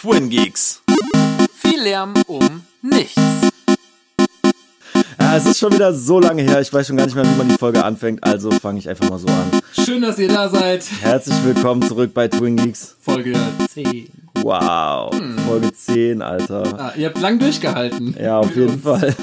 Twin Geeks. Viel Lärm um nichts. Ja, es ist schon wieder so lange her, ich weiß schon gar nicht mehr, wie man die Folge anfängt, also fange ich einfach mal so an. Schön, dass ihr da seid. Herzlich willkommen zurück bei Twin Geeks. Folge 10. Wow, Folge 10, Alter. Ah, ihr habt lang durchgehalten. Ja, auf jeden Fall.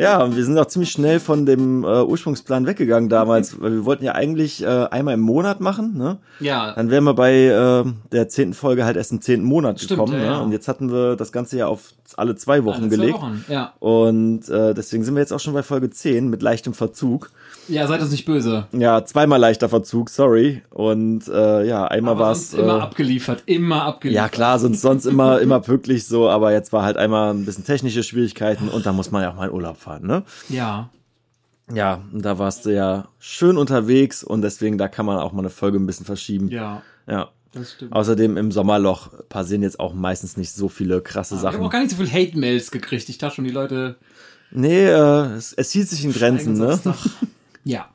Ja, und wir sind auch ziemlich schnell von dem äh, Ursprungsplan weggegangen damals, weil wir wollten ja eigentlich äh, einmal im Monat machen, ne? Ja. Dann wären wir bei äh, der zehnten Folge halt erst im zehnten Monat Stimmt, gekommen, ja, ne? ja. Und jetzt hatten wir das Ganze ja auf alle zwei Wochen Alle zwei gelegt. Wochen, ja. Und äh, deswegen sind wir jetzt auch schon bei Folge 10 mit leichtem Verzug. Ja, seid uns nicht böse. Ja, zweimal leichter Verzug, sorry. Und äh, ja, einmal war es. sonst immer Äh, abgeliefert, immer abgeliefert. ja, klar, sonst, sonst immer, immer pünktlich so, aber jetzt war halt einmal ein bisschen technische Schwierigkeiten und da muss man ja auch mal in Urlaub fahren, ne? Ja. Ja, da warst du ja schön unterwegs und deswegen, da kann man auch mal eine Folge ein bisschen verschieben. Ja, Ja. das stimmt. Außerdem im Sommerloch passieren jetzt auch meistens nicht so viele krasse ich habe Sachen. auch gar nicht so viel Hate-Mails gekriegt. Ich dachte schon, die Leute Nee, äh, es, es hielt sich in Grenzen, ne? Ja.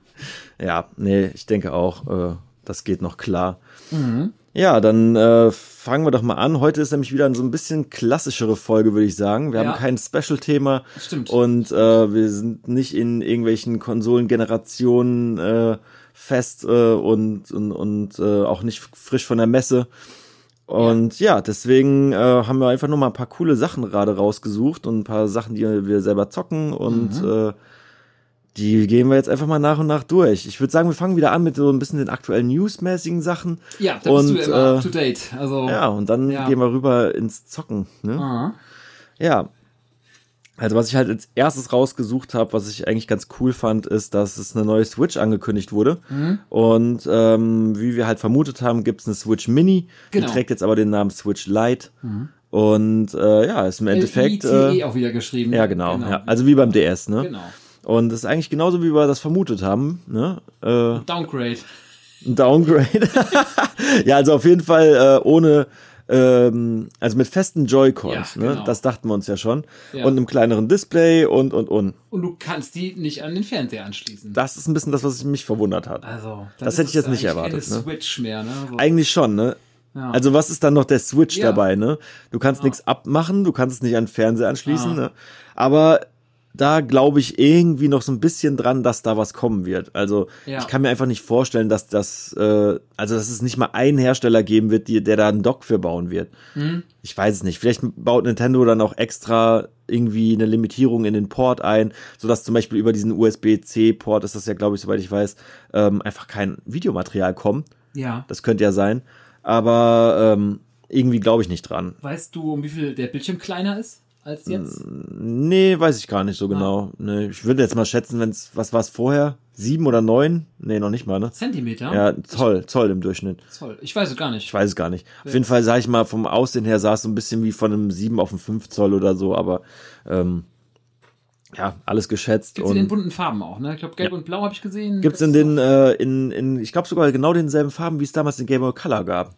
Ja, nee, ich denke auch, äh, das geht noch klar. Mhm. Ja, dann äh, fangen wir doch mal an. Heute ist nämlich wieder so ein bisschen klassischere Folge, würde ich sagen. Wir Ja. haben kein Special-Thema Stimmt. und äh, wir sind nicht in irgendwelchen Konsolengenerationen äh, fest äh, und, und, und äh, auch nicht frisch von der Messe. Und ja, deswegen äh, haben wir einfach nur mal ein paar coole Sachen gerade rausgesucht und ein paar Sachen, die wir selber zocken und Mhm. äh, die gehen wir jetzt einfach mal nach und nach durch. Ich würde sagen, wir fangen wieder an mit so ein bisschen den aktuellen newsmäßigen Sachen. Ja, da und, bist du immer äh, up to date. Also, Ja, und dann Ja. gehen wir rüber ins Zocken. Ne? Aha. Ja. Also was ich halt als erstes rausgesucht habe, was ich eigentlich ganz cool fand, ist, dass es eine neue Switch angekündigt wurde. Mhm. Und ähm, wie wir halt vermutet haben, gibt es eine Switch Mini. Genau. Die trägt jetzt aber den Namen Switch Lite. Und äh, ja, ist im Endeffekt. L-I-T-E Äh, auch wieder geschrieben. ja, genau. Ja, also wie beim DS, ne? Genau. Und das ist eigentlich genauso, wie wir das vermutet haben. Ne? Äh, Downgrade. ein Downgrade. ja, also auf jeden Fall äh, ohne, ähm, also mit festen Joy-Cons. Ja, ne? genau. Das dachten wir uns ja schon. Ja. Und einem kleineren Display und, und, und. Und du kannst die nicht an den Fernseher anschließen. Das ist ein bisschen das, was mich verwundert hat. also, Das hätte ich jetzt nicht erwartet, Keine ne? Switch mehr, ne? So. Eigentlich schon, ne? Ja. Also was ist dann noch der Switch Ja. dabei, ne? Du kannst nichts abmachen, du kannst es nicht an den Fernseher anschließen, ne? Aber da glaube ich irgendwie noch so ein bisschen dran, dass da was kommen wird. Also Ja. ich kann mir einfach nicht vorstellen, dass das, äh, also dass es nicht mal einen Hersteller geben wird, die, der da einen Dock für bauen wird. Hm? Ich weiß es nicht. Vielleicht baut Nintendo dann auch extra irgendwie eine Limitierung in den Port ein, sodass zum Beispiel über diesen USB-C-Port ist das ja, glaube ich, soweit ich weiß, ähm, einfach kein Videomaterial kommt. ja. Das könnte ja sein. Aber ähm, irgendwie glaube ich nicht dran. Weißt du, um wie viel der Bildschirm kleiner ist als jetzt? Nee, weiß ich gar nicht so genau. Nee, ich würde jetzt mal schätzen, wenn es, was war es vorher? Sieben oder neun? Nee, noch nicht mal, ne? Zentimeter? Ja, Zoll, Zoll im Durchschnitt. Zoll. Ich weiß es gar nicht. Ich weiß es gar nicht. Auf jeden Fall, sage ich mal, vom Aussehen her sah es so ein bisschen wie von einem 7 auf einen 5 Zoll oder so, aber ähm, ja, alles geschätzt. Gibt's in den bunten Farben auch, ne? Ich glaube, gelb und blau habe ich gesehen. gibt's in den, äh, in, in, ich glaube sogar genau denselben Farben, wie es damals den Game Boy Color gab.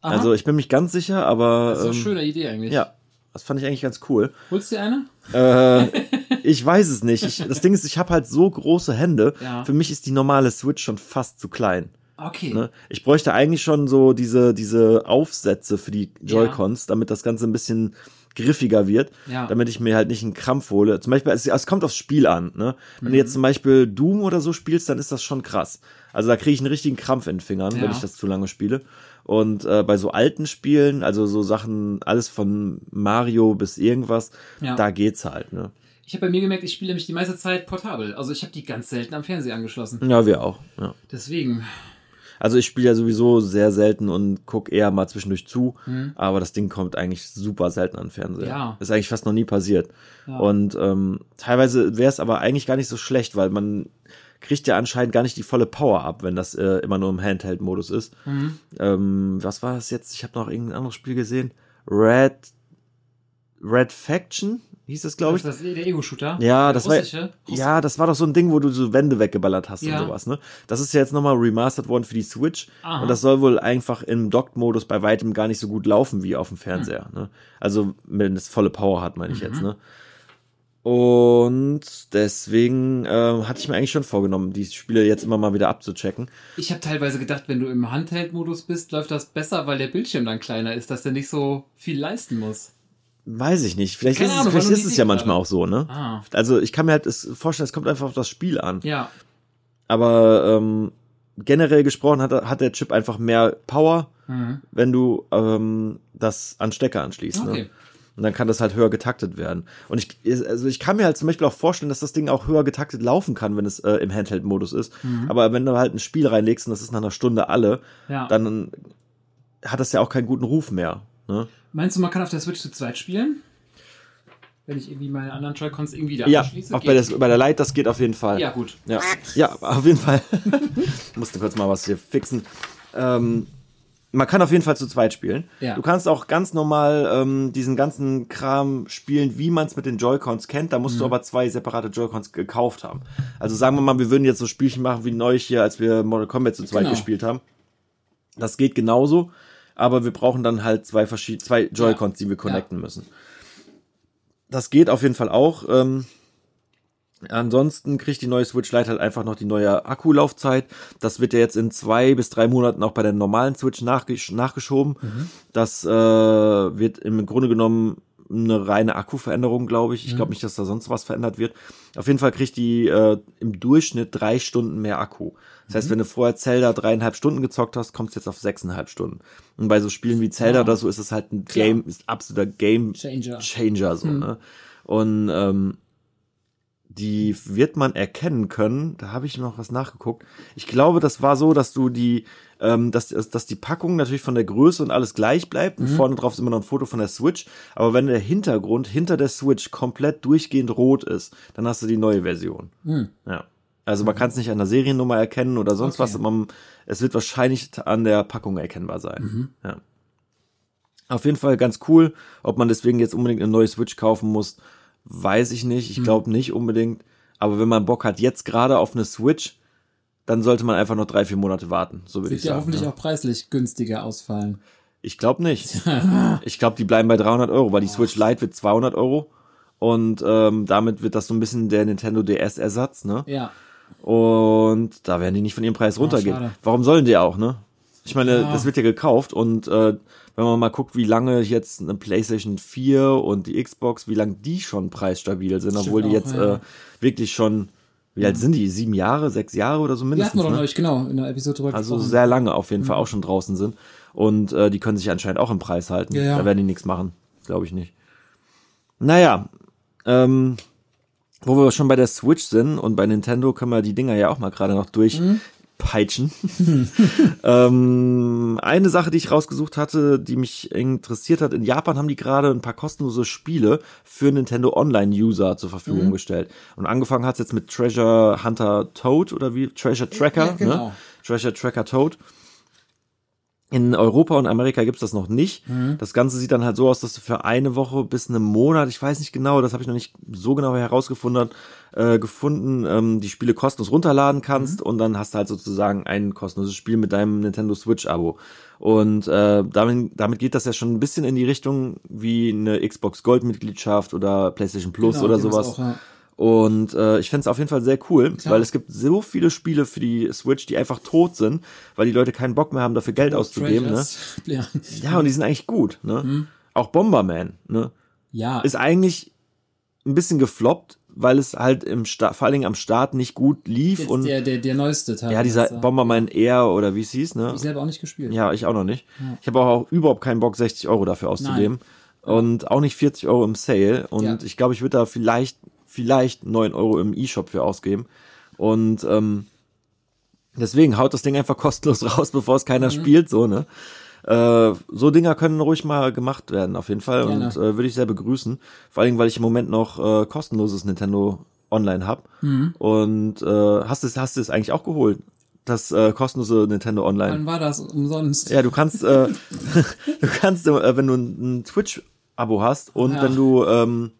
Aha. Also ich bin mich ganz sicher, aber das ist eine ähm, schöne Idee eigentlich. ja, das fand ich eigentlich ganz cool. Holst du dir eine? Äh, ich weiß es nicht. Ich, das Ding ist, ich habe halt so große Hände. Ja. Für mich ist die normale Switch schon fast zu klein. Okay. Ne? Ich bräuchte eigentlich schon so diese, diese Aufsätze für die Joy-Cons, damit das Ganze ein bisschen griffiger wird, Ja. damit ich mir halt nicht einen Krampf hole. Zum Beispiel, es, es kommt aufs Spiel an. Ne? Wenn Mhm. du jetzt zum Beispiel Doom oder so spielst, dann ist das schon krass. Also da kriege ich einen richtigen Krampf in den Fingern, Ja. wenn ich das zu lange spiele. Und äh, bei so alten Spielen, also so Sachen, alles von Mario bis irgendwas, Ja. da geht's halt. Ne? Ich habe bei mir gemerkt, ich spiele nämlich die meiste Zeit portabel. Also ich habe die ganz selten am Fernseher angeschlossen. Ja, wir auch. Ja. Deswegen. Also ich spiele ja sowieso sehr selten und guck eher mal zwischendurch zu, Mhm. aber das Ding kommt eigentlich super selten an den Fernseher. Ja. Ist eigentlich fast noch nie passiert. Ja. Und ähm, teilweise wäre es aber eigentlich gar nicht so schlecht, weil man kriegt ja anscheinend gar nicht die volle Power ab, wenn das äh, immer nur im Handheld-Modus ist. Mhm. Ähm, was war das jetzt? Ich habe noch irgendein anderes Spiel gesehen. Red Red Faction hieß das, glaube ich. Das ist das der Ego-Shooter. Ja, das war- russische. Ja, das war doch so ein Ding, wo du so Wände weggeballert hast Ja. und sowas, ne? Das ist ja jetzt nochmal remastered worden für die Switch. Aha. Und das soll wohl einfach im Docked-Modus bei weitem gar nicht so gut laufen wie auf dem Fernseher, Hm. ne? Also, wenn es volle Power hat, meine ich Mhm. jetzt, ne? Und deswegen äh, hatte ich mir eigentlich schon vorgenommen, die Spiele jetzt immer mal wieder abzuchecken. Ich habe teilweise gedacht, wenn du im Handheld-Modus bist, läuft das besser, weil der Bildschirm dann kleiner ist, dass der nicht so viel leisten muss. Weiß ich nicht. Vielleicht Keine ist es, Ahnung, vielleicht ist es ja manchmal auch so, ne? Ah. Also ich kann mir halt vorstellen, es kommt einfach auf das Spiel an. Ja. Aber ähm, generell gesprochen hat, hat der Chip einfach mehr Power, Mhm. wenn du ähm, das an Stecker anschließt. Ne? Und dann kann das halt höher getaktet werden. Und ich, also ich kann mir halt zum Beispiel auch vorstellen, dass das Ding auch höher getaktet laufen kann, wenn es äh, im Handheld-Modus ist. Aber wenn du halt ein Spiel reinlegst und das ist nach einer Stunde alle, Ja. dann hat das ja auch keinen guten Ruf mehr. Ne? Meinst du, man kann auf der Switch zu zweit spielen? Wenn ich irgendwie meine anderen Joy-Cons irgendwie da Ja, anschließe? auch bei Geht. der, bei der Lite, das geht auf jeden Fall. Ja, gut. Ja, ja auf jeden Fall. Musste kurz mal was hier fixen. Ähm, man kann auf jeden Fall zu zweit spielen. Ja. Du kannst auch ganz normal ähm, diesen ganzen Kram spielen, wie man es mit den Joy-Cons kennt. Da musst Mhm. du aber zwei separate Joy-Cons gekauft haben. Also sagen wir mal, wir würden jetzt so Spielchen machen wie neulich hier, als wir Mortal Kombat zu zweit Genau. gespielt haben. Das geht genauso, aber wir brauchen dann halt zwei verschiedene, zwei Joy-Cons, die wir connecten müssen. Das geht auf jeden Fall auch. Ähm, Ansonsten kriegt die neue Switch Lite halt einfach noch die neue Akkulaufzeit. Das wird ja jetzt in zwei bis drei Monaten auch bei der normalen Switch nachgesch nachgeschoben. Das äh, wird im Grunde genommen eine reine Akkuveränderung, glaube ich. Ich glaube nicht, dass da sonst was verändert wird. Auf jeden Fall kriegt die äh, im Durchschnitt drei Stunden mehr Akku. Das heißt, wenn du vorher Zelda dreieinhalb Stunden gezockt hast, kommst du jetzt auf sechseinhalb Stunden. Und bei so Spielen wie Zelda Ja. oder so ist es halt ein Game, ist absoluter Game Changer. Changer so, ne? Und ähm, die wird man erkennen können. Da habe ich noch was nachgeguckt. Ich glaube, das war so, dass du die, ähm, dass, dass die Packung natürlich von der Größe und alles gleich bleibt. Und vorne drauf ist immer noch ein Foto von der Switch. Aber wenn der Hintergrund hinter der Switch komplett durchgehend rot ist, dann hast du die neue Version. Ja. Also man kann es nicht an der Seriennummer erkennen oder sonst Okay. was. Man, es wird wahrscheinlich an der Packung erkennbar sein. Ja. Auf jeden Fall ganz cool. Ob man deswegen jetzt unbedingt eine neue Switch kaufen muss, weiß ich nicht. Hm. Ich glaube nicht unbedingt. Aber wenn man Bock hat, jetzt gerade auf eine Switch, dann sollte man einfach noch drei, vier Monate warten. So würde Wird ich ja sagen. hoffentlich ne? auch preislich günstiger ausfallen. Ich glaube nicht. ich glaube, die bleiben bei 300 Euro, weil die Switch Lite wird 200 Euro. Und ähm, damit wird das so ein bisschen der Nintendo DS-Ersatz, ne? Ja. Und da werden die nicht von ihrem Preis runtergehen. schade. Warum sollen die auch, ne? Ich meine, Ja. das wird ja gekauft und äh, wenn man mal guckt, wie lange jetzt eine PlayStation 4 und die Xbox, wie lange die schon preisstabil sind, obwohl die auch, jetzt ja. äh, wirklich schon, wie alt sind die? Sieben Jahre, sechs Jahre oder so Wir mindestens? hatten doch ne? neulich, genau, in der Episode drüber Also gesprochen. sehr lange auf jeden Fall auch schon draußen sind. Und äh, die können sich anscheinend auch im Preis halten. Ja, ja. Da werden die nichts machen. Glaube ich nicht. Naja, ähm, wo wir schon bei der Switch sind und bei Nintendo können wir die Dinger ja auch mal gerade noch durchpeitschen. ähm, eine Sache, die ich rausgesucht hatte, die mich interessiert hat, in Japan haben die gerade ein paar kostenlose Spiele für Nintendo Online-User zur Verfügung gestellt. Und angefangen hat es jetzt mit Treasure Hunter Toad oder wie Treasure Tracker, Ja, genau. ne? Treasure Tracker Toad. In Europa und Amerika gibt's das noch nicht. Mhm. Das Ganze sieht dann halt so aus, dass du für eine Woche bis einen Monat, ich weiß nicht genau, das habe ich noch nicht so genau herausgefunden, äh, gefunden, ähm, die Spiele kostenlos runterladen kannst Mhm. und dann hast du halt sozusagen ein kostenloses Spiel mit deinem Nintendo Switch-Abo. Und äh, damit, damit geht das ja schon ein bisschen in die Richtung wie eine Xbox Gold-Mitgliedschaft oder PlayStation Plus Genau, oder sowas. auch, ja. Und äh, ich fände es auf jeden Fall sehr cool, Klar. weil es gibt so viele Spiele für die Switch, die einfach tot sind, weil die Leute keinen Bock mehr haben, dafür Geld auszugeben. Ne? Ja. Ja, und die sind eigentlich gut. Ne? Mhm. Auch Bomberman ne? ja. ist eigentlich ein bisschen gefloppt, weil es halt im Start, vor allen Dingen am Start nicht gut lief Jetzt und der, der, der neueste Teil. ja, dieser äh, Bomberman Air oder wie es hieß, ne? Ich selber auch nicht gespielt. Ja, ich auch noch nicht. Ich habe auch überhaupt keinen Bock, 60 Euro dafür auszugeben. Und auch nicht 40 Euro im Sale. Und Ja. ich glaube, ich würde da vielleicht, vielleicht 9 Euro im E-Shop für ausgeben. Und ähm, deswegen haut das Ding einfach kostenlos raus, bevor es Mhm. keiner spielt, so, ne? Äh, so Dinger können ruhig mal gemacht werden, auf jeden Fall. Gerne. Und äh, würde ich sehr begrüßen. Vor allen Dingen, weil ich im Moment noch äh, kostenloses Nintendo online hab. Mhm. Und äh, hast du es hast du es eigentlich auch geholt? Das äh, kostenlose Nintendo Online. Wann war das umsonst? Ja, du kannst, äh, du kannst, äh, wenn du ein, ein Twitch-Abo hast und Ja. wenn du, ähm,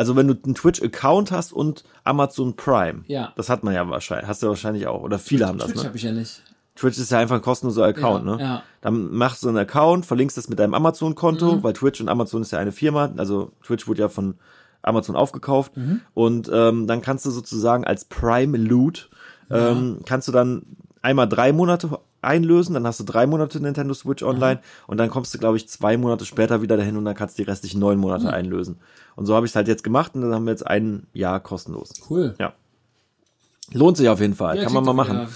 also wenn du einen Twitch-Account hast und Amazon Prime, Ja. das hat man ja wahrscheinlich, hast du wahrscheinlich auch, oder viele haben das, Twitch ne? habe ich ja nicht. Twitch ist ja einfach ein kostenloser Account, Ja, ne? ja. Dann machst du einen Account, verlinkst das mit deinem Amazon-Konto, Mhm. weil Twitch und Amazon ist ja eine Firma, also Twitch wurde ja von Amazon aufgekauft und ähm, dann kannst du sozusagen als Prime Loot ähm, kannst du dann einmal drei Monate einlösen, dann hast du drei Monate Nintendo Switch Online und dann kommst du, glaube ich, zwei Monate später wieder dahin und dann kannst du die restlichen neun Monate einlösen. Und so habe ich es halt jetzt gemacht und dann haben wir jetzt ein Jahr kostenlos. Cool. Ja. Lohnt sich auf jeden Fall, Ja, kann man mal machen. wieder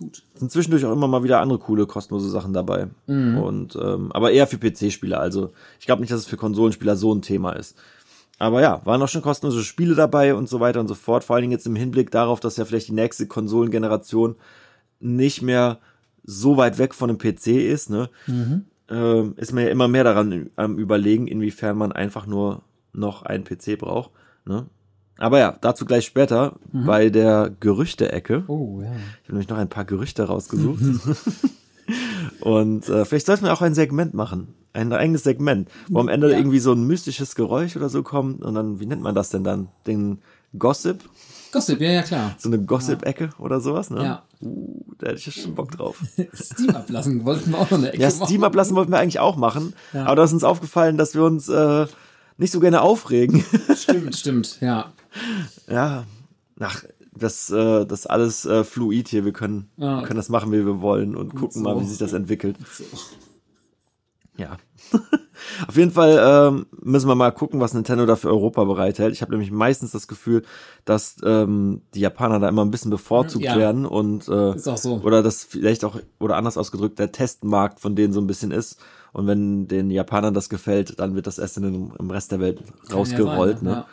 Gut. Sind zwischendurch auch immer mal wieder andere coole kostenlose Sachen dabei. Und ähm, aber eher für PC-Spieler. Also ich glaube nicht, dass es für Konsolenspieler so ein Thema ist. Aber ja, waren auch schon kostenlose Spiele dabei und so weiter und so fort. Vor allen Dingen jetzt im Hinblick darauf, dass ja vielleicht die nächste Konsolengeneration nicht mehr so weit weg von dem PC ist, ne? Ähm, ist man ja immer mehr daran am überlegen, inwiefern man einfach nur noch einen PC braucht. Ne? Aber ja, dazu gleich später bei der Gerüchte-Ecke. Oh, ja. Ich habe nämlich noch ein paar Gerüchte rausgesucht. Und äh, vielleicht sollten wir auch ein Segment machen. Ein eigenes Segment, wo am Ende Ja. irgendwie so ein mystisches Geräusch oder so kommt. Und dann, wie nennt man das denn dann? Den Gossip? Gossip, ja, ja, klar. So eine Gossip-Ecke oder sowas, ne? Ja. Uh, da hätte ich ja schon Bock drauf. Steam ablassen wollten wir auch noch eine Ecke Ja, Steam ablassen wollten wir eigentlich auch machen. Ja. Aber da ist uns aufgefallen, dass wir uns äh, nicht so gerne aufregen. Stimmt, stimmt, ja. ja, ach, das, äh, das ist alles äh, fluid hier. Wir können, Ja. können das machen, wie wir wollen und gucken so. mal, wie sich das entwickelt. So. Ja. Auf jeden Fall ähm, müssen wir mal gucken, was Nintendo da für Europa bereithält. Ich habe nämlich meistens das Gefühl, dass ähm, die Japaner da immer ein bisschen bevorzugt Ja. werden und äh, Ist auch so. oder das vielleicht auch oder anders ausgedrückt der Testmarkt von denen so ein bisschen ist. Und wenn den Japanern das gefällt, dann wird das erst in den, im Rest der Welt rausgerollt. Ja ne? sein,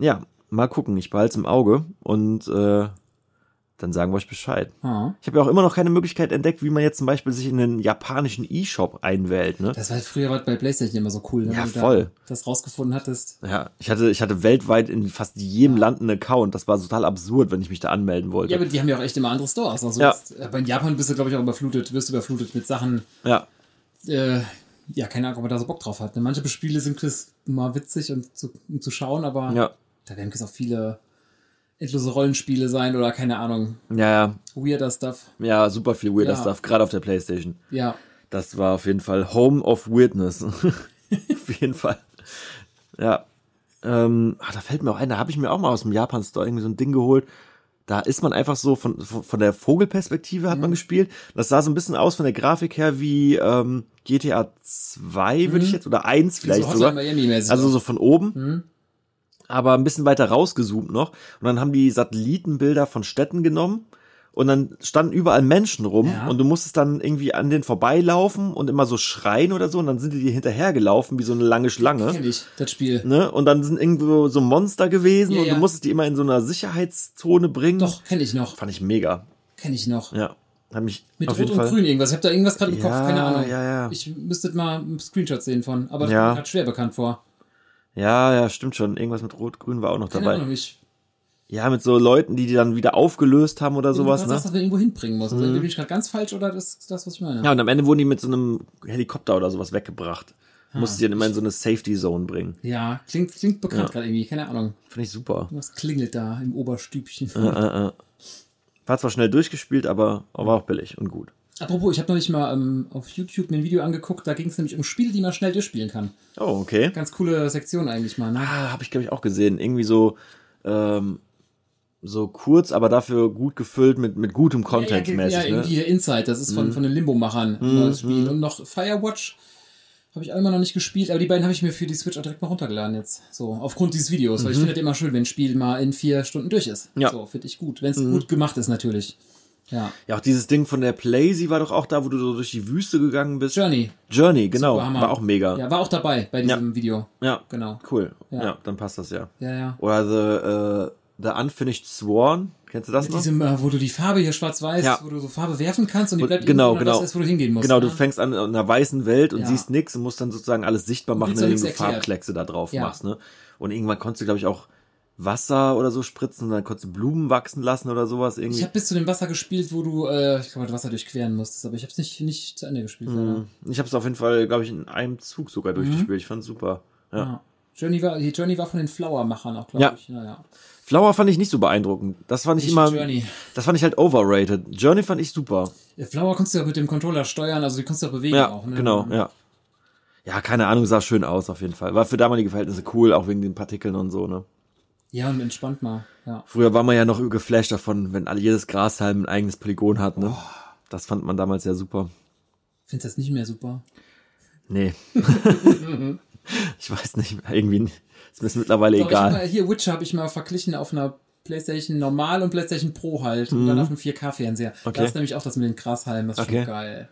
Ja, mal gucken. Ich behalte es im Auge und äh, dann sagen wir euch Bescheid. Ja. Ich habe ja auch immer noch keine Möglichkeit entdeckt, wie man jetzt zum Beispiel sich in den japanischen E-Shop einwählt. Ne? Das war halt früher bei PlayStation immer so cool, ne? Ja, wenn du voll. Da das rausgefunden hattest. Ja, ich hatte, ich hatte weltweit in fast jedem Land einen Account. Das war total absurd, wenn ich mich da anmelden wollte. Ja, aber die haben ja auch echt immer andere Stores. Also Ja. das- aber in Japan bist du, glaube ich, auch überflutet, wirst du überflutet mit Sachen, ja, äh, ja, keine Ahnung, ob man da so Bock drauf hat. Ne? Manche Spiele sind das mal witzig und zu, um zu schauen, aber ja, da werden es auch viele endlose Rollenspiele sein oder keine Ahnung, ja, ja, weirder Stuff. ja, super viel weirder Ja. Stuff, gerade auf der Playstation. Ja, Das war auf jeden Fall Home of Weirdness. auf jeden Fall. Ja. Ähm, ach, da fällt mir auch ein, da habe ich mir auch mal aus dem Japan-Store irgendwie so ein Ding geholt. Da ist man einfach so von, von der Vogelperspektive hat man Mhm. gespielt. Das sah so ein bisschen aus von der Grafik her wie ähm, GTA 2, würde ich jetzt, oder 1 vielleicht Mhm. so sogar. Also so von oben. Mhm. Aber ein bisschen weiter rausgezoomt noch. Und dann haben die Satellitenbilder von Städten genommen. Und dann standen überall Menschen rum. Ja. Und du musstest dann irgendwie an denen vorbeilaufen und immer so schreien oder so. Und dann sind die dir hinterhergelaufen wie so eine lange Schlange. kenn ich, das Spiel. Ne? Und dann sind irgendwo so Monster gewesen. Ja, und du ja. musstest die immer in so einer Sicherheitszone bringen. Doch, kenne ich noch. Fand ich mega. Kenne ich noch. Ja. Hat mich Mit auf Rot jeden und Fall. Grün irgendwas. Ich habe da irgendwas gerade im Kopf, keine Ahnung. ja, ja. Ich müsste mal einen Screenshot sehen von, aber das Ja. kommt mir grad schwer bekannt vor. Ja, ja, stimmt schon. Irgendwas mit Rot-Grün war auch noch Keine dabei. Ahnung, ich Ja, mit so Leuten, die die dann wieder aufgelöst haben oder sowas, was ne? sagst, dass man irgendwo hinbringen muss. Also, bin ich gerade ganz falsch oder das ist das, was ich meine? Ja, und am Ende wurden die mit so einem Helikopter oder sowas weggebracht. Musste die dann immer in so eine Safety Zone bringen. Ja, klingt, klingt bekannt Ja. gerade irgendwie, keine Ahnung. Finde ich super. Was klingelt da im Oberstübchen? Äh, äh, äh. War zwar schnell durchgespielt, aber war auch billig und gut. Apropos, ich habe neulich mal ähm, auf YouTube mir ein Video angeguckt, da ging es nämlich um Spiele, die man schnell durchspielen kann. Oh, okay. Ganz coole Sektion eigentlich mal, ne? Ah, habe ich, glaube ich, auch gesehen. Irgendwie so, ähm, so kurz, aber dafür gut gefüllt mit, mit gutem Content ja, ja, mäßig. ja, irgendwie ne? hier Inside, das ist von, von den Limbo-Machern ein neues Spiel. Und noch Firewatch habe ich auch immer noch nicht gespielt, aber die beiden habe ich mir für die Switch auch direkt mal runtergeladen jetzt. So, aufgrund dieses Videos, weil ich finde das immer schön, wenn ein Spiel mal in vier Stunden durch ist. Ja. So, finde ich gut. Wenn es gut gemacht ist, natürlich. Ja. Ja, auch dieses Ding von der Playsee war doch auch da, wo du so durch die Wüste gegangen bist. Journey. Journey, genau. War auch mega. Ja, war auch dabei bei diesem Video. Ja, Genau. cool. Ja. Ja. dann passt das ja. Ja, ja. Oder The, äh, The Unfinished Sworn. Kennst du das Mit noch? diesem, äh, wo du die Farbe hier schwarz-weiß, Ja. wo du so Farbe werfen kannst und die bleibt genau, genau. das ist, wo du hingehen musst. Genau, du ne? fängst an in einer weißen Welt und Ja. siehst nichts und musst dann sozusagen alles sichtbar machen, indem du. Farbkleckse da drauf Ja. machst. Ne? Und irgendwann konntest du, glaube ich, auch Wasser oder so spritzen und dann du Blumen wachsen lassen oder sowas irgendwie. Ich habe bis zu dem Wasser gespielt, wo du, äh, ich glaube, das Wasser durchqueren musstest, aber ich habe es nicht, nicht zu Ende gespielt. leider. ich habe es auf jeden Fall, glaube ich, in einem Zug sogar durchgespielt. Ich fand super. Ja. Ja. Journey war, die Journey war von den Flower-Machern auch, glaube Ja. ich. Naja. Flower fand ich nicht so beeindruckend. Das fand ich Nicht immer. Journey. Das fand ich halt overrated. Journey fand ich super. Ja, Flower konntest du ja mit dem Controller steuern, also die konntest du ja bewegen Ja, auch. Ne? genau, ja. ja, keine Ahnung, sah schön aus auf jeden Fall. War für damalige Verhältnisse cool, auch wegen den Partikeln und so, ne? Ja, und entspannt mal. Ja. Früher war man ja noch geflasht davon, wenn alle jedes Grashalm ein eigenes Polygon hat, ne? Das fand man damals ja super. Findest du das nicht mehr super? Nee. ich weiß nicht, irgendwie ist mir das mittlerweile Doch, egal. mal, hier Witcher habe ich mal verglichen auf einer PlayStation Normal und PlayStation Pro halt und dann auf einem 4K-Fernseher. Mhm. Okay. Da ist nämlich auch das mit den Grashalmen, das ist Okay. schon geil.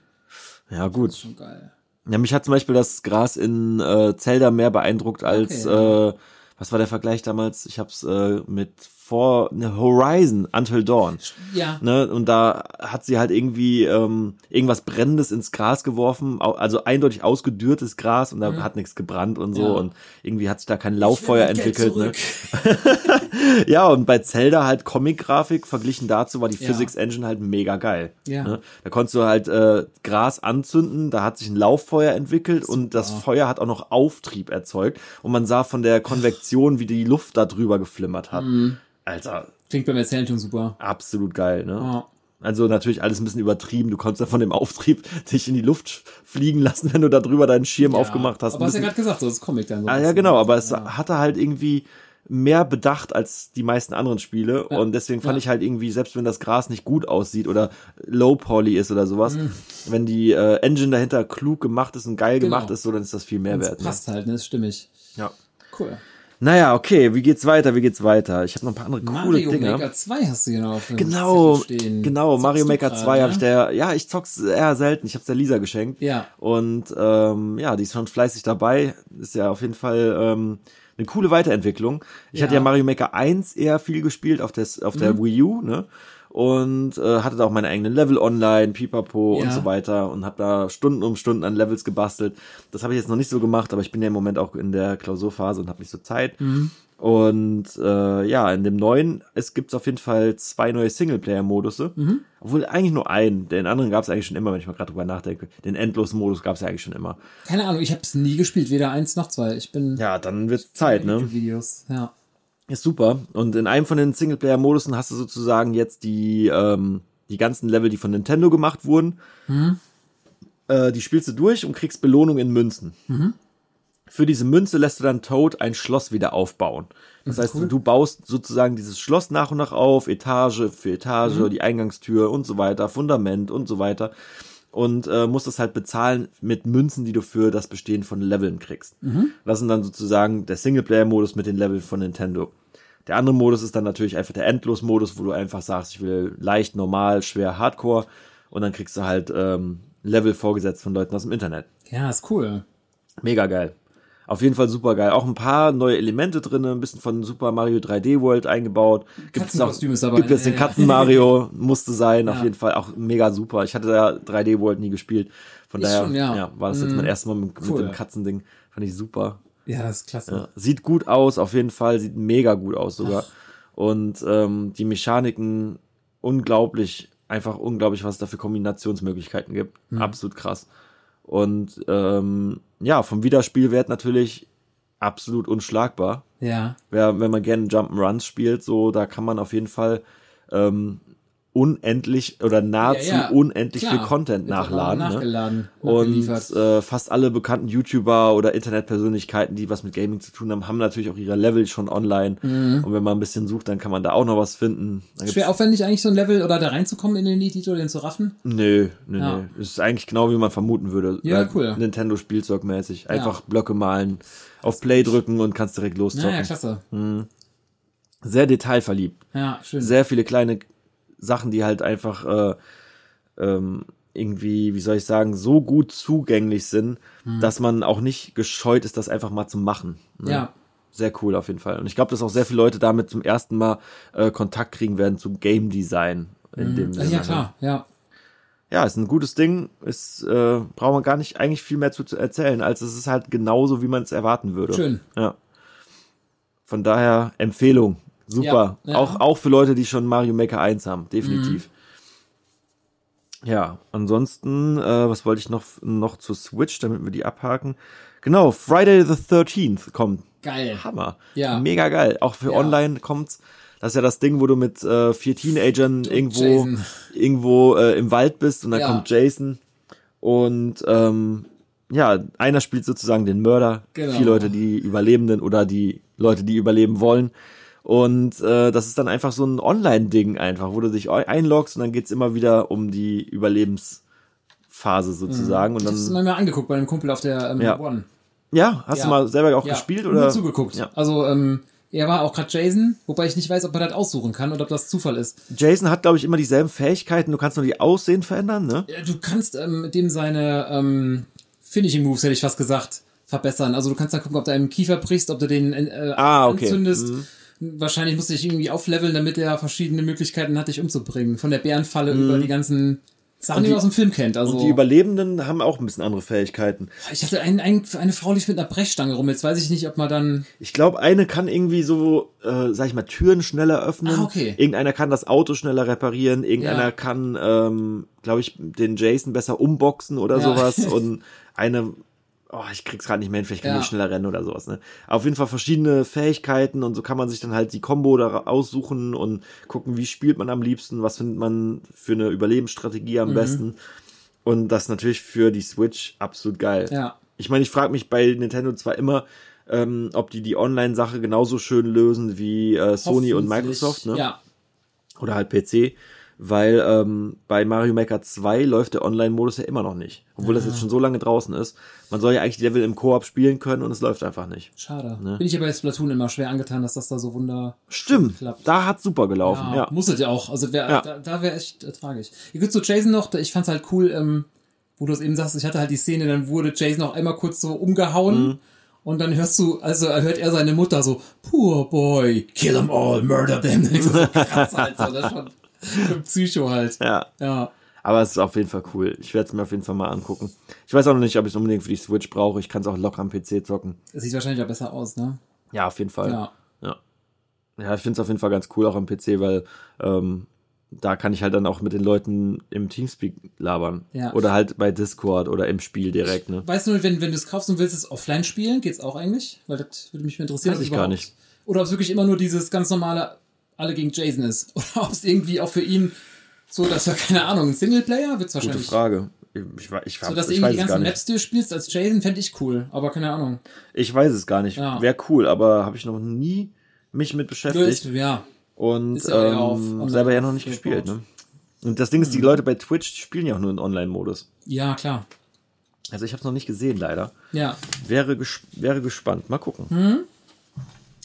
Ja, Das gut. ist schon geil. Ja, mich hat zum Beispiel das Gras in äh, Zelda mehr beeindruckt als, Okay. äh, was war der Vergleich damals? Ich hab's äh, mit vor ne, Horizon Until Dawn. Ja. Ne? Und da hat sie halt irgendwie ähm, irgendwas Brennendes ins Gras geworfen, also eindeutig ausgedürrtes Gras und da hat nichts gebrannt und so Mhm. Ja. und irgendwie hat sich da kein Lauffeuer entwickelt. Ne? Ja, und bei Zelda halt Comic-Grafik verglichen dazu war die Ja. Physics Engine halt mega geil. Ja. Ne? Da konntest du halt äh, Gras anzünden, da hat sich ein Lauffeuer entwickelt und das Feuer hat auch noch Auftrieb erzeugt und man sah von der Konvektion, wie die Luft da drüber geflimmert hat. Mhm. Alter, Klingt beim Erzählen schon super. absolut geil, ne? Ja. Also natürlich alles ein bisschen übertrieben. Du konntest ja von dem Auftrieb dich in die Luft fliegen lassen, wenn du da drüber deinen Schirm aufgemacht hast. Aber hast ja gerade gesagt, so das Comic dann. So Ah, ja, genau, aber es Ja. hatte halt irgendwie mehr bedacht als die meisten anderen Spiele und deswegen fand Ja. ich halt irgendwie, selbst wenn das Gras nicht gut aussieht oder low poly ist oder sowas, Mhm. wenn die äh, Engine dahinter klug gemacht ist und geil Genau. gemacht ist, so dann ist das viel mehr Das wert. Ne? passt halt, ne? ist stimmig. Ja. Cool. Naja, okay, wie geht's weiter, wie geht's weiter? Ich habe noch ein paar andere coole Mario Dinge. Maker 2 hast du genau auf dem Genau, stehen. genau, Zockst Mario Maker grad, 2 ne? habe ich der, ja, ich zock's eher selten, ich hab's der Lisa geschenkt. Ja. Und ähm, ja, die ist schon fleißig dabei. Ist ja auf jeden Fall ähm, eine coole Weiterentwicklung. Ich Ja. hatte ja Mario Maker 1 eher viel gespielt auf, des, auf Mhm. der Wii U, ne? Und äh, hatte da auch meine eigenen Level online, Pipapo und Ja. so weiter und habe da Stunden um Stunden an Levels gebastelt. Das habe ich jetzt noch nicht so gemacht, aber ich bin ja im Moment auch in der Klausurphase und habe nicht so Zeit. Mhm. Und äh, ja, in dem neuen, es gibt auf jeden Fall zwei neue Singleplayer-Modusse. Mhm. Obwohl eigentlich nur einen. Den anderen gab es eigentlich schon immer, wenn ich mal gerade drüber nachdenke. Den endlosen Modus gab es ja eigentlich schon immer. Keine Ahnung, ich habe es nie gespielt, weder eins noch zwei. Ich bin Ja, dann wird Zeit, ne? Videos. Ja. Ist super. Und in einem von den Singleplayer-Modusen hast du sozusagen jetzt die, ähm, die ganzen Level, die von Nintendo gemacht wurden. Äh, die spielst du durch und kriegst Belohnung in Münzen. Für diese Münze lässt du dann Toad ein Schloss wieder aufbauen. Das heißt, du, du baust sozusagen dieses Schloss nach und nach auf, Etage für Etage, die Eingangstür und so weiter, Fundament und so weiter. Und äh, musst das halt bezahlen mit Münzen, die du für das Bestehen von Leveln kriegst. Das sind dann sozusagen der Singleplayer-Modus mit den Leveln von Nintendo. Der andere Modus ist dann natürlich einfach der Endlos-Modus, wo du einfach sagst, ich will leicht, normal, schwer, Hardcore. Und dann kriegst du halt ähm, Level vorgesetzt von Leuten aus dem Internet. Ja, ist cool. Mega geil. Auf jeden Fall super geil. Auch ein paar neue Elemente drin, ein bisschen von Super Mario 3D World eingebaut. Gibt's auch, Katzenkostüm ist dabei. gibt jetzt den Ja, ja. Katzen Mario, musste sein, auf Ja. jeden Fall auch mega super. Ich hatte da 3D World nie gespielt. Von Ich daher schon, ja. war das jetzt mein erstes Mal mit, Cool. mit dem Katzending. Fand ich super. Ja, das ist klasse. Ja. Sieht gut aus, auf jeden Fall. Sieht mega gut aus sogar. Und ähm, die Mechaniken unglaublich, einfach unglaublich, was es da für Kombinationsmöglichkeiten gibt. Hm. Absolut krass. Und ähm, ja, vom Wiederspielwert natürlich absolut unschlagbar. Ja. Wer, wenn man gerne Jump'n'Runs spielt, so, da kann man auf jeden Fall ähm, unendlich oder nahezu Ja, ja, unendlich klar. viel Content nachladen. Ne? Und äh, fast alle bekannten YouTuber oder Internetpersönlichkeiten, die was mit Gaming zu tun haben, haben natürlich auch ihre Level schon online. Und wenn man ein bisschen sucht, dann kann man da auch noch was finden. Mhm. Schwer aufwendig eigentlich so ein Level oder da reinzukommen in den Titel, den zu raffen? Nö, nö, Ja. nö. Ist eigentlich genau wie man vermuten würde. Ja, cool. Nintendo Spielzeugmäßig. Einfach Blöcke malen, auf Play drücken und kannst direkt loszocken. Naja, klasse. Sehr detailverliebt. Ja, schön. Sehr viele kleine Sachen, die halt einfach äh, ähm, irgendwie, wie soll ich sagen, so gut zugänglich sind, Hm. dass man auch nicht gescheut ist, das einfach mal zu machen. ne? ja. Sehr cool auf jeden Fall. Und ich glaube, dass auch sehr viele Leute damit zum ersten Mal äh, Kontakt kriegen werden zu Game Design. In dem Ah, Sinne, ja, ne? klar. Ja. Ja, ist ein gutes Ding. Ist, äh, braucht man gar nicht eigentlich viel mehr zu, zu erzählen, als es ist halt genauso, wie man es erwarten würde. Schön. Ja. Von daher Empfehlung. Super. Ja, ja. Auch, auch für Leute, die schon Mario Maker 1 haben. Definitiv. Ja, ansonsten, äh, was wollte ich noch, noch zur Switch, damit wir die abhaken? Genau, Friday the 13th kommt. Geil. Hammer. Ja. Mega geil. Auch für Ja. online kommt's. Das ist ja das Ding, wo du mit äh, vier Teenagern irgendwo, Jason. irgendwo äh, im Wald bist und dann kommt Jason. Und ähm, ja, einer spielt sozusagen den Mörder, Genau. vier Leute die Überlebenden oder die Leute, die überleben wollen. Und äh, das ist dann einfach so ein Online-Ding einfach, wo du dich ei- einloggst und dann geht's immer wieder um die Überlebensphase sozusagen. Und Ich hab's dann, mir mal angeguckt bei einem Kumpel auf der ähm, Ja. One. ja, hast Ja. du mal selber auch Ja, gespielt oder? zugeguckt. Ja. Also, ähm, er war auch gerade Jason, wobei ich nicht weiß, ob er das aussuchen kann oder ob das Zufall ist. Jason hat, glaube ich, immer dieselben Fähigkeiten. Du kannst nur die Aussehen verändern, ne? Ja, Du kannst ähm, mit dem seine ähm, Finishing Moves, hätte ich fast gesagt, verbessern. Also du kannst dann gucken, ob du einen Kiefer brichst, ob du den äh, Ah, okay. anzündest. Wahrscheinlich musst du dich irgendwie aufleveln, damit er verschiedene Möglichkeiten hat, dich umzubringen. Von der Bärenfalle über die ganzen Sachen, die, die- man aus dem Film kennt. Also Und die Überlebenden haben auch ein bisschen andere Fähigkeiten. ich hatte ein, ein, eine Frau lief mit einer Brechstange rum. Jetzt weiß ich nicht, ob man dann. Ich glaube, eine kann irgendwie so, äh, sag ich mal, Türen schneller öffnen. Ah, okay. Irgendeiner kann das Auto schneller reparieren. Irgendeiner Ja. kann, ähm, glaube ich, den Jason besser umboxen oder Ja. sowas. Und eine, oh, ich krieg's gerade nicht mehr hin, vielleicht kann Ja. die schneller rennen oder sowas. Ne? Auf jeden Fall verschiedene Fähigkeiten und so kann man sich dann halt die Combo da aussuchen und gucken, wie spielt man am liebsten, was findet man für eine Überlebensstrategie Mhm. am besten. Und das natürlich für die Switch absolut geil. Ja. Ich meine, ich frage mich bei Nintendo zwar immer, ähm, ob die die Online-Sache genauso schön lösen wie äh, Sony und Microsoft, ne? Ja. Oder halt PC, weil ähm, bei Mario Maker 2 läuft der Online-Modus ja immer noch nicht. Obwohl das jetzt schon so lange draußen ist. Man soll ja eigentlich die Level im Koop spielen können und es läuft einfach nicht. Schade. Ne? Bin ich aber bei Splatoon immer schwer angetan, dass das da so wunder Stimmt, klappt. da hat super gelaufen, Ja, ja. muss es ja auch. Also wär, Ja. da, da wäre echt äh, tragisch. Ihr gut zu Jason noch, ich fand's halt cool, ähm, wo du es eben sagst, ich hatte halt die Szene, dann wurde Jason auch einmal kurz so umgehauen Mhm. und dann hörst du, also hört er seine Mutter so, poor boy, kill them all, murder them. so krass halt, so, das ist schon Psycho halt. Ja, Ja. aber es ist auf jeden Fall cool. Ich werde es mir auf jeden Fall mal angucken. Ich weiß auch noch nicht, ob ich es unbedingt für die Switch brauche. Ich kann es auch locker am PC zocken. Das sieht wahrscheinlich auch besser aus, ne? Ja, auf jeden Fall. Ja. Ja, ja ich finde es auf jeden Fall ganz cool auch am PC, weil ähm, da kann ich halt dann auch mit den Leuten im Teamspeak labern. Ja. Oder halt bei Discord oder im Spiel direkt, ne? Weißt du, wenn, wenn du es kaufst und willst es offline spielen, geht's auch eigentlich? Weil das würde mich interessieren. Weiß ich gar nicht. Oder ob es wirklich immer nur dieses ganz normale alle gegen Jason ist. Oder ob es irgendwie auch für ihn so, dass er, keine Ahnung, ein Singleplayer Gute wahrscheinlich. Frage. Ich, ich, ich, So, dass du irgendwie die ganzen. Maps dir spielst als Jason, fände ich cool. Aber keine Ahnung. Ich weiß es gar nicht. Ja. Wäre cool, aber habe ich noch nie mich mit Du beschäftigt. ist, ja. und ist ja auf ähm, Online selber ja noch nicht gespielt, ne? Und das Ding ist, die Leute bei Twitch die spielen ja auch nur in Online-Modus. Ja, klar. Also ich habe es noch nicht gesehen, leider. Ja. Wäre, ges wäre gespannt. Mal gucken.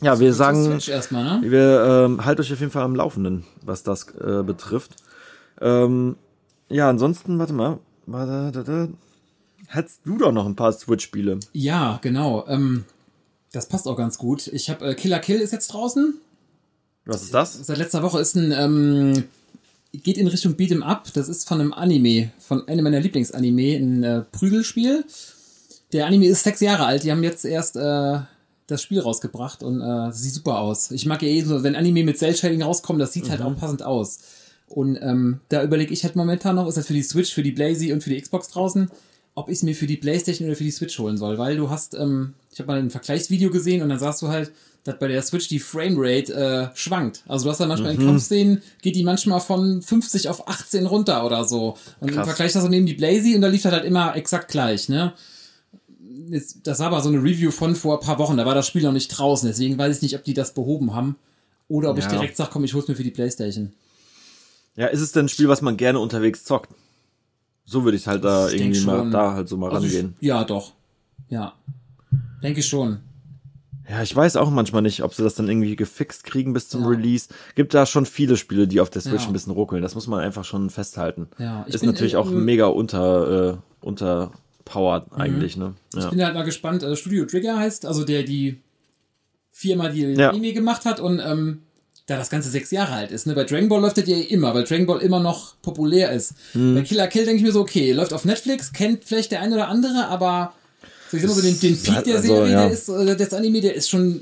Ja, wir sagen, erstmal, ne? wir ähm, halt euch auf jeden Fall am Laufenden, was das äh, betrifft. Ähm, ja, ansonsten, warte mal. Hättest du doch noch ein paar Switch-Spiele? Ja, genau. Ähm, das passt auch ganz gut. Ich habe äh, Killer Kill ist jetzt draußen. Was ist das? Seit letzter Woche ist ein ähm, geht in Richtung Beat'em Up. Das ist von einem Anime, von einem meiner Lieblingsanime, ein äh, Prügelspiel. Der Anime ist sechs Jahre alt. Die haben jetzt erst äh, das Spiel rausgebracht und äh, sieht super aus. Ich mag ja eh so, wenn Anime mit Cell Shading rauskommen, das sieht halt auch passend aus. Und ähm, da überlege ich halt momentan noch, ist das für die Switch, für die Blazy und für die Xbox draußen, ob ich es mir für die Playstation oder für die Switch holen soll. Weil du hast, ähm, ich habe mal ein Vergleichsvideo gesehen und dann sagst du halt, dass bei der Switch die Framerate äh, schwankt. Also du hast dann manchmal in Kampfszenen, geht die manchmal von 50 auf 18 runter oder so. Und im Krass. Vergleich das so neben die Blazy und da lief das halt immer exakt gleich, ne? Das war aber so eine Review von vor ein paar Wochen, da war das Spiel noch nicht draußen, deswegen weiß ich nicht, ob die das behoben haben. Oder ob ich Ja. direkt sage, komm, ich hol's mir für die Playstation. Ja, ist es denn ein Spiel, was man gerne unterwegs zockt? So würde ich halt da Ich irgendwie mal da halt so mal Also ich, rangehen. ja, doch. Ja. Denke ich schon. Ja, ich weiß auch manchmal nicht, ob sie das dann irgendwie gefixt kriegen bis zum Ja. Release. Gibt da schon viele Spiele, die auf der Switch Ja. ein bisschen ruckeln. Das muss man einfach schon festhalten. Ja, ich ist natürlich in- auch mega unter, äh, unterpowered Mhm. eigentlich, ne? Ich Ja. bin halt mal gespannt. Also Studio Trigger heißt, also der die Firma, die Ja. Anime gemacht hat und ähm, da das Ganze sechs Jahre alt ist. Ne? Bei Dragon Ball läuft das ja immer, weil Dragon Ball immer noch populär ist. Mhm. Bei Killer Kill denke ich mir so, okay, läuft auf Netflix, kennt vielleicht der eine oder andere, aber so, ich sag mal so den, den Peak der Also, Serie, ja. der ist, äh, des Anime, der ist schon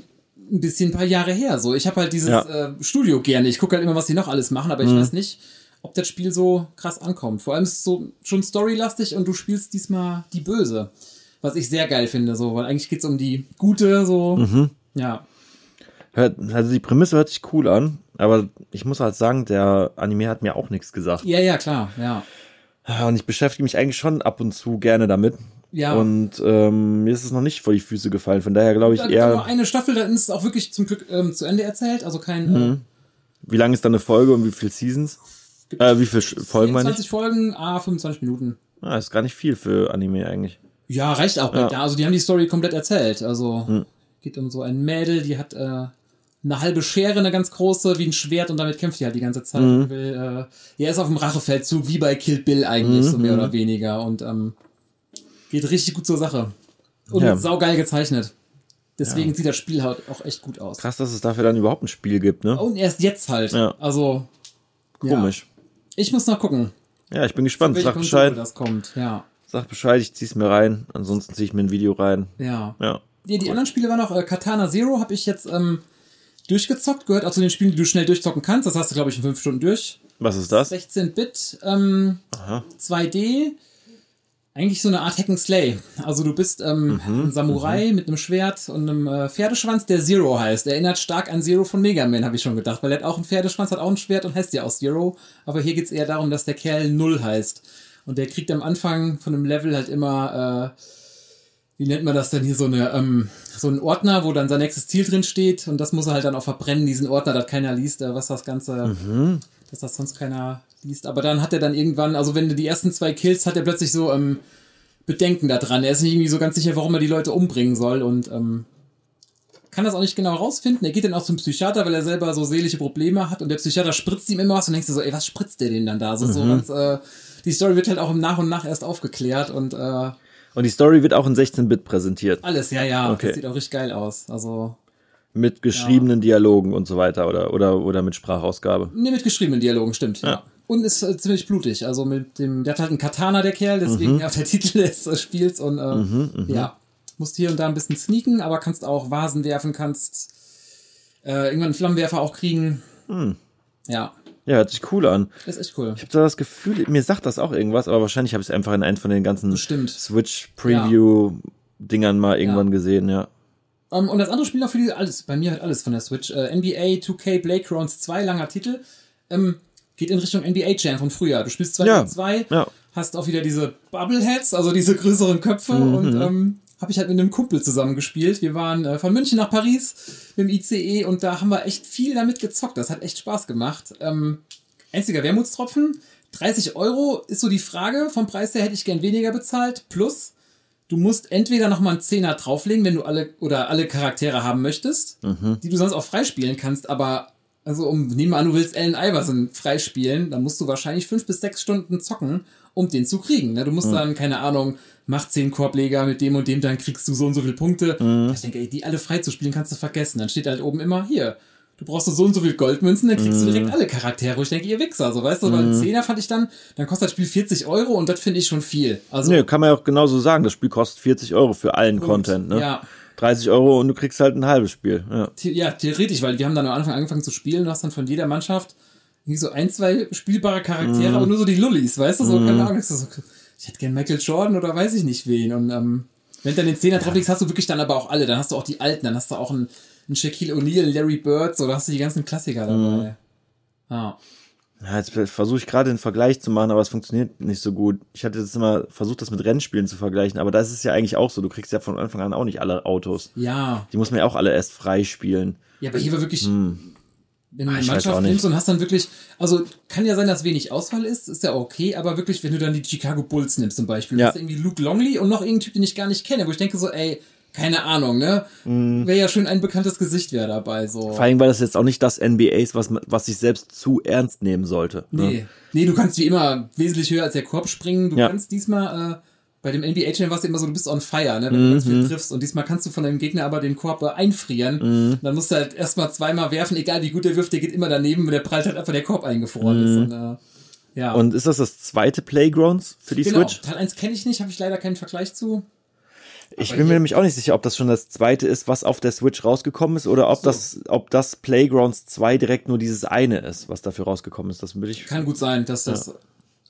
ein bisschen ein paar Jahre her. So, ich habe halt dieses Ja. äh, Studio gerne. Ich gucke halt immer, was die noch alles machen, aber ich Mhm. weiß nicht, ob das Spiel so krass ankommt. Vor allem ist es so schon storylastig und du spielst diesmal die Böse. Was ich sehr geil finde, so, weil eigentlich geht's um die Gute, so. Mhm. Ja. Hört, also die Prämisse hört sich cool an, aber ich muss halt sagen, der Anime hat mir auch nichts gesagt. Ja, ja, klar, ja. Und ich beschäftige mich eigentlich schon ab und zu gerne damit. Ja. Und ähm, mir ist es noch nicht vor die Füße gefallen. Von daher glaube ich Da es nur eher, eine Staffel, dann ist es auch wirklich zum Glück ähm, zu Ende erzählt. Also kein äh, wie lang ist da eine Folge und wie viele Seasons? Äh, wie viele Folgen meine ich? 24 Folgen, ah, 25 Minuten. Ah, ist gar nicht viel für Anime eigentlich. Ja, reicht auch. Ja. Ja. Also die haben die Story komplett erzählt. Also Hm. geht um so ein Mädel, die hat äh, eine halbe Schere, eine ganz große, wie ein Schwert und damit kämpft die halt die ganze Zeit. Mhm. Will, äh, ja, ist auf dem Rachefeldzug, wie bei Kill Bill eigentlich, so Mhm. mehr oder weniger. Und ähm, geht richtig gut zur Sache. Und Ja. saugeil gezeichnet. Deswegen sieht das Spiel halt auch echt gut aus. Krass, dass es dafür dann überhaupt ein Spiel gibt, ne? Und erst jetzt halt. Ja. Also, ja. Komisch. Ich muss noch gucken, Ja, ich bin gespannt. Sag Bescheid. das kommt. Ja, Sag Bescheid, ich zieh's mir rein. Ansonsten zieh ich mir ein Video rein. ja. Ja. Ja, die anderen Spiele waren noch, äh, Katana Zero habe ich jetzt ähm, durchgezockt, gehört auch zu den Spielen, die du schnell durchzocken kannst. Das hast du, glaube ich, in fünf Stunden durch. Was ist das? 16-Bit, ähm, Aha. 2D, eigentlich so eine Art Hack and Slay. Also du bist ähm, Mhm, ein Samurai mit einem Schwert und einem äh, Pferdeschwanz, der Zero heißt. Erinnert stark an Zero von Mega Man, habe ich schon gedacht, weil er hat auch einen Pferdeschwanz, hat auch ein Schwert und heißt ja auch Zero. Aber hier geht's eher darum, dass der Kerl Null heißt. Und der kriegt am Anfang von einem Level halt immer, äh, wie nennt man das denn hier, so eine, ähm, so einen Ordner, wo dann sein nächstes Ziel drin steht und das muss er halt dann auch verbrennen, diesen Ordner, dass keiner liest, äh, was das Ganze, dass das sonst keiner liest. Aber dann hat er dann irgendwann, also wenn du die ersten zwei Kills, hat er plötzlich so ähm, Bedenken da dran. Er ist nicht irgendwie so ganz sicher, warum er die Leute umbringen soll und ähm, kann das auch nicht genau rausfinden. Er geht dann auch zum Psychiater, weil er selber so seelische Probleme hat und der Psychiater spritzt ihm immer was und denkst du so, ey, was spritzt der denn dann da? So, so ganz, äh, die Story wird halt auch im Nach und Nach erst aufgeklärt und äh, Und die Story wird auch in 16-Bit präsentiert. alles, ja, ja. Okay. Das sieht auch richtig geil aus. Also, Mit geschriebenen Dialogen und so weiter oder, oder, oder mit Sprachausgabe. ne, mit geschriebenen Dialogen, stimmt. Ja. Und ist äh, ziemlich blutig. Also mit dem, der hat halt einen Katana, der Kerl, deswegen auch der Titel des äh, Spiels und äh, ja. Musst hier und da ein bisschen sneaken, aber kannst auch Vasen werfen, kannst äh, irgendwann einen Flammenwerfer auch kriegen. Ja, Ja, hört sich cool an. ist echt cool. Ich habe da das Gefühl, mir sagt das auch irgendwas, aber wahrscheinlich habe ich es einfach in einem von den ganzen. Switch-Preview-Dingern mal irgendwann Ja. gesehen, ja. Ähm, und das andere Spiel noch für die, alles, bei mir halt alles von der Switch. Äh, NBA 2K Playgrounds 2, langer Titel. Ähm, geht in Richtung NBA Jam von früher. Du spielst 2 Ja, gegen 2, ja. hast auch wieder diese Bubbleheads, also diese größeren Köpfe Mhm. und ähm, habe ich halt mit einem Kumpel zusammen gespielt. Wir waren äh, von München nach Paris mit dem ICE und da haben wir echt viel damit gezockt. Das hat echt Spaß gemacht. Ähm, einziger Wermutstropfen, 30 Euro ist so die Frage. Vom Preis her hätte ich gern weniger bezahlt. Plus, du musst entweder nochmal einen Zehner drauflegen, wenn du alle oder alle Charaktere haben möchtest, die du sonst auch freispielen kannst, aber also um, nehmen wir an, du willst Allen Iverson freispielen, dann musst du wahrscheinlich fünf bis sechs Stunden zocken, um den zu kriegen. Ne? Du musst dann, keine Ahnung, mach zehn Korbleger mit dem und dem, dann kriegst du so und so viele Punkte. Ich denke, ey, die alle freizuspielen kannst du vergessen. Dann steht halt oben immer, hier, du brauchst so und so viel Goldmünzen, dann kriegst du direkt alle Charaktere. Ich denke, ihr Wichser, so weißt du, weil ein Zehner fand ich dann, dann kostet das Spiel 40 Euro und das finde ich schon viel. Also, Nee, kann man ja auch genauso sagen. Das Spiel kostet 40 Euro für allen Content, ne? Ja. 30 Euro und du kriegst halt ein halbes Spiel. Ja. Ja, theoretisch, weil wir haben dann am Anfang angefangen zu spielen, du hast dann von jeder Mannschaft irgendwie so ein, zwei spielbare Charaktere, Mhm. aber nur so die Lullis, weißt du, so, keine Ahnung, so, ich hätte gern Michael Jordan oder weiß ich nicht wen und ähm, wenn du dann den Zehner drauflegst, hast du wirklich dann aber auch alle, dann hast du auch die Alten, dann hast du auch einen, einen Shaquille O'Neal, Larry Bird, so, da hast du die ganzen Klassiker Mhm. dabei. Ah. Ja, jetzt versuche ich gerade einen Vergleich zu machen, aber es funktioniert nicht so gut. Ich hatte jetzt immer versucht, das mit Rennspielen zu vergleichen, aber da ist ja eigentlich auch so. Du kriegst ja von Anfang an auch nicht alle Autos. Ja, Die muss man ja auch alle erst freispielen. ja, aber hier war wirklich, wenn du Ah, eine Mannschaft nimmst und hast dann wirklich, also kann ja sein, dass wenig Auswahl ist, ist ja okay, aber wirklich, wenn du dann die Chicago Bulls nimmst zum Beispiel, Ja. hast du irgendwie Luke Longley und noch irgendeinen Typ, den ich gar nicht kenne, wo ich denke so, ey, keine Ahnung, ne? Mhm. Wäre ja schön ein bekanntes Gesicht wäre dabei, so. Vor allem, weil das jetzt auch nicht das NBA ist, was, was sich selbst zu ernst nehmen sollte. ne? Nee. Nee, du kannst wie immer wesentlich höher als der Korb springen. Du Ja. kannst diesmal, äh, bei dem NBA Challenge war es immer so, du bist on fire, ne? wenn du ganz Mhm. viel triffst. Und diesmal kannst du von deinem Gegner aber den Korb einfrieren. Mhm. Dann musst du halt erstmal zweimal werfen, egal wie gut der wirft, der geht immer daneben, der prallt halt einfach der Korb eingefroren ist. Und, äh, ja. Mhm. Und ist das das zweite Playgrounds für die genau, Switch? Teil 1 kenne ich nicht, habe ich leider keinen Vergleich zu. Ich Aber bin mir nämlich auch nicht sicher, ob das schon das zweite ist, was auf der Switch rausgekommen ist, oder ob So. das, ob das Playgrounds 2 direkt nur dieses eine ist, was dafür rausgekommen ist. Das will ich. Kann gut sein, dass das.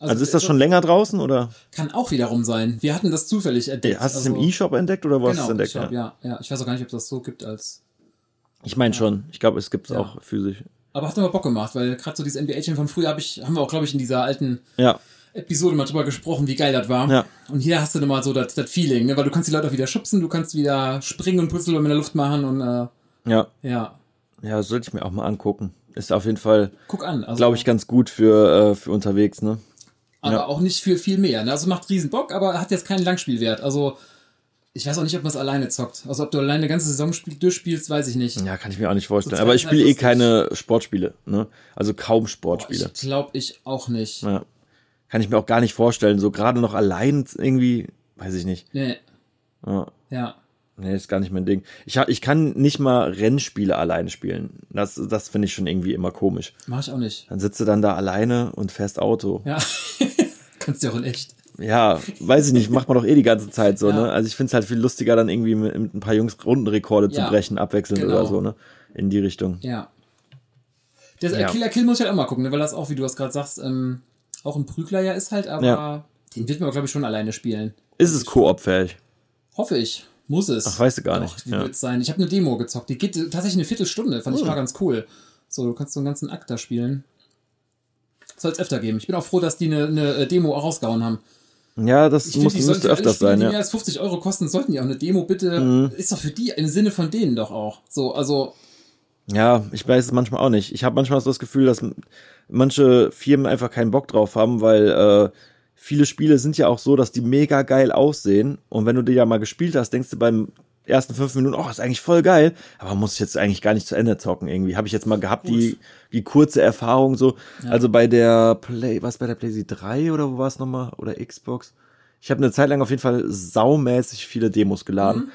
Also ist das schon länger draußen oder Kann auch wiederum sein. Wir hatten das zufällig entdeckt. hast du es also, im E-Shop entdeckt oder wo hast Genau, du es entdeckt? ich, hab, ja. ja, ja. Ich weiß auch gar nicht, ob das so gibt als. Ich meine schon. Ich glaube, es gibt es Ja. auch physisch. Aber hat immer Bock gemacht, weil gerade so dieses NBA Challenge von früher habe ich, haben wir auch, glaube ich, in dieser alten Ja. Episode mal drüber gesprochen, wie geil das war. Ja. Und hier hast du nochmal so das Feeling, ne? weil du kannst die Leute auch wieder schubsen, du kannst wieder springen und Putzel in der Luft machen und äh, Ja, ja, ja, sollte ich mir auch mal angucken. Ist auf jeden Fall, guck an. Also, glaube ich, ganz gut für, äh, für unterwegs, ne? aber ja. auch nicht für viel mehr. Ne? Also macht riesen Bock, aber hat jetzt keinen Langspielwert. Also ich weiß auch nicht, ob man es alleine zockt. Also ob du alleine eine ganze Saison spiel durchspielst, weiß ich nicht. Ja, kann ich mir auch nicht vorstellen. Aber ich spiele eh lustig. keine Sportspiele, ne? Also kaum Sportspiele. Ich glaube ich auch nicht. Ja. Kann ich mir auch gar nicht vorstellen. So gerade noch allein irgendwie, weiß ich nicht. Nee, Ja. ja. Nee, ist gar nicht mein Ding. Ich, ich kann nicht mal Rennspiele alleine spielen. Das, das finde ich schon irgendwie immer komisch. Mach ich auch nicht. Dann sitzt du dann da alleine und fährst Auto. Ja. Kannst du auch in echt. Ja, weiß ich nicht, macht man doch eh die ganze Zeit so, Ja. ne? Also ich finde es halt viel lustiger, dann irgendwie mit, mit ein paar Jungs Rundenrekorde zu Ja, brechen, abwechselnd genau. oder so, ne? In die Richtung. Ja. Der Ja. Killer Kill muss ich halt auch mal gucken, ne? weil das auch, wie du das gerade sagst, ähm, auch ein Prügler ja ist halt, aber Ja. den wird man, glaube ich, schon alleine spielen. Ist es Koop-fähig? Hoffe ich. Muss es. Ach, weißt du gar Doch, nicht. Wie Ja. wird's sein? Ich habe eine Demo gezockt. Die geht tatsächlich eine Viertelstunde. Fand ich Hm. mal ganz cool. So, du kannst so einen ganzen Akt da spielen. Soll es öfter geben. Ich bin auch froh, dass die eine, eine äh, Demo auch rausgehauen haben. Ja, das Ich muss, müsste öfters Spiele, sein, die ja. Mhm. mehr als 50 Euro kosten, sollten die auch eine Demo bitte. Ist doch für die im Sinne von denen doch auch. So, also, Ja, ich weiß es manchmal auch nicht. Ich habe manchmal so das Gefühl, dass manche Firmen einfach keinen Bock drauf haben, weil äh, viele Spiele sind ja auch so, dass die mega geil aussehen. Und wenn du die ja mal gespielt hast, denkst du beim ersten fünf Minuten, oh, ist eigentlich voll geil, aber muss ich jetzt eigentlich gar nicht zu Ende zocken irgendwie. Habe ich jetzt mal gehabt, die, die kurze Erfahrung so. Also bei der Play, was bei der PlayStation 3 oder wo war es nochmal? Oder Xbox? Ich habe eine Zeit lang auf jeden Fall saumäßig viele Demos geladen.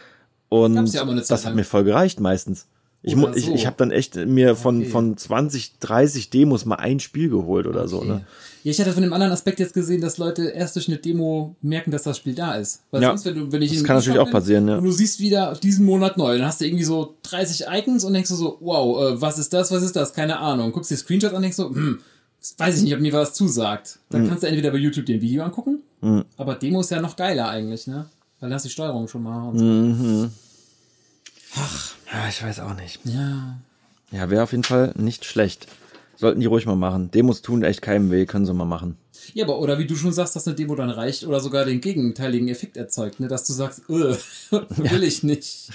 Und Mhm. Gab's ja das hat mir voll gereicht meistens. Ich, Oder ich, so. ich habe dann echt mir von, Okay. von 20, 30 Demos mal ein Spiel geholt oder so. Ne? Ja, ich hatte von dem anderen Aspekt jetzt gesehen, dass Leute erst durch eine Demo merken, dass das Spiel da ist. Weil Ja, sonst, wenn du, wenn ich das den kann natürlich auch passieren, ja. Und du siehst wieder diesen Monat neu, dann hast du irgendwie so 30 Icons und denkst du so, wow, äh, was ist das, was ist das? Keine Ahnung. Guckst dir Screenshots an und denkst so, hm, weiß ich nicht, ob mir was zusagt. Dann Hm. kannst du entweder bei YouTube dir ein Video angucken, aber Demo ist ja noch geiler eigentlich, ne? Weil da hast du die Steuerung schon mal und so. Mhm. Ja, ich weiß auch nicht. Ja. Ja, wäre auf jeden Fall nicht schlecht. Sollten die ruhig mal machen. Demos tun echt keinem weh, können sie mal machen. Ja, aber oder wie du schon sagst, dass eine Demo dann reicht oder sogar den gegenteiligen Effekt erzeugt, ne? Dass du sagst, äh, will ich nicht.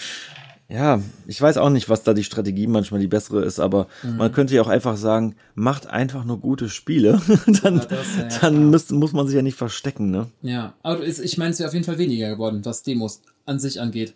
Ja, ich weiß auch nicht, was da die Strategie manchmal die bessere ist, aber Mhm. man könnte ja auch einfach sagen, macht einfach nur gute Spiele. dann Ja, das, ja, dann müsst, muss man sich ja nicht verstecken, ne? Ja, aber ich meine, es wäre auf jeden Fall weniger geworden, was Demos an sich angeht.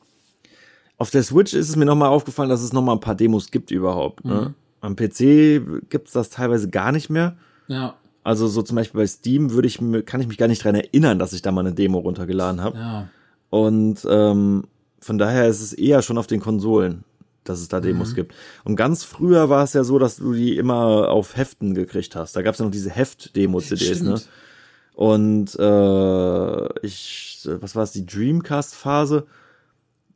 Auf der Switch ist es mir nochmal aufgefallen, dass es nochmal ein paar Demos gibt überhaupt. Mhm. Ne? Am PC gibt's das teilweise gar nicht mehr. Ja, Also so zum Beispiel bei Steam würde ich, mir- kann ich mich gar nicht dran erinnern, dass ich da mal eine Demo runtergeladen habe. ja. Und ähm, von daher ist es eher schon auf den Konsolen, dass es da Mhm. Demos gibt. Und ganz früher war es ja so, dass du die immer auf Heften gekriegt hast. Da gab es ja noch diese Heft-Demo-CDs, ne? Und äh, ich, was war es, die Dreamcast-Phase?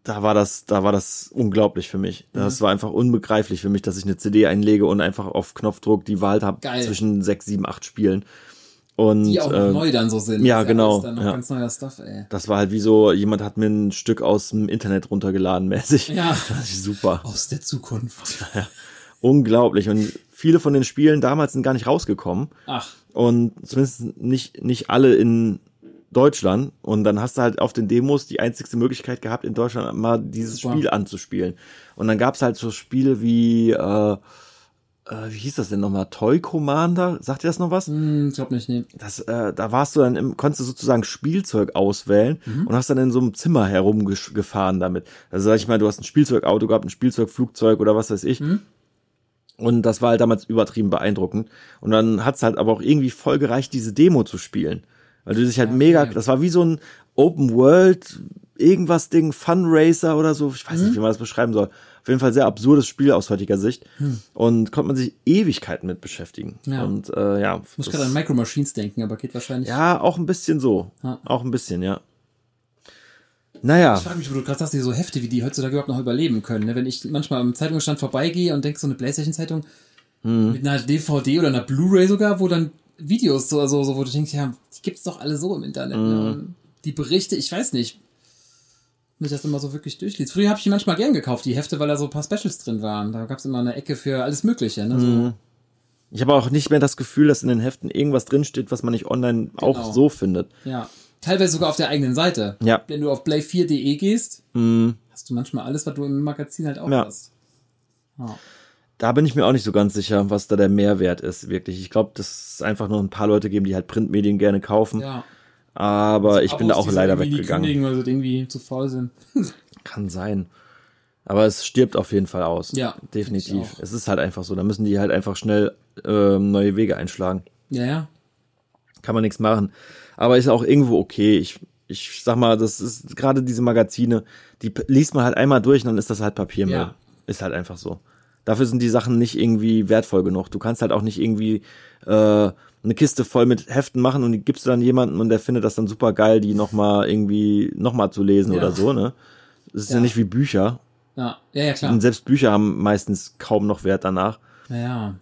Da war das, da war das unglaublich für mich. Das Mhm. war einfach unbegreiflich für mich, dass ich eine CD einlege und einfach auf Knopfdruck die Wahl habe zwischen sechs, sieben, acht Spielen. Und Die auch äh, neu dann so sind. ja, Das genau, ja. Stuff, das war halt wie so, jemand hat mir ein Stück aus dem Internet runtergeladen, mäßig. Ja. Super. Aus der Zukunft. Unglaublich. Und viele von den Spielen damals sind gar nicht rausgekommen. Ach, Und zumindest nicht, nicht alle in Deutschland. Und dann hast du halt auf den Demos die einzigste Möglichkeit gehabt, in Deutschland mal dieses Super. Spiel anzuspielen. Und dann gab's halt so Spiele wie, äh, äh, wie hieß das denn nochmal? Toy Commander? Sagt ihr das noch was? hm, ich glaub nicht, nee. das, äh, da warst du dann im, konntest du sozusagen Spielzeug auswählen Mhm. und hast dann in so einem Zimmer herumgefahren damit. Also sag ich mal, du hast ein Spielzeugauto gehabt, ein Spielzeugflugzeug oder was weiß ich. Mhm. Und das war halt damals übertrieben beeindruckend. Und dann hat's halt aber auch irgendwie voll gereicht, diese Demo zu spielen. Weil du dich halt Ja, mega, okay. das war wie so ein Open World, irgendwas Ding, Fun Racer oder so. Ich weiß Mhm. nicht, wie man das beschreiben soll. Auf jeden Fall sehr absurdes Spiel aus heutiger Sicht. Und konnte man sich Ewigkeiten mit beschäftigen. Hm. Ja. Und äh, ja. Ich muss gerade an Micro Machines denken, aber geht wahrscheinlich. ja, auch ein bisschen so. Ja. Auch ein bisschen, ja. Naja, Ich frage mich, wo du gerade sagst, die so Hefte, wie die heutzutage überhaupt noch überleben können. Ne? Wenn ich manchmal am Zeitungsstand vorbeigehe und denke, so eine Playstation-Zeitung Mhm. mit einer DVD oder einer Blu-ray sogar, wo dann Videos so, so, so wo du denkst, ja, die gibt's doch alle so im Internet. Mhm. Ne? Die Berichte, ich weiß nicht, wenn ich das immer so wirklich durchliest. Früher habe ich die manchmal gern gekauft, die Hefte, weil da so ein paar Specials drin waren. Da gab's immer eine Ecke für alles Mögliche. Ne? So, Mhm. Ich habe auch nicht mehr das Gefühl, dass in den Heften irgendwas drinsteht, was man nicht online Genau. auch so findet. Ja. Teilweise sogar auf der eigenen Seite. Ja. Wenn du auf play4.de gehst, hast du manchmal alles, was du im Magazin halt auch Ja. hast. Ja. Da bin ich mir auch nicht so ganz sicher, was da der Mehrwert ist, wirklich. Ich glaube, dass es einfach nur ein paar Leute geben, die halt Printmedien gerne kaufen. ja. Aber ich bin da auch die leider weggegangen. kündigen, Weil sie irgendwie zu faul sind. Kann sein. Aber es stirbt auf jeden Fall aus. Ja, definitiv. Es ist halt einfach so. Da müssen die halt einfach schnell ähm, neue Wege einschlagen. Ja, ja. Kann man nichts machen. Aber ist auch irgendwo okay. Ich, ich sag mal, das ist gerade diese Magazine, die liest man halt einmal durch und dann ist das halt Papiermüll. Ja. Ist halt einfach so. Dafür sind die Sachen nicht irgendwie wertvoll genug. Du kannst halt auch nicht irgendwie äh, eine Kiste voll mit Heften machen und die gibst du dann jemandem und der findet das dann super geil, die nochmal irgendwie nochmal zu lesen Ja. oder so, ne? Das ist ja. Ja. nicht wie Bücher. Ja, ja, ja klar. Und selbst Bücher haben meistens kaum noch Wert danach. Ja,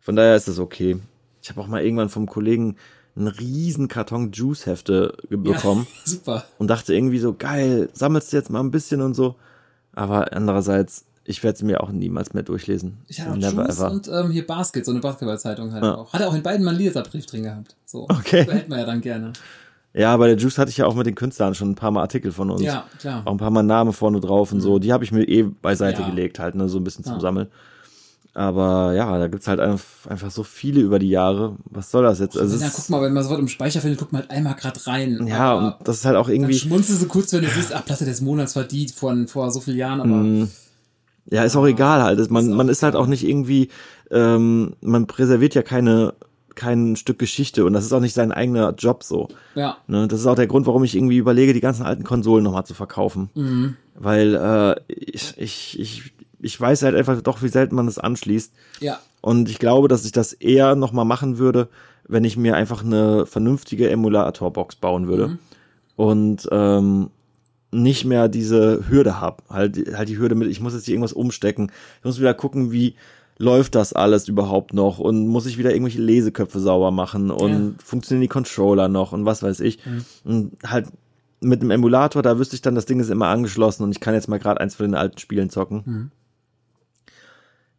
Von daher ist das okay. Ich habe auch mal irgendwann vom Kollegen einen riesen Karton Juice-Hefte bekommen Ja, super. und dachte irgendwie so, geil, sammelst du jetzt mal ein bisschen und so. Aber andererseits, ich werde sie mir auch niemals mehr durchlesen. Ich hatte auch Never Juice ever. und ähm, hier Basket, so eine Basketballzeitung halt Ja. auch. Hatte auch in beiden mal einen Leserbrief drin gehabt. So. Okay. Behält man ja dann gerne. Ja, bei der Juice hatte ich ja auch mit den Künstlern schon ein paar Mal Artikel von uns. Ja, klar. Auch ein paar Mal Namen vorne drauf und so. Die habe ich mir eh beiseite Ja. gelegt, halt, ne, so ein bisschen zum Ja. Sammeln. Aber ja, da gibt's halt einf- einfach so viele über die Jahre. Was soll das jetzt? Also ja, es guck mal, wenn man sowas im Speicher findet, guck mal halt einmal grad rein. ja, Aber und das ist halt auch dann irgendwie. schmunzelst du kurz, wenn du siehst, ah, Platte des Monats verdient von vor so vielen Jahren, aber Mhm. Ja, ist auch egal halt. Man, auch man ist halt auch nicht irgendwie, ähm, man präserviert ja keine, kein Stück Geschichte und das ist auch nicht sein eigener Job so. ja, Ne? Das ist auch der Grund, warum ich irgendwie überlege, die ganzen alten Konsolen nochmal zu verkaufen. Mhm. Weil äh, ich, ich, ich, ich weiß halt einfach doch, wie selten man das anschließt. ja, Und ich glaube, dass ich das eher nochmal machen würde, wenn ich mir einfach eine vernünftige Emulatorbox bauen würde. Mhm. Und ähm, nicht mehr diese Hürde habe. Halt, halt die Hürde mit, ich muss jetzt hier irgendwas umstecken. Ich muss wieder gucken, wie läuft das alles überhaupt noch und muss ich wieder irgendwelche Leseköpfe sauber machen und Ja. funktionieren die Controller noch und was weiß ich. Mhm. Und halt mit dem Emulator, da wüsste ich dann, das Ding ist immer angeschlossen und ich kann jetzt mal gerade eins von den alten Spielen zocken. Mhm.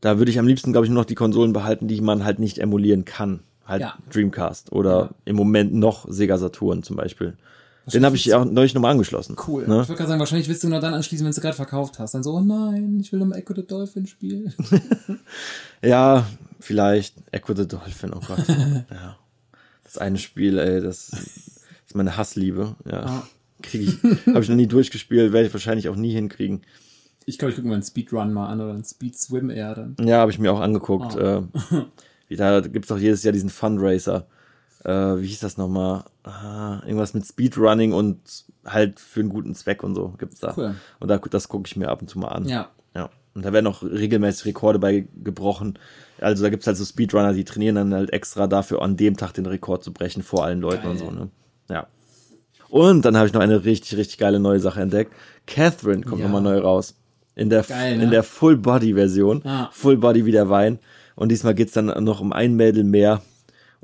Da würde ich am liebsten, glaube ich, nur noch die Konsolen behalten, die man halt nicht emulieren kann. Halt Ja. Dreamcast oder Ja. im Moment noch Sega Saturn zum Beispiel. Den habe ich auch neulich nochmal angeschlossen. cool. Ich Ne? würde gerade sagen, wahrscheinlich willst du nur dann anschließen, wenn du gerade verkauft hast. Dann so, oh nein, ich will nochmal Echo the Dolphin spielen. Ja, vielleicht. Echo the Dolphin, oh Gott. ja. Das eine Spiel, ey, das ist meine Hassliebe. Ja. Ja. Krieg ich, habe ich noch nie durchgespielt, werde ich wahrscheinlich auch nie hinkriegen. Ich glaube, ich gucke mir einen Speedrun mal an oder einen Speed Swim eher dann. Ja, habe ich mir auch angeguckt. Ah. Äh, wie da gibt's doch jedes Jahr diesen Fundraiser. Äh, wie hieß das nochmal? Ah, irgendwas mit Speedrunning und halt für einen guten Zweck und so gibt's da. Cool. Und da, das gucke ich mir ab und zu mal an. Ja. Ja. Und da werden auch regelmäßig Rekorde bei gebrochen. Also da gibt's halt so Speedrunner, die trainieren dann halt extra dafür, an dem Tag den Rekord zu brechen vor allen Leuten Geil. und so, ne? Ja. Und dann habe ich noch eine richtig, richtig geile neue Sache entdeckt. Catherine kommt Ja. nochmal neu raus. In der, Geil, ne? in der Full-Body-Version. Ja. Full Body wie der Wein. Und diesmal geht's dann noch um ein Mädel mehr.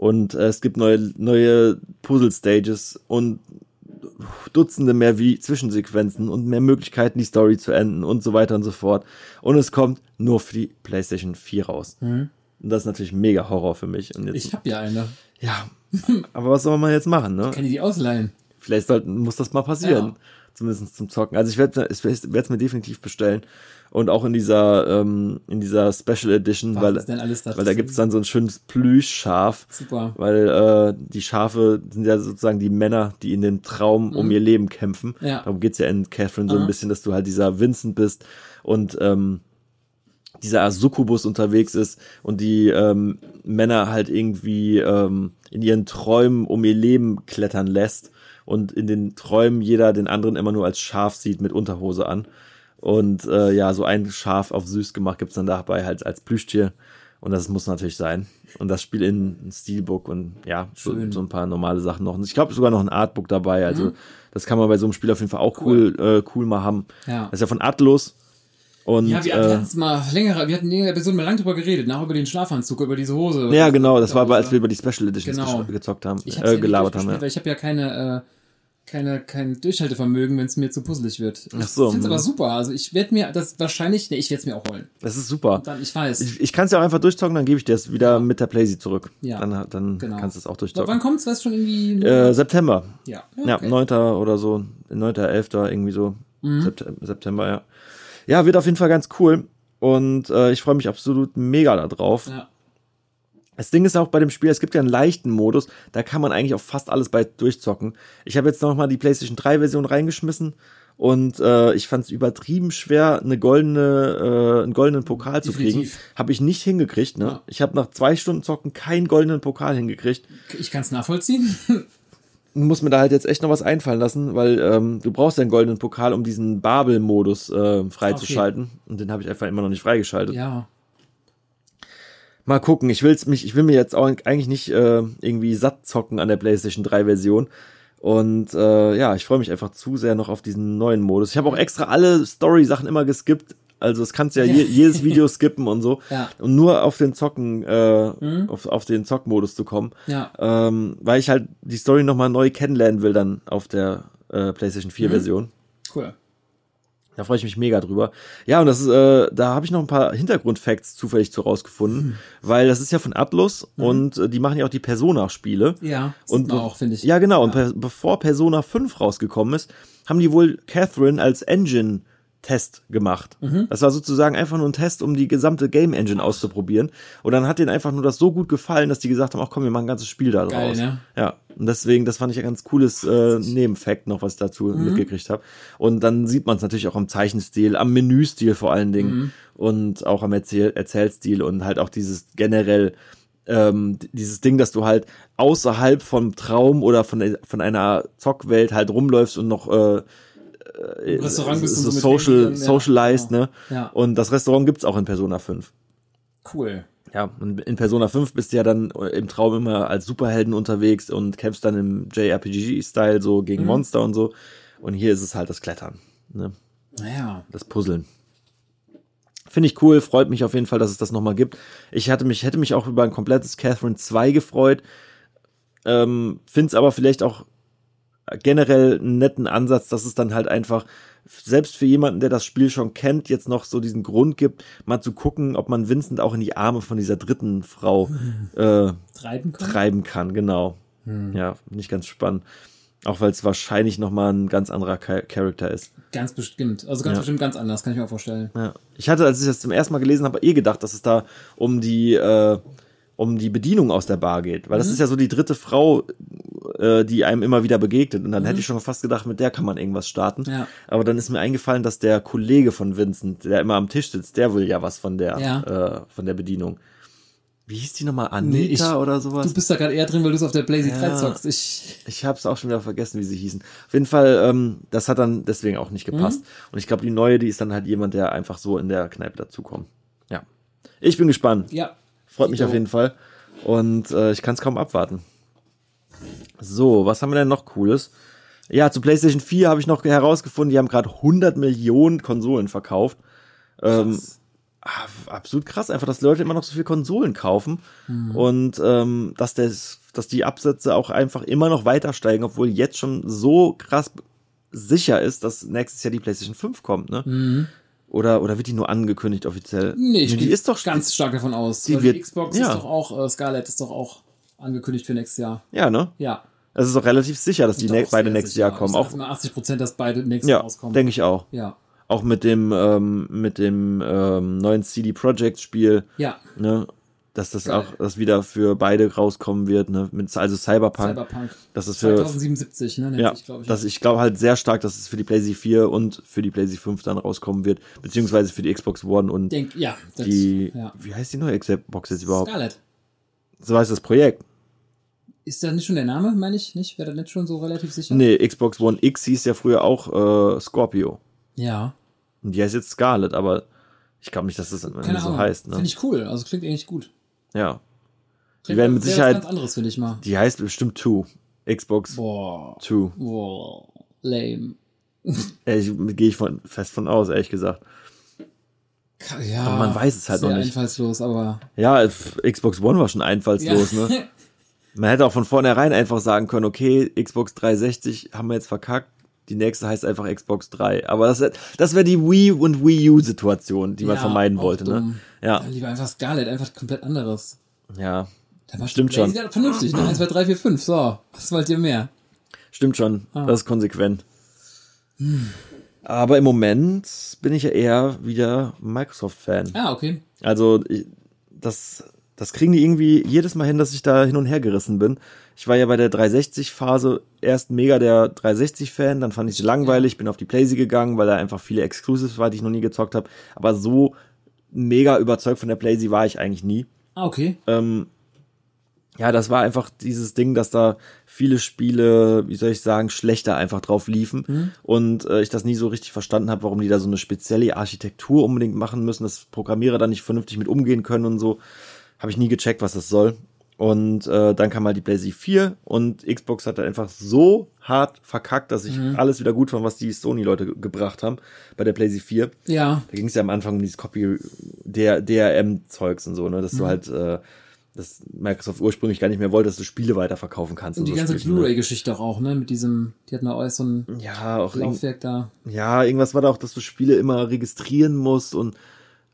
Und äh, es gibt neue, neue Puzzle-Stages und Dutzende mehr wie Zwischensequenzen und mehr Möglichkeiten, die Story zu enden und so weiter und so fort. Und es kommt nur für die PlayStation 4 raus. Und das ist natürlich mega Horror für mich. Und jetzt, Mhm. Ich habe ja eine. ja, aber was soll man jetzt machen, ne? Kann ich die ausleihen? Vielleicht sollten, muss das mal passieren. Ja. Zumindest zum Zocken. Also ich werde es mir definitiv bestellen. Und auch in dieser, ähm, in dieser Special Edition, Was weil, da weil da gibt's dann so ein schönes Plüschschaf. Super. Weil äh, die Schafe sind ja sozusagen die Männer, die in dem Traum um ihr Leben kämpfen. Mhm. Ja. Darum geht's ja in Catherine so ein Aha. bisschen, dass du halt dieser Vincent bist und ähm, dieser Succubus unterwegs ist und die ähm, Männer halt irgendwie ähm, in ihren Träumen um ihr Leben klettern lässt und in den Träumen jeder den anderen immer nur als Schaf sieht mit Unterhose an. Und äh, ja, so ein Schaf auf süß gemacht gibt's dann dabei halt als Plüschtier. Und das muss natürlich sein. Und das Spiel in ein Steelbook und ja, so, so ein paar normale Sachen noch. Und ich glaube sogar noch ein Artbook dabei. Also das kann man bei so einem Spiel auf jeden Fall auch cool, äh, cool mal haben. Ja. Das ist ja von Atlus. Und Ja, wir hatten äh, letztes Mal längere, wir hatten in der Episode mal lang drüber geredet, nach über den Schlafanzug, über diese Hose. ja, genau, das war aber, als wir über die Special Editions Genau. gezockt haben, ich äh, ja gelabert haben. Ja. weil ich habe ja keine keine, kein Durchhaltevermögen, wenn es mir zu puzzelig wird. Ich Ach so, finde es aber super. Also ich werde mir das wahrscheinlich, nee, ich werde es mir auch holen. Das ist super. Und dann, ich weiß. Ich, ich kann es ja auch einfach durchzocken, dann gebe ich dir es wieder mit der Playsee zurück. Ja. Dann, dann Genau. kannst du es auch Wann durchzocken. kommt's? Weißt schon irgendwie? Äh, September. ja. Ja, okay. 9. oder so. 9. 11. irgendwie so. Mhm. Sept September, ja. Ja, wird auf jeden Fall ganz cool. Und äh, ich freue mich absolut mega da drauf. ja. Das Ding ist auch bei dem Spiel, es gibt ja einen leichten Modus, da kann man eigentlich auch fast alles bei durchzocken. Ich habe jetzt noch mal die PlayStation 3 Version reingeschmissen und äh, ich fand es übertrieben schwer, eine goldene, äh, einen goldenen Pokal zu kriegen. Definitiv. Habe ich nicht hingekriegt. Ne? Ja. Ich habe nach zwei Stunden Zocken keinen goldenen Pokal hingekriegt. Ich kann es nachvollziehen. Muss mir da halt jetzt echt noch was einfallen lassen, weil ähm, du brauchst ja einen goldenen Pokal, um diesen Babel-Modus äh, freizuschalten. Und den habe ich einfach immer noch nicht freigeschaltet. ja. Mal gucken, ich will's mich, ich will mir jetzt auch eigentlich nicht äh, irgendwie satt zocken an der PlayStation 3 Version. Und äh, ja, ich freue mich einfach zu sehr noch auf diesen neuen Modus. Ich habe auch extra alle Story-Sachen immer geskippt. Also es kannst ja je, jedes Video skippen und so. Ja. Und nur auf den Zocken, äh, auf, auf den Zockmodus zu kommen. Ja. Ähm, weil ich halt die Story nochmal neu kennenlernen will dann auf der äh, PlayStation 4 Version. Cool. Da freue ich mich mega drüber. Ja, und das ist, äh, da habe ich noch ein paar Hintergrundfacts zufällig zu rausgefunden, Hm. weil das ist ja von Atlus und äh, die machen ja auch die Persona-Spiele. Ja. Und Und auch, finde ich. Ja, genau. Und per bevor Persona 5 rausgekommen ist, haben die wohl Catherine als Engine-Test gemacht. Mhm. Das war sozusagen einfach nur ein Test, um die gesamte Game Engine auszuprobieren. Und dann hat denen einfach nur das so gut gefallen, dass die gesagt haben, ach komm, wir machen ein ganzes Spiel da draus. ne? Ja, und deswegen, das fand ich ein ganz cooles äh, Nebenfact noch, was ich dazu Mhm. mitgekriegt habe. Und dann sieht man es natürlich auch am Zeichenstil, am Menüstil vor allen Dingen Mhm. und auch am Erzähl Erzählstil und halt auch dieses generell ähm, dieses Ding, dass du halt außerhalb vom Traum oder von, von einer Zockwelt halt rumläufst und noch äh, Im Restaurant bist du so so social, ja, socialized, genau. ne? Ja. Und das Restaurant gibt's auch in Persona 5. Cool. Ja, und in Persona 5 bist du ja dann im Traum immer als Superhelden unterwegs und kämpfst dann im JRPG-Style so Mhm. gegen Monster und so. Und hier ist es halt das Klettern, ne? Naja. das Puzzeln. Finde ich cool, freut mich auf jeden Fall, dass es das nochmal gibt. Ich hatte mich, hätte mich auch über ein komplettes Catherine 2 gefreut. Ähm, Finde es aber vielleicht auch generell einen netten Ansatz, dass es dann halt einfach, selbst für jemanden, der das Spiel schon kennt, jetzt noch so diesen Grund gibt, mal zu gucken, ob man Vincent auch in die Arme von dieser dritten Frau äh, Treiben können? treiben kann, genau. Ja, nicht ganz spannend. Auch weil es wahrscheinlich nochmal ein ganz anderer Cha- Charakter ist. Ganz bestimmt. Also ganz Ja. bestimmt ganz anders, kann ich mir auch vorstellen. Ja. Ich hatte, als ich das zum ersten Mal gelesen habe, eh gedacht, dass es da um die, äh, um die Bedienung aus der Bar geht. Weil das ist ja so die dritte Frau, äh, die einem immer wieder begegnet. Und dann hätte ich schon fast gedacht, mit der kann man irgendwas starten. Ja. Aber dann ist mir eingefallen, dass der Kollege von Vincent, der immer am Tisch sitzt, der will ja was von der, Ja. äh, von der Bedienung. Wie hieß die nochmal? Anita ich- oder sowas? Du bist da gerade eher drin, weil du es auf der Blazy Ja. 3 zockst. Ich, Ich habe es auch schon wieder vergessen, wie sie hießen. Auf jeden Fall, ähm, das hat dann deswegen auch nicht gepasst. Und ich glaube, die neue, die ist dann halt jemand, der einfach so in der Kneipe dazukommt. Ja. Ich bin gespannt. ja. Freut mich Dito. auf jeden Fall. Und äh, ich kann es kaum abwarten. So, was haben wir denn noch Cooles? Ja, zu PlayStation 4 habe ich noch herausgefunden, die haben gerade 100 Millionen Konsolen verkauft. Ähm, ah, absolut krass, einfach, dass Leute immer noch so viele Konsolen kaufen und ähm, dass, das, dass die Absätze auch einfach immer noch weiter steigen, obwohl jetzt schon so krass sicher ist, dass nächstes Jahr die PlayStation 5 kommt, ne? Oder, oder wird die nur angekündigt offiziell? Nee, ich die ist doch ganz stark davon aus. die wird- die Xbox ja. ist doch auch, äh, Scarlett ist doch auch angekündigt für nächstes Jahr. Ja, ne? Ja. Es ist auch relativ sicher, dass die Doch, ne beide nächstes sicher. Jahr kommen. Ich Auch, sag immer 80 Prozent, dass beide nächstes ja, Jahr rauskommen. denke ich auch. Ja. Auch mit dem, ähm, mit dem ähm, neuen CD Projekt Spiel, Ja. ne? Dass das Geil. auch, das wieder für beide rauskommen wird, ne? Mit, also Cyberpunk. Cyberpunk. Das ist für, 2077, ne? Nennt ja, sich, glaube ich. das, ich glaube halt sehr stark, dass es für die PlayStation 4 und für die PlayStation 5 dann rauskommen wird, beziehungsweise für die Xbox One und Denk, ja. Das, die, ja. wie heißt die neue Xbox jetzt überhaupt? Scarlett. So heißt das Projekt. Ist da nicht schon der Name, meine ich? Nicht? Wäre das nicht schon so relativ sicher? Nee, Xbox One X hieß ja früher auch äh, Scorpio. Ja. Und die heißt jetzt Scarlet, aber ich glaube nicht, dass das am Ende so heißt. Ne? Finde ich cool. Also klingt eigentlich gut. Ja. Klingt werden mit Sicherheit- ganz anderes, ich mal. Die heißt bestimmt Two. Xbox Boah. Two. Boah. Lame. Äh, Gehe ich von, fest von aus, ehrlich gesagt. Ja. Aber man weiß es halt noch nicht. einfallslos, aber. Ja, Xbox One war schon einfallslos, Ja. ne? Man hätte auch von vornherein einfach sagen können, okay, Xbox 360 haben wir jetzt verkackt, die nächste heißt einfach Xbox 3. Aber das, das wäre die Wii und Wii U-Situation, die man Ja, vermeiden wollte, ne? Ja, Ja, lieber einfach Scarlet, einfach komplett anderes. ja. Da macht Stimmt schon. Ja, vernünftig, ne? 1, 2, 3, 4, 5. So, was wollt ihr mehr? Stimmt schon. Ah. Das ist konsequent. Aber im Moment bin ich ja eher wieder Microsoft-Fan. Ah, okay. Also das, das kriegen die irgendwie jedes Mal hin, dass ich da hin und her gerissen bin. Ich war ja bei der 360-Phase erst mega der 360-Fan, dann fand ich sie langweilig, bin auf die Playsee gegangen, weil da einfach viele Exclusives war, die ich noch nie gezockt habe. Aber so mega überzeugt von der Playsee war ich eigentlich nie. Ah, okay. Ähm, ja, das war einfach dieses Ding, dass da viele Spiele, wie soll ich sagen, schlechter einfach drauf liefen und äh, ich das nie so richtig verstanden habe, warum die da so eine spezielle Architektur unbedingt machen müssen, dass Programmierer da nicht vernünftig mit umgehen können und so. Habe ich nie gecheckt, was das soll. Und äh, dann kam mal die PlayStation 4 und Xbox hat da einfach so hart verkackt, dass ich alles wieder gut fand, was die Sony-Leute ge gebracht haben bei der PlayStation 4. Ja. Da ging es ja am Anfang um dieses Copy der DRM-Zeugs und so, ne, Mhm. dass du halt äh, dass Microsoft ursprünglich gar nicht mehr wollte, dass du Spiele weiterverkaufen kannst. Und die so ganze ne? Blu-ray-Geschichte auch, ne? Mit diesem, die hatten da auch so ein Ja, auch Laufwerk da. ja, irgendwas war da auch, dass du Spiele immer registrieren musst und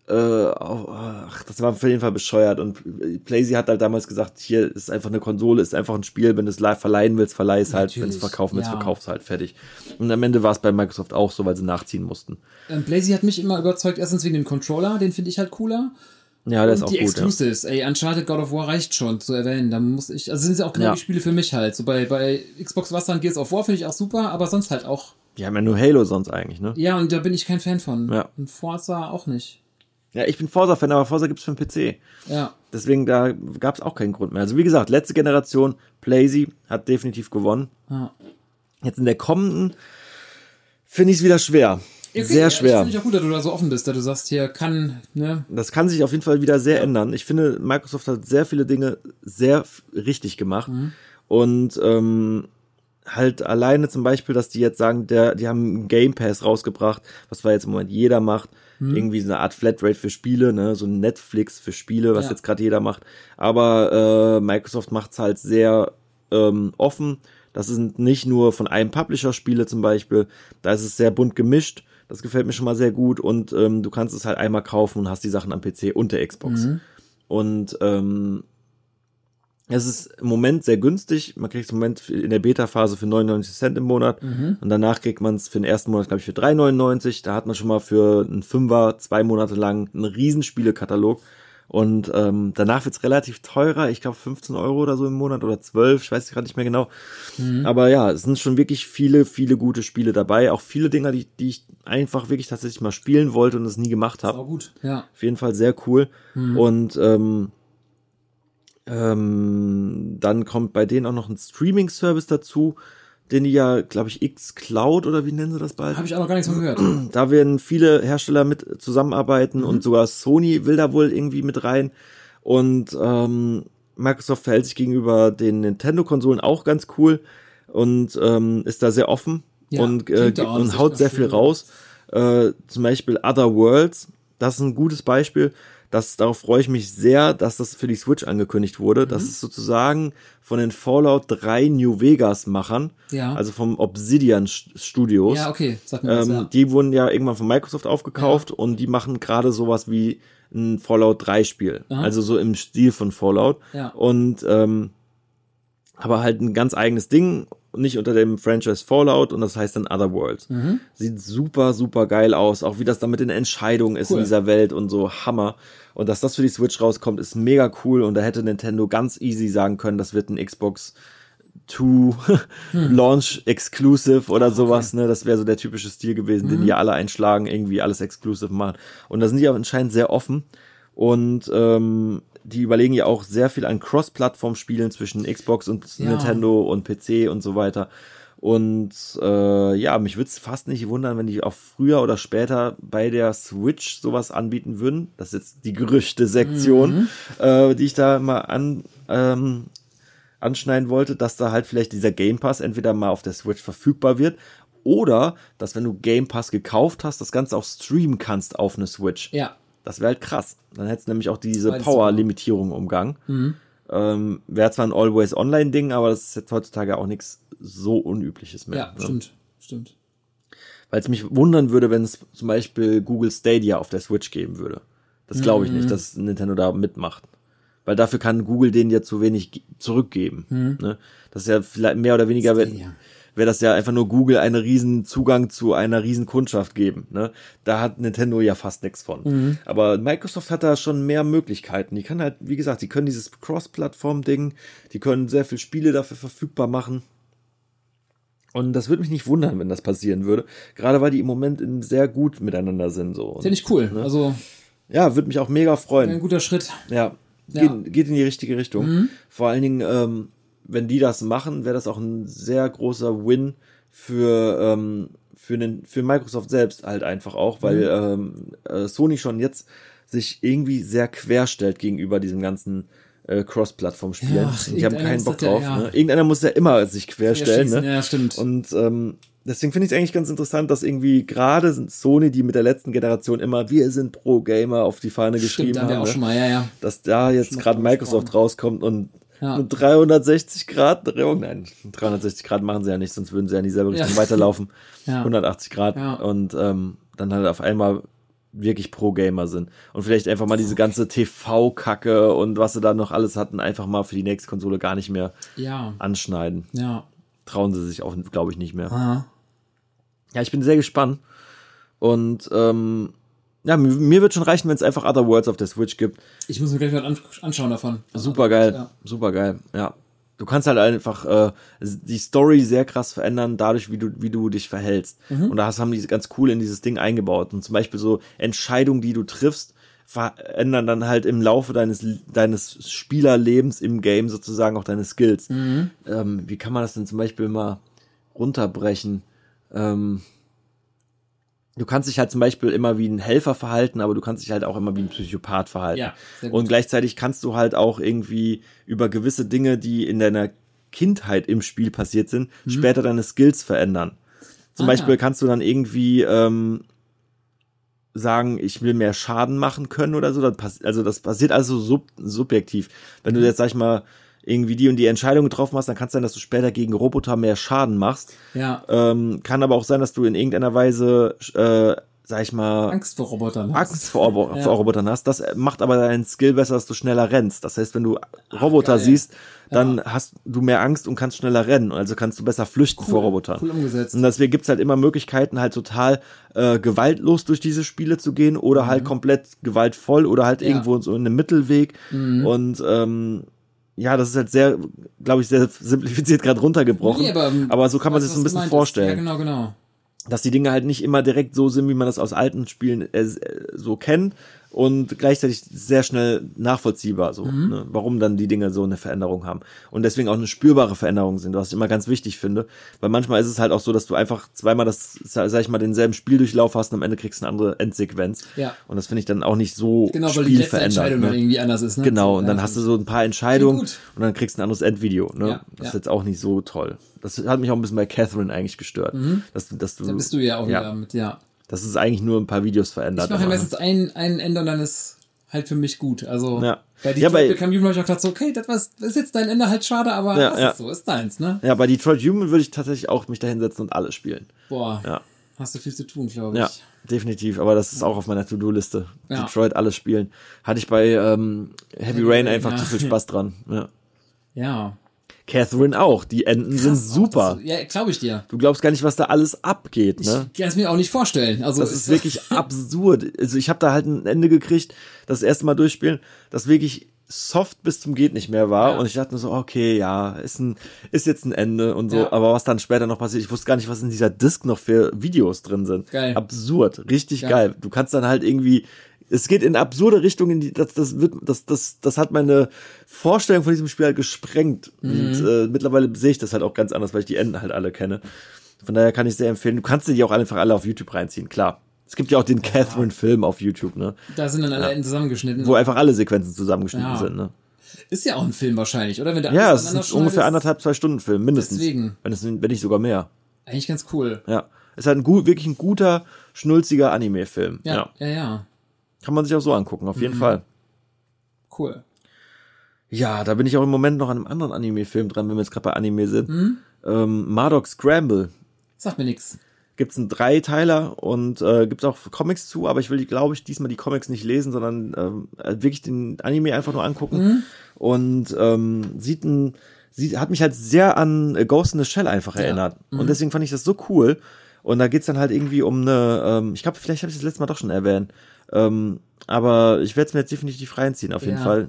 äh, ach, das war auf jeden Fall bescheuert. Und PlaySy hat halt damals gesagt, hier ist einfach eine Konsole, ist einfach ein Spiel, wenn du es live verleihen willst, verleih es halt, wenn du es verkaufen willst, ja. verkaufst halt, fertig. Und am Ende war es bei Microsoft auch so, weil sie nachziehen mussten. Ähm, Blazy hat mich immer überzeugt, erstens wegen dem Controller, den finde ich halt cooler. Ja, der ist und auch die gut. Ja. Exclusives, ey, Uncharted God of War reicht schon zu erwähnen. Da muss ich, also sind sie auch genau Ja. die Spiele für mich halt. So bei, bei Xbox was dann Gears of War finde ich auch super, aber sonst halt auch. Die haben ja nur Halo sonst eigentlich, ne? Ja, und da bin ich kein Fan von. Ja. Und Forza auch nicht. Ja, ich bin Forza-Fan, aber Forza gibt's für den PC. Ja. Deswegen, da gab es auch keinen Grund mehr. Also wie gesagt, letzte Generation, Playsy hat definitiv gewonnen. ja. Jetzt in der kommenden finde ich es wieder schwer. Okay, sehr ja, schwer. Finde ich auch gut, dass du da so offen bist, dass du sagst, hier kann, ne? Das kann sich auf jeden Fall wieder sehr ändern. Ich finde, Microsoft hat sehr viele Dinge sehr richtig gemacht. Mhm. Und ähm, halt alleine zum Beispiel, dass die jetzt sagen, der, die haben einen Game Pass rausgebracht, was zwar jetzt im Moment jeder macht. Mhm. Irgendwie so eine Art Flatrate für Spiele, ne? so ein Netflix für Spiele, was Ja. jetzt gerade jeder macht. Aber äh, Microsoft macht's halt sehr ähm, offen. Das sind nicht nur von einem Publisher Spiele zum Beispiel. Da ist es sehr bunt gemischt. Das gefällt mir schon mal sehr gut. Und ähm, du kannst es halt einmal kaufen und hast die Sachen am PC und der Xbox. Mhm. Und ähm, es ist im Moment sehr günstig. Man kriegt es im Moment in der Beta-Phase für 99 Cent im Monat. Mhm. Und danach kriegt man es für den ersten Monat, glaube ich, für 3,99. Da hat man schon mal für einen Fünfer zwei Monate lang einen riesen Spielekatalog. Und ähm, danach wird's relativ teurer. Ich glaube 15 Euro oder so im Monat oder 12. Ich weiß gerade nicht mehr genau. Aber ja, es sind schon wirklich viele, viele gute Spiele dabei. Auch viele Dinger, die, die ich einfach wirklich tatsächlich mal spielen wollte und es nie gemacht habe. Gut. Ja. Auf jeden Fall sehr cool. Und ähm, ähm, dann kommt bei denen auch noch ein Streaming-Service dazu, den die ja, glaube ich, X-Cloud oder wie nennen sie das bald? Habe ich auch noch gar nichts von gehört. Da werden viele Hersteller mit zusammenarbeiten und sogar Sony will da wohl irgendwie mit rein. Und ähm, Microsoft verhält sich gegenüber den Nintendo-Konsolen auch ganz cool und ähm, ist da sehr offen Ja, und, äh, und haut sehr viel raus. Äh, zum Beispiel Other Worlds, das ist ein gutes Beispiel. Das, darauf freue ich mich sehr, dass das für die Switch angekündigt wurde. Das Mhm. ist sozusagen von den Fallout 3 New Vegas Machern, Ja. also vom Obsidian St- Studios. Ja, okay. Sag mir was, Ähm, ja. Die wurden ja irgendwann von Microsoft aufgekauft und die machen gerade sowas wie ein Fallout 3 Spiel. Aha. Also so im Stil von Fallout. Ja. Und ähm, aber halt ein ganz eigenes Ding, nicht unter dem Franchise Fallout und das heißt dann Other Worlds. Mhm. Sieht super, super geil aus, auch wie das dann mit den Entscheidungen ist Cool. in dieser Welt und so Hammer. Und dass das für die Switch rauskommt, ist mega cool und da hätte Nintendo ganz easy sagen können, das wird ein Xbox 2 Launch Exclusive oder sowas, ne? Das wäre so der typische Stil gewesen, den die alle einschlagen, irgendwie alles Exclusive machen. Und da sind die auch anscheinend sehr offen. Und ähm, die überlegen ja auch sehr viel an Cross-Plattform-Spielen zwischen Xbox und Ja. Nintendo und PC und so weiter. Und äh, ja, mich würde es fast nicht wundern, wenn die auch früher oder später bei der Switch sowas anbieten würden. Das ist jetzt die Gerüchte-Sektion, äh, die ich da mal an, ähm, anschneiden wollte, dass da halt vielleicht dieser Game Pass entweder mal auf der Switch verfügbar wird oder dass wenn du Game Pass gekauft hast, das Ganze auch streamen kannst auf eine Switch. Ja. Das wäre halt krass. Dann hättest du nämlich auch diese Power-Limitierung umgangen. Mhm. Ähm, Wäre zwar ein Always-Online-Ding, aber das ist jetzt heutzutage auch nichts so Unübliches mehr. Ja, ne? stimmt, stimmt. Weil es mich wundern würde, wenn es zum Beispiel Google Stadia auf der Switch geben würde. Das glaube ich Mhm. nicht, dass Nintendo da mitmacht. Weil dafür kann Google denen ja zu wenig ge- zurückgeben. Ne? Das ist ja vielleicht mehr oder weniger, wäre Mhm. Stadia. wär das ja einfach nur Google einen riesen Zugang zu einer riesen Kundschaft geben. Ne? Da hat Nintendo ja fast nichts von. Mhm. Aber Microsoft hat da schon mehr Möglichkeiten. Die kann halt, wie gesagt, die können dieses Cross-Plattform-Ding, die können sehr viele Spiele dafür verfügbar machen. Und das würde mich nicht wundern, wenn das passieren würde. Gerade weil die im Moment in sehr gut miteinander sind. So. Und, Finde ich cool. Also, ja, würde mich auch mega ein freuen. guter Schritt. Ja, Ja. Mhm. Geht, geht in die richtige Richtung. Vor allen Dingen, ähm, wenn die das machen, wäre das auch ein sehr großer Win für, ähm, für, den, für Microsoft selbst halt einfach auch, weil Mhm. ähm, äh, Sony schon jetzt sich irgendwie sehr querstellt gegenüber diesem ganzen äh, Cross-Plattform-Spielen. Ja, Und die haben keinen Bock das ja- drauf. ja. Ne? Irgendeiner muss ja immer sich querstellen. Ne? ja, stimmt. Und ähm, deswegen finde ich es eigentlich ganz interessant, dass irgendwie gerade Sony, die mit der letzten Generation immer wir sind Pro-Gamer auf die Fahne geschrieben Stimmt, haben wir haben, ne? mal, ja, ja. dass da jetzt gerade Microsoft rauskommt und Ja. eine 360 Grad Drehung, nein, 360 Grad machen sie ja nicht, sonst würden sie ja in dieselbe Richtung Ja. weiterlaufen. Ja. 180 Grad und ähm, dann halt auf einmal wirklich Pro-Gamer sind. Und vielleicht einfach mal diese ganze TV-Kacke und was sie da noch alles hatten, einfach mal für die nächste Konsole gar nicht mehr anschneiden. ja. Trauen sie sich auch, glaube ich, nicht mehr. Aha. Ja, ich bin sehr gespannt. Und ähm, ja, mir, wird schon reichen, wenn es einfach Other Worlds auf der Switch gibt. Ich muss mir gleich mal an, anschauen davon. Super geil, Ja. super geil, ja. Du kannst halt einfach äh, die Story sehr krass verändern, dadurch, wie du, wie du dich verhältst. Mhm. Und da haben die ganz cool in dieses Ding eingebaut. Und zum Beispiel so Entscheidungen, die du triffst, verändern dann halt im Laufe deines, deines Spielerlebens im Game sozusagen auch deine Skills. Mhm. Ähm, wie kann man das denn zum Beispiel mal runterbrechen? Ähm, du kannst dich halt zum Beispiel immer wie ein Helfer verhalten, aber du kannst dich halt auch immer wie ein Psychopath verhalten. Ja. Und gleichzeitig kannst du halt auch irgendwie über gewisse Dinge, die in deiner Kindheit im Spiel passiert sind, später deine Skills verändern. Zum Mhm. Ah, Beispiel kannst du dann irgendwie ähm, sagen, ich will mehr Schaden machen können oder so. Das Also das passiert also sub subjektiv. Wenn Mhm. du jetzt, sag ich mal, irgendwie die und die Entscheidung getroffen hast, dann kann es sein, dass du später gegen Roboter mehr Schaden machst. Ja, Ähm, kann aber auch sein, dass du in irgendeiner Weise, äh, sag ich mal, Angst vor Robotern. Angst vor, Robo Ja. vor Robotern hast. Das macht aber deinen Skill besser, dass du schneller rennst. Das heißt, wenn du Roboter geil. siehst, dann hast du mehr Angst und kannst schneller rennen. Also kannst du besser flüchten vor Robotern. Cool umgesetzt. Und deswegen gibt's halt immer Möglichkeiten, halt total äh, gewaltlos durch diese Spiele zu gehen oder halt komplett gewaltvoll oder halt Mhm. Ja. Mhm. irgendwo so in einem Mittelweg. Und ähm, ja, das ist halt sehr, glaube ich, sehr simplifiziert gerade runtergebrochen. Nee, aber, ähm, aber so kann man sich so ein bisschen vorstellen Ja, genau, genau. dass die Dinge halt nicht immer direkt so sind, wie man das aus alten Spielen äh, so kennt und gleichzeitig sehr schnell nachvollziehbar, so, Mhm. ne, warum dann die Dinge so eine Veränderung haben und deswegen auch eine spürbare Veränderung sind, was ich immer ganz wichtig finde, weil manchmal ist es halt auch so, dass du einfach zweimal das, sag ich mal, denselben Spieldurchlauf hast und am Ende kriegst du eine andere Endsequenz Ja. und das finde ich dann auch nicht so Genau, weil die letzte. Entscheidung dann Ne? irgendwie anders ist. Ne? Genau, und dann ja, hast du so ein paar Entscheidungen und dann kriegst du ein anderes Endvideo. Ne? Ja, das ist ja. jetzt auch nicht so toll. Das hat mich auch ein bisschen bei Catherine eigentlich gestört. Dass, du- dass du, Mhm. Da bist du ja auch ja, wieder mit, ja. Das ist eigentlich nur ein paar Videos verändert. Ich mache ja aber, meistens ein, ein Ende und dann ist halt für mich gut. Also Ja. bei Ja, Detroit bei- Become Human habe ich auch gedacht, so, okay, das, was, das ist jetzt dein Ende halt schade, aber Ja, ja. ist so, ist deins, ne? Ja, bei Detroit Human würde ich tatsächlich auch mich da hinsetzen und alles spielen. Boah, Ja. hast du viel zu tun, glaube ich. Ja, definitiv. Aber das ist auch auf meiner To-Do-Liste. Ja. Detroit alles spielen. Hatte ich bei ähm, Heavy Rain einfach ja. zu viel Spaß dran. Ja. Ja. Catherine auch. Die Enden sind Krass, super. auch das- Ja, glaube ich dir. Du glaubst gar nicht, was da alles abgeht, ne? Ich kann es mir auch nicht vorstellen. Also Das ist wirklich absurd. Also ich habe da halt ein Ende gekriegt, das erste Mal durchspielen, das wirklich soft bis zum geht nicht mehr war Ja. und ich dachte mir so, okay, ja, ist ein ist jetzt ein Ende und so, Ja. aber was dann später noch passiert, ich wusste gar nicht, was in dieser Disc noch für Videos drin sind. Geil. Absurd, richtig Geil. geil. Du kannst dann halt irgendwie es geht in absurde Richtungen, die, das, das wird, das, das, das hat meine Vorstellung von diesem Spiel halt gesprengt. Und Mhm. äh, mittlerweile sehe ich das halt auch ganz anders, weil ich die Enden halt alle kenne. Von daher kann ich sehr empfehlen. Du kannst dir die auch einfach alle auf YouTube reinziehen, klar. Es gibt ja auch den Catherine-Film auf YouTube, ne? da sind dann alle Enden zusammengeschnitten. Wo einfach alle Sequenzen zusammengeschnitten Ja. sind, ne? Ist ja auch ein Film wahrscheinlich, oder? Wenn der Ja, es ist ungefähr anderthalb, zwei Stunden Film, mindestens. Deswegen. Wenn, es, wenn nicht sogar mehr. Eigentlich ganz cool. Ja. Es ist halt ein gut, wirklich ein guter, schnulziger Anime-Film. Ja, Ja. ja, ja. Kann man sich auch so angucken, auf jeden Mhm. Fall. Cool. Ja, da bin ich auch im Moment noch an einem anderen Anime-Film dran, wenn wir jetzt gerade bei Anime sind. Ähm, Mardok Scramble. Sagt mir nix. Gibt's einen Dreiteiler und äh, gibt's auch Comics zu, aber ich will, glaube ich, diesmal die Comics nicht lesen, sondern ähm, wirklich den Anime einfach nur angucken. Und ähm, sieht ein, sie hat mich halt sehr an äh, Ghost in the Shell einfach erinnert. Und deswegen fand ich das so cool. Und da geht's dann halt irgendwie um eine, ähm, ich glaube, vielleicht habe ich das letzte Mal doch schon erwähnt. Ähm, aber ich werde es mir jetzt definitiv reinziehen, auf jeden Ja. Fall.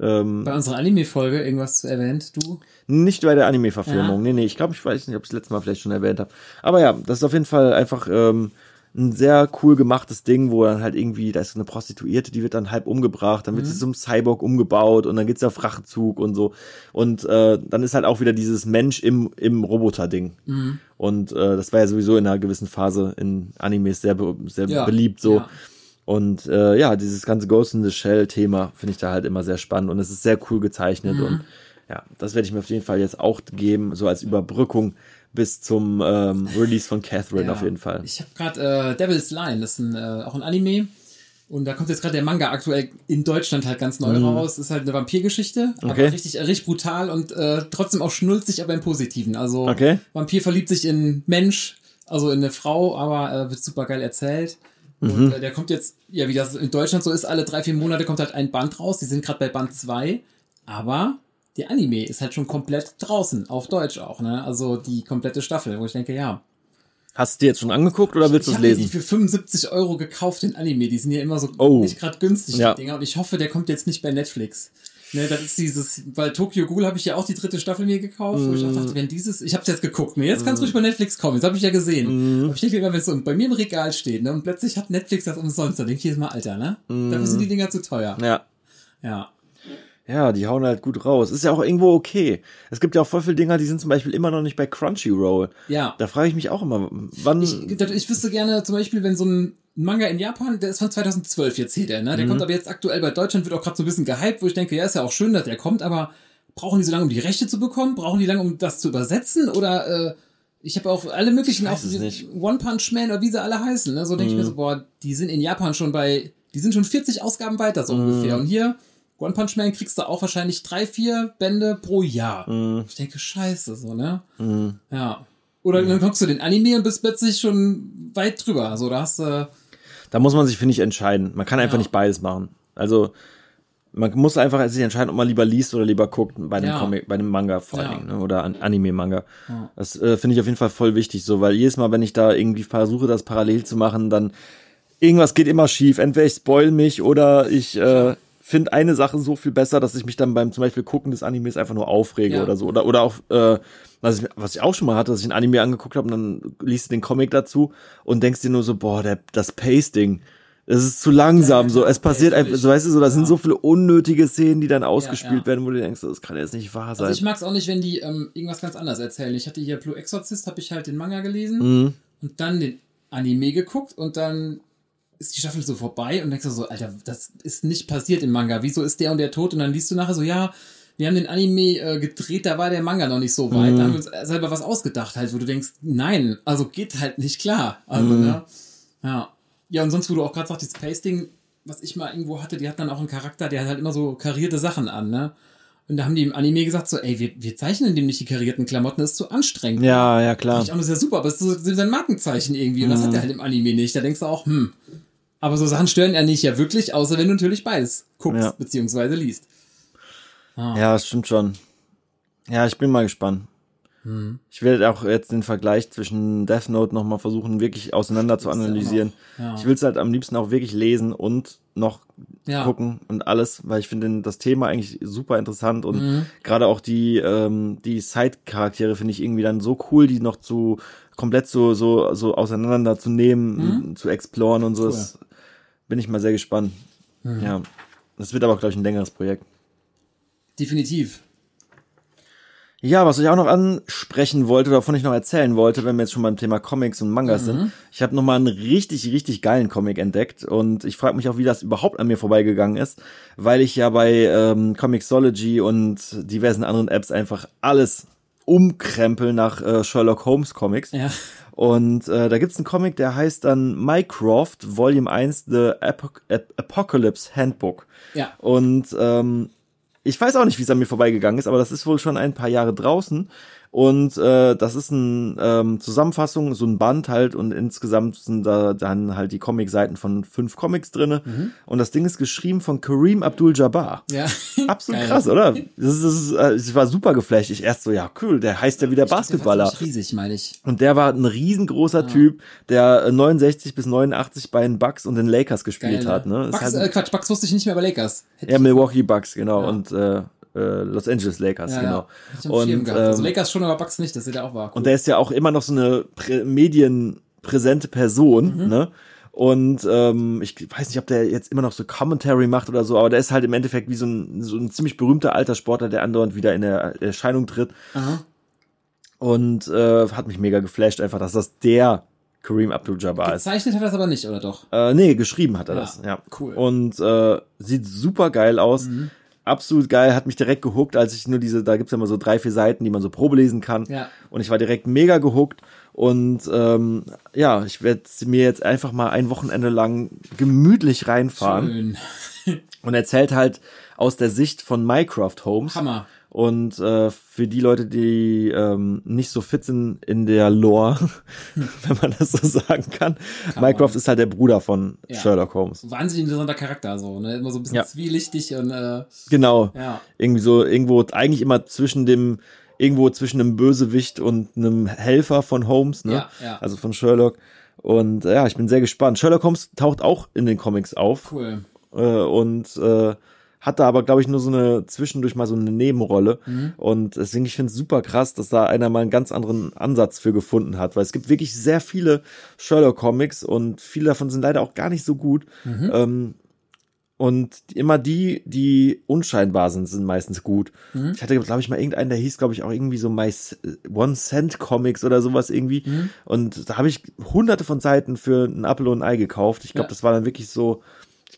Ähm, Bei unserer Anime-Folge irgendwas erwähnt, du? nicht bei der Anime-Verfilmung. Ja. Nee, nee, ich glaube, ich weiß nicht, ob ich das letzte Mal vielleicht schon erwähnt habe. Aber ja, das ist auf jeden Fall einfach ähm, ein sehr cool gemachtes Ding, wo dann halt irgendwie, da ist so eine Prostituierte, die wird dann halb umgebracht, dann wird Mhm. sie zum Cyborg umgebaut und dann geht's auf Rachezug und so. Und äh, dann ist halt auch wieder dieses Mensch im, im Roboter-Ding. Mhm. Und äh, das war ja sowieso in einer gewissen Phase in Animes sehr, sehr Ja, beliebt so. ja. Und äh, ja, dieses ganze Ghost in the Shell-Thema finde ich da halt immer sehr spannend und es ist sehr cool gezeichnet Mhm. und ja, das werde ich mir auf jeden Fall jetzt auch geben, so als Überbrückung bis zum ähm, Release von Catherine Ja. auf jeden Fall. Ich habe gerade äh, Devil's Line, das ist ein, äh, auch ein Anime. Und da kommt jetzt gerade der Manga aktuell in Deutschland halt ganz neu raus. Ist halt eine Vampirgeschichte, Mhm. Okay. aber richtig, äh, richtig brutal und äh, trotzdem auch schnulzig, aber im Positiven. Also Okay. Vampir verliebt sich in Mensch, also in eine Frau, aber äh, wird super geil erzählt. Mhm. Und äh, der kommt jetzt, ja, wie das in Deutschland so ist, alle drei, vier Monate kommt halt ein Band raus. Die sind gerade bei Band 2, aber der Anime ist halt schon komplett draußen, auf Deutsch auch, ne? Also die komplette Staffel, wo ich denke, ja, Hast du dir jetzt schon angeguckt oder willst du ich es habe mir die lesen? für 75 Euro gekauft, den Anime. Die sind ja immer so Oh. nicht gerade günstig, Ja. die Dinger. Und ich hoffe, der kommt jetzt nicht bei Netflix. Ne, das ist dieses, weil Tokyo Ghoul habe ich ja auch die dritte Staffel mir gekauft, wo ich auch Mm. dachte, wenn dieses, ich habe jetzt geguckt, ne, jetzt kann es ruhig bei Netflix kommen, jetzt habe ich ja gesehen. Mm. Aber ich denke immer, wenn es so bei mir im Regal steht, ne, und plötzlich hat Netflix das umsonst, dann denke ich jedes Mal, Alter, ne? Dafür sind die Dinger zu teuer. Mm. Ja. Ja. Ja, die hauen halt gut raus. Ist ja auch irgendwo okay. Es gibt ja auch voll viele Dinger, die sind zum Beispiel immer noch nicht bei Crunchyroll. Ja. Da frage ich mich auch immer, wann. Ich, ich wüsste gerne zum Beispiel, wenn so ein Manga in Japan, der ist von 2012 jetzt hier, der, ne? Der Mhm. kommt aber jetzt aktuell bei Deutschland, wird auch gerade so ein bisschen gehypt, wo ich denke, ja, ist ja auch schön, dass der kommt, aber brauchen die so lange, um die Rechte zu bekommen? Brauchen die lange, um das zu übersetzen? Oder äh, ich habe auch alle möglichen, Ich auch. Mhm. One Punch Man oder wie sie alle heißen, ne? So denke ich mir so, boah, die sind in Japan schon bei, die sind schon 40 Ausgaben weiter, so Mhm. ungefähr. Und hier, One Punch Man kriegst du auch wahrscheinlich drei, vier Bände pro Jahr. Mhm. Ich denke, scheiße, so, ne? Ja. Oder dann guckst du den Anime und bist plötzlich schon weit drüber. So, da hast du. Da muss man sich, finde ich, entscheiden. Man kann einfach Ja. nicht beides machen. Also, man muss einfach sich entscheiden, ob man lieber liest oder lieber guckt bei dem Ja. Comic, bei dem Manga vor allen Ja. Dingen, ne? oder an Anime-Manga. Das äh, finde ich auf jeden Fall voll wichtig, so, weil jedes Mal, wenn ich da irgendwie versuche, das parallel zu machen, dann irgendwas geht immer schief. Entweder ich spoil mich oder ich äh, finde eine Sache so viel besser, dass ich mich dann beim zum Beispiel Gucken des Animes einfach nur aufrege Ja. oder so. Oder, oder auch, äh, was, ich, was ich auch schon mal hatte, dass ich ein Anime angeguckt habe und dann liest du den Comic dazu und denkst dir nur so, boah, der, das Pasting. Es ist zu langsam, Ja, so. Es passiert einfach, so weißt du, so, da sind ja. so viele unnötige Szenen, die dann ausgespielt ja. werden, wo du denkst, das kann jetzt nicht wahr sein. Also ich mag es auch nicht, wenn die ähm, irgendwas ganz anderes erzählen. Ich hatte hier Blue Exorcist, habe ich halt den Manga gelesen Mhm. und dann den Anime geguckt und dann ist die Staffel so vorbei und denkst du so, Alter, das ist nicht passiert im Manga. Wieso ist der und der tot? Und dann liest du nachher so, ja, wir haben den Anime äh, gedreht, da war der Manga noch nicht so weit. Da haben wir uns selber was ausgedacht, halt, wo du denkst, nein, also geht halt nicht klar. Also, ne? Ja. Ja, und sonst, wo du auch gerade sagst, dieses Pasting, was ich mal irgendwo hatte, die hat dann auch einen Charakter, der hat halt immer so karierte Sachen an, ne? Und da haben die im Anime gesagt so, ey, wir, wir zeichnen dem nicht die karierten Klamotten, das ist zu anstrengend. ja, ja, klar. Ich auch nur sehr super, aber es ist so sein Markenzeichen irgendwie. Und das Mhm. hat er halt im Anime nicht. Da denkst du auch, hm. Aber so Sachen stören er nicht ja wirklich, außer wenn du natürlich beides guckst, Ja. beziehungsweise liest. Ah. Ja, das stimmt schon. Ja, ich bin mal gespannt. Hm. Ich werde auch jetzt den Vergleich zwischen Death Note nochmal versuchen, wirklich auseinander zu ja analysieren. ja. Ich will es halt am liebsten auch wirklich lesen und noch Ja. gucken und alles, weil ich finde das Thema eigentlich super interessant und Mhm. gerade auch die ähm, die Side-Charaktere finde ich irgendwie dann so cool, die noch zu komplett so so so auseinander zu nehmen, zu exploren und so. Mhm. Cool. Mhm. Das bin ich mal sehr gespannt. Ja, das wird aber glaube ich ein längeres Projekt. Definitiv. Ja, was ich auch noch ansprechen wollte, oder wovon ich noch erzählen wollte, wenn wir jetzt schon beim Thema Comics und Mangas sind. Ich habe noch mal einen richtig, richtig geilen Comic entdeckt und ich frage mich auch, wie das überhaupt an mir vorbeigegangen ist, weil ich ja bei ähm, Comixology und diversen anderen Apps einfach alles umkrempel nach äh, Sherlock Holmes Comics. Ja. Und äh, da gibt's einen Comic, der heißt dann Mycroft, Volume 1, The Apoc Ap Apocalypse Handbook. Ja. Und ähm, Ich weiß auch nicht, wie es an mir vorbeigegangen ist, aber das ist wohl schon ein paar Jahre draußen. Und äh, das ist eine ähm, Zusammenfassung, so ein Band halt und insgesamt sind da dann halt die Comic-Seiten von fünf Comics drinne. Und das Ding ist geschrieben von Kareem Abdul-Jabbar. Ja. Absolut Geil. krass, oder? Das ist, das ist, äh, ich war super geflasht. Ich erst so, ja cool, der heißt ja wieder Der war Basketballer. ziemlich riesig, meine ich. Und der war ein riesengroßer Typ, der äh, 69 bis 89 bei den Bucks und den Lakers gespielt Geil, hat. Ne? Bucks, halt, äh, Quatsch, Bucks wusste ich nicht mehr bei Lakers. Hätte ja, ich- Milwaukee Bucks, genau. Ja. Und äh, äh, Los Angeles Lakers, ja, genau. Ja. Und, also ähm, Lakers schon, aber Bucks nicht, dass er da auch war. Cool. und der ist ja auch immer noch so eine prä medienpräsente Person, Mhm. ne? Und ähm, ich weiß nicht, ob der jetzt immer noch so Commentary macht oder so, aber der ist halt im Endeffekt wie so ein, so ein ziemlich berühmter alter Sportler, der andauernd wieder in der Erscheinung tritt. Aha. Und äh, hat mich mega geflasht, einfach, dass das der Kareem Abdul-Jabbar ist. Gezeichnet hat er das aber nicht, oder doch? Äh, nee, geschrieben hat er Ja, das. Ja, cool. Und äh, sieht super geil aus. Mhm. Absolut geil, hat mich direkt gehuckt, als ich nur diese, da gibt's ja immer so drei, vier Seiten, die man so Probe lesen kann. Ja. Und ich war direkt mega gehuckt. Und ähm, ja, ich werde mir jetzt einfach mal ein Wochenende lang gemütlich reinfahren. Schön. Und erzählt halt aus der Sicht von Minecraft Homes. Hammer. Und äh, für die Leute, die ähm, nicht so fit sind in der Lore, wenn man das so sagen kann, Minecraft ist halt der Bruder von Ja. Sherlock Holmes. Wahnsinnig interessanter Charakter, so, ne? Immer so ein bisschen Ja. zwielichtig und, äh, Genau. ja. Irgendwie so, irgendwo, eigentlich immer zwischen dem, irgendwo zwischen einem Bösewicht und einem Helfer von Holmes, ne? Ja, ja. Also von Sherlock. Und äh, ja, ich bin sehr gespannt. Sherlock Holmes taucht auch in den Comics auf Cool. äh, und äh, hat da aber, glaube ich, nur so eine zwischendurch mal so eine Nebenrolle. Mhm. Und deswegen, ich finde es super krass, dass da einer mal einen ganz anderen Ansatz für gefunden hat, weil es gibt wirklich sehr viele Sherlock-Comics und viele davon sind leider auch gar nicht so gut. Mhm. Ähm, und immer die, die unscheinbar sind, sind meistens gut. Mhm. Ich hatte, glaube ich, mal irgendeinen, der hieß, glaube ich, auch irgendwie so My One Cent Comics oder sowas irgendwie. Mhm. Und da habe ich hunderte von Seiten für ein Apfel und ein Ei gekauft. Ich glaube, Ja. das war dann wirklich so,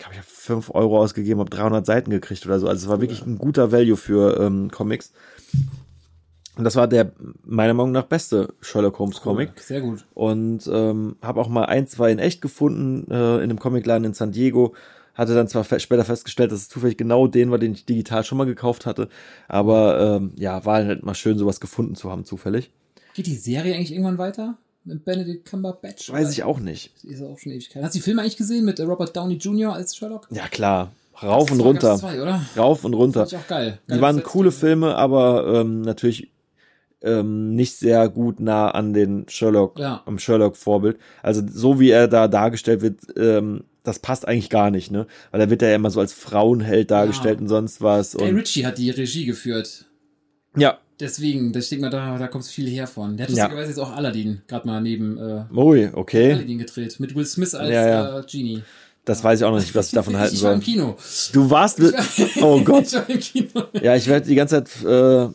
glaube, ich habe fünf Euro ausgegeben, habe 300 Seiten gekriegt oder so. Also es war wirklich ein guter Value für ähm, Comics. Und das war der meiner Meinung nach beste Sherlock Holmes Comic. Cool. Sehr gut. Und ähm, habe auch mal ein, zwei in echt gefunden äh, in einem Comicladen in San Diego. Hatte dann zwar fe später festgestellt, dass es zufällig genau den war, den ich digital schon mal gekauft hatte. Aber ähm, ja, war halt mal schön, sowas gefunden zu haben, zufällig. Geht die Serie eigentlich irgendwann weiter? Mit Benedict Cumberbatch? Weiß ich auch nicht. Ist auch schon Ewigkeit. Hast du die Filme eigentlich gesehen mit äh, Robert Downey Jr. als Sherlock? Ja, klar. Rauf und runter. Zwei, oder? Rauf und runter. Fand ich auch geil. Die Geile waren coole Filme, aber ähm, natürlich ähm, nicht sehr gut nah an den Sherlock, Ja. am Sherlock-Vorbild. Also so wie er da dargestellt wird, ähm, das passt eigentlich gar nicht, ne? Weil da wird er ja immer so als Frauenheld dargestellt Ja. und sonst was. Und Ritchie hat die Regie geführt. ja, Deswegen, das denke mal, da, da kommt viel her von. Der hat Ja. lustigerweise jetzt auch Aladdin gerade mal neben äh, ui, okay. Aladdin gedreht. Mit Will Smith als Ja, ja. Äh, Genie. Das weiß ich auch noch nicht, was ich davon halten ich war soll. im Kino. Du warst, oh Gott. ich war im Kino. Ja, ich werde die ganze Zeit äh,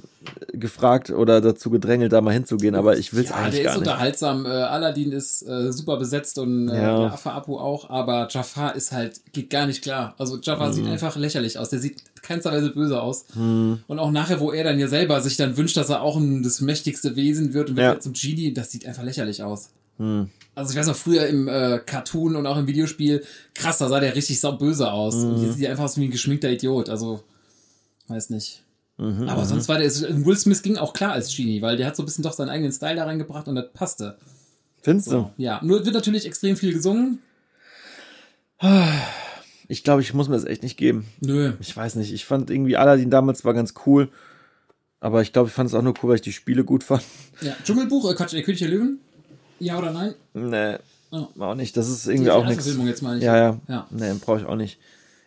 gefragt oder dazu gedrängelt, da mal hinzugehen, aber ich will es Ja, eigentlich der ist gar nicht. unterhaltsam. Äh, Aladdin ist äh, super besetzt und äh, Ja. der Affe Apu auch, aber Jafar ist halt, geht gar nicht klar. Also Jafar Mhm. sieht einfach lächerlich aus. Der sieht keinster Weise böse aus. Und auch nachher, wo er dann ja selber sich dann wünscht, dass er auch ein, das mächtigste Wesen wird und wird Ja. jetzt zum Genie, das sieht einfach lächerlich aus. Hm. Also ich weiß noch, früher im äh, Cartoon und auch im Videospiel, krass, da sah der richtig sau böse aus. Und Mhm. hier sieht er einfach aus wie ein geschminkter Idiot. Also, weiß nicht. Mhm, Aber sonst war der, Will Smith ging auch klar als Genie, weil der hat so ein bisschen doch seinen eigenen Style da reingebracht und das passte. Findest So, du? ja, nur wird natürlich extrem viel gesungen. Ich glaube, ich muss mir das echt nicht geben. Nö. Ich weiß nicht. Ich fand irgendwie Aladdin damals war ganz cool. Aber ich glaube, ich fand es auch nur cool, weil ich die Spiele gut fand. Ja, Dschungelbuch, äh, Quatsch, der König der Löwen? Ja oder nein? Nee, Oh. auch nicht. Das ist irgendwie auch nichts. Ja, ja. Ja. Nee, brauche ich auch nicht.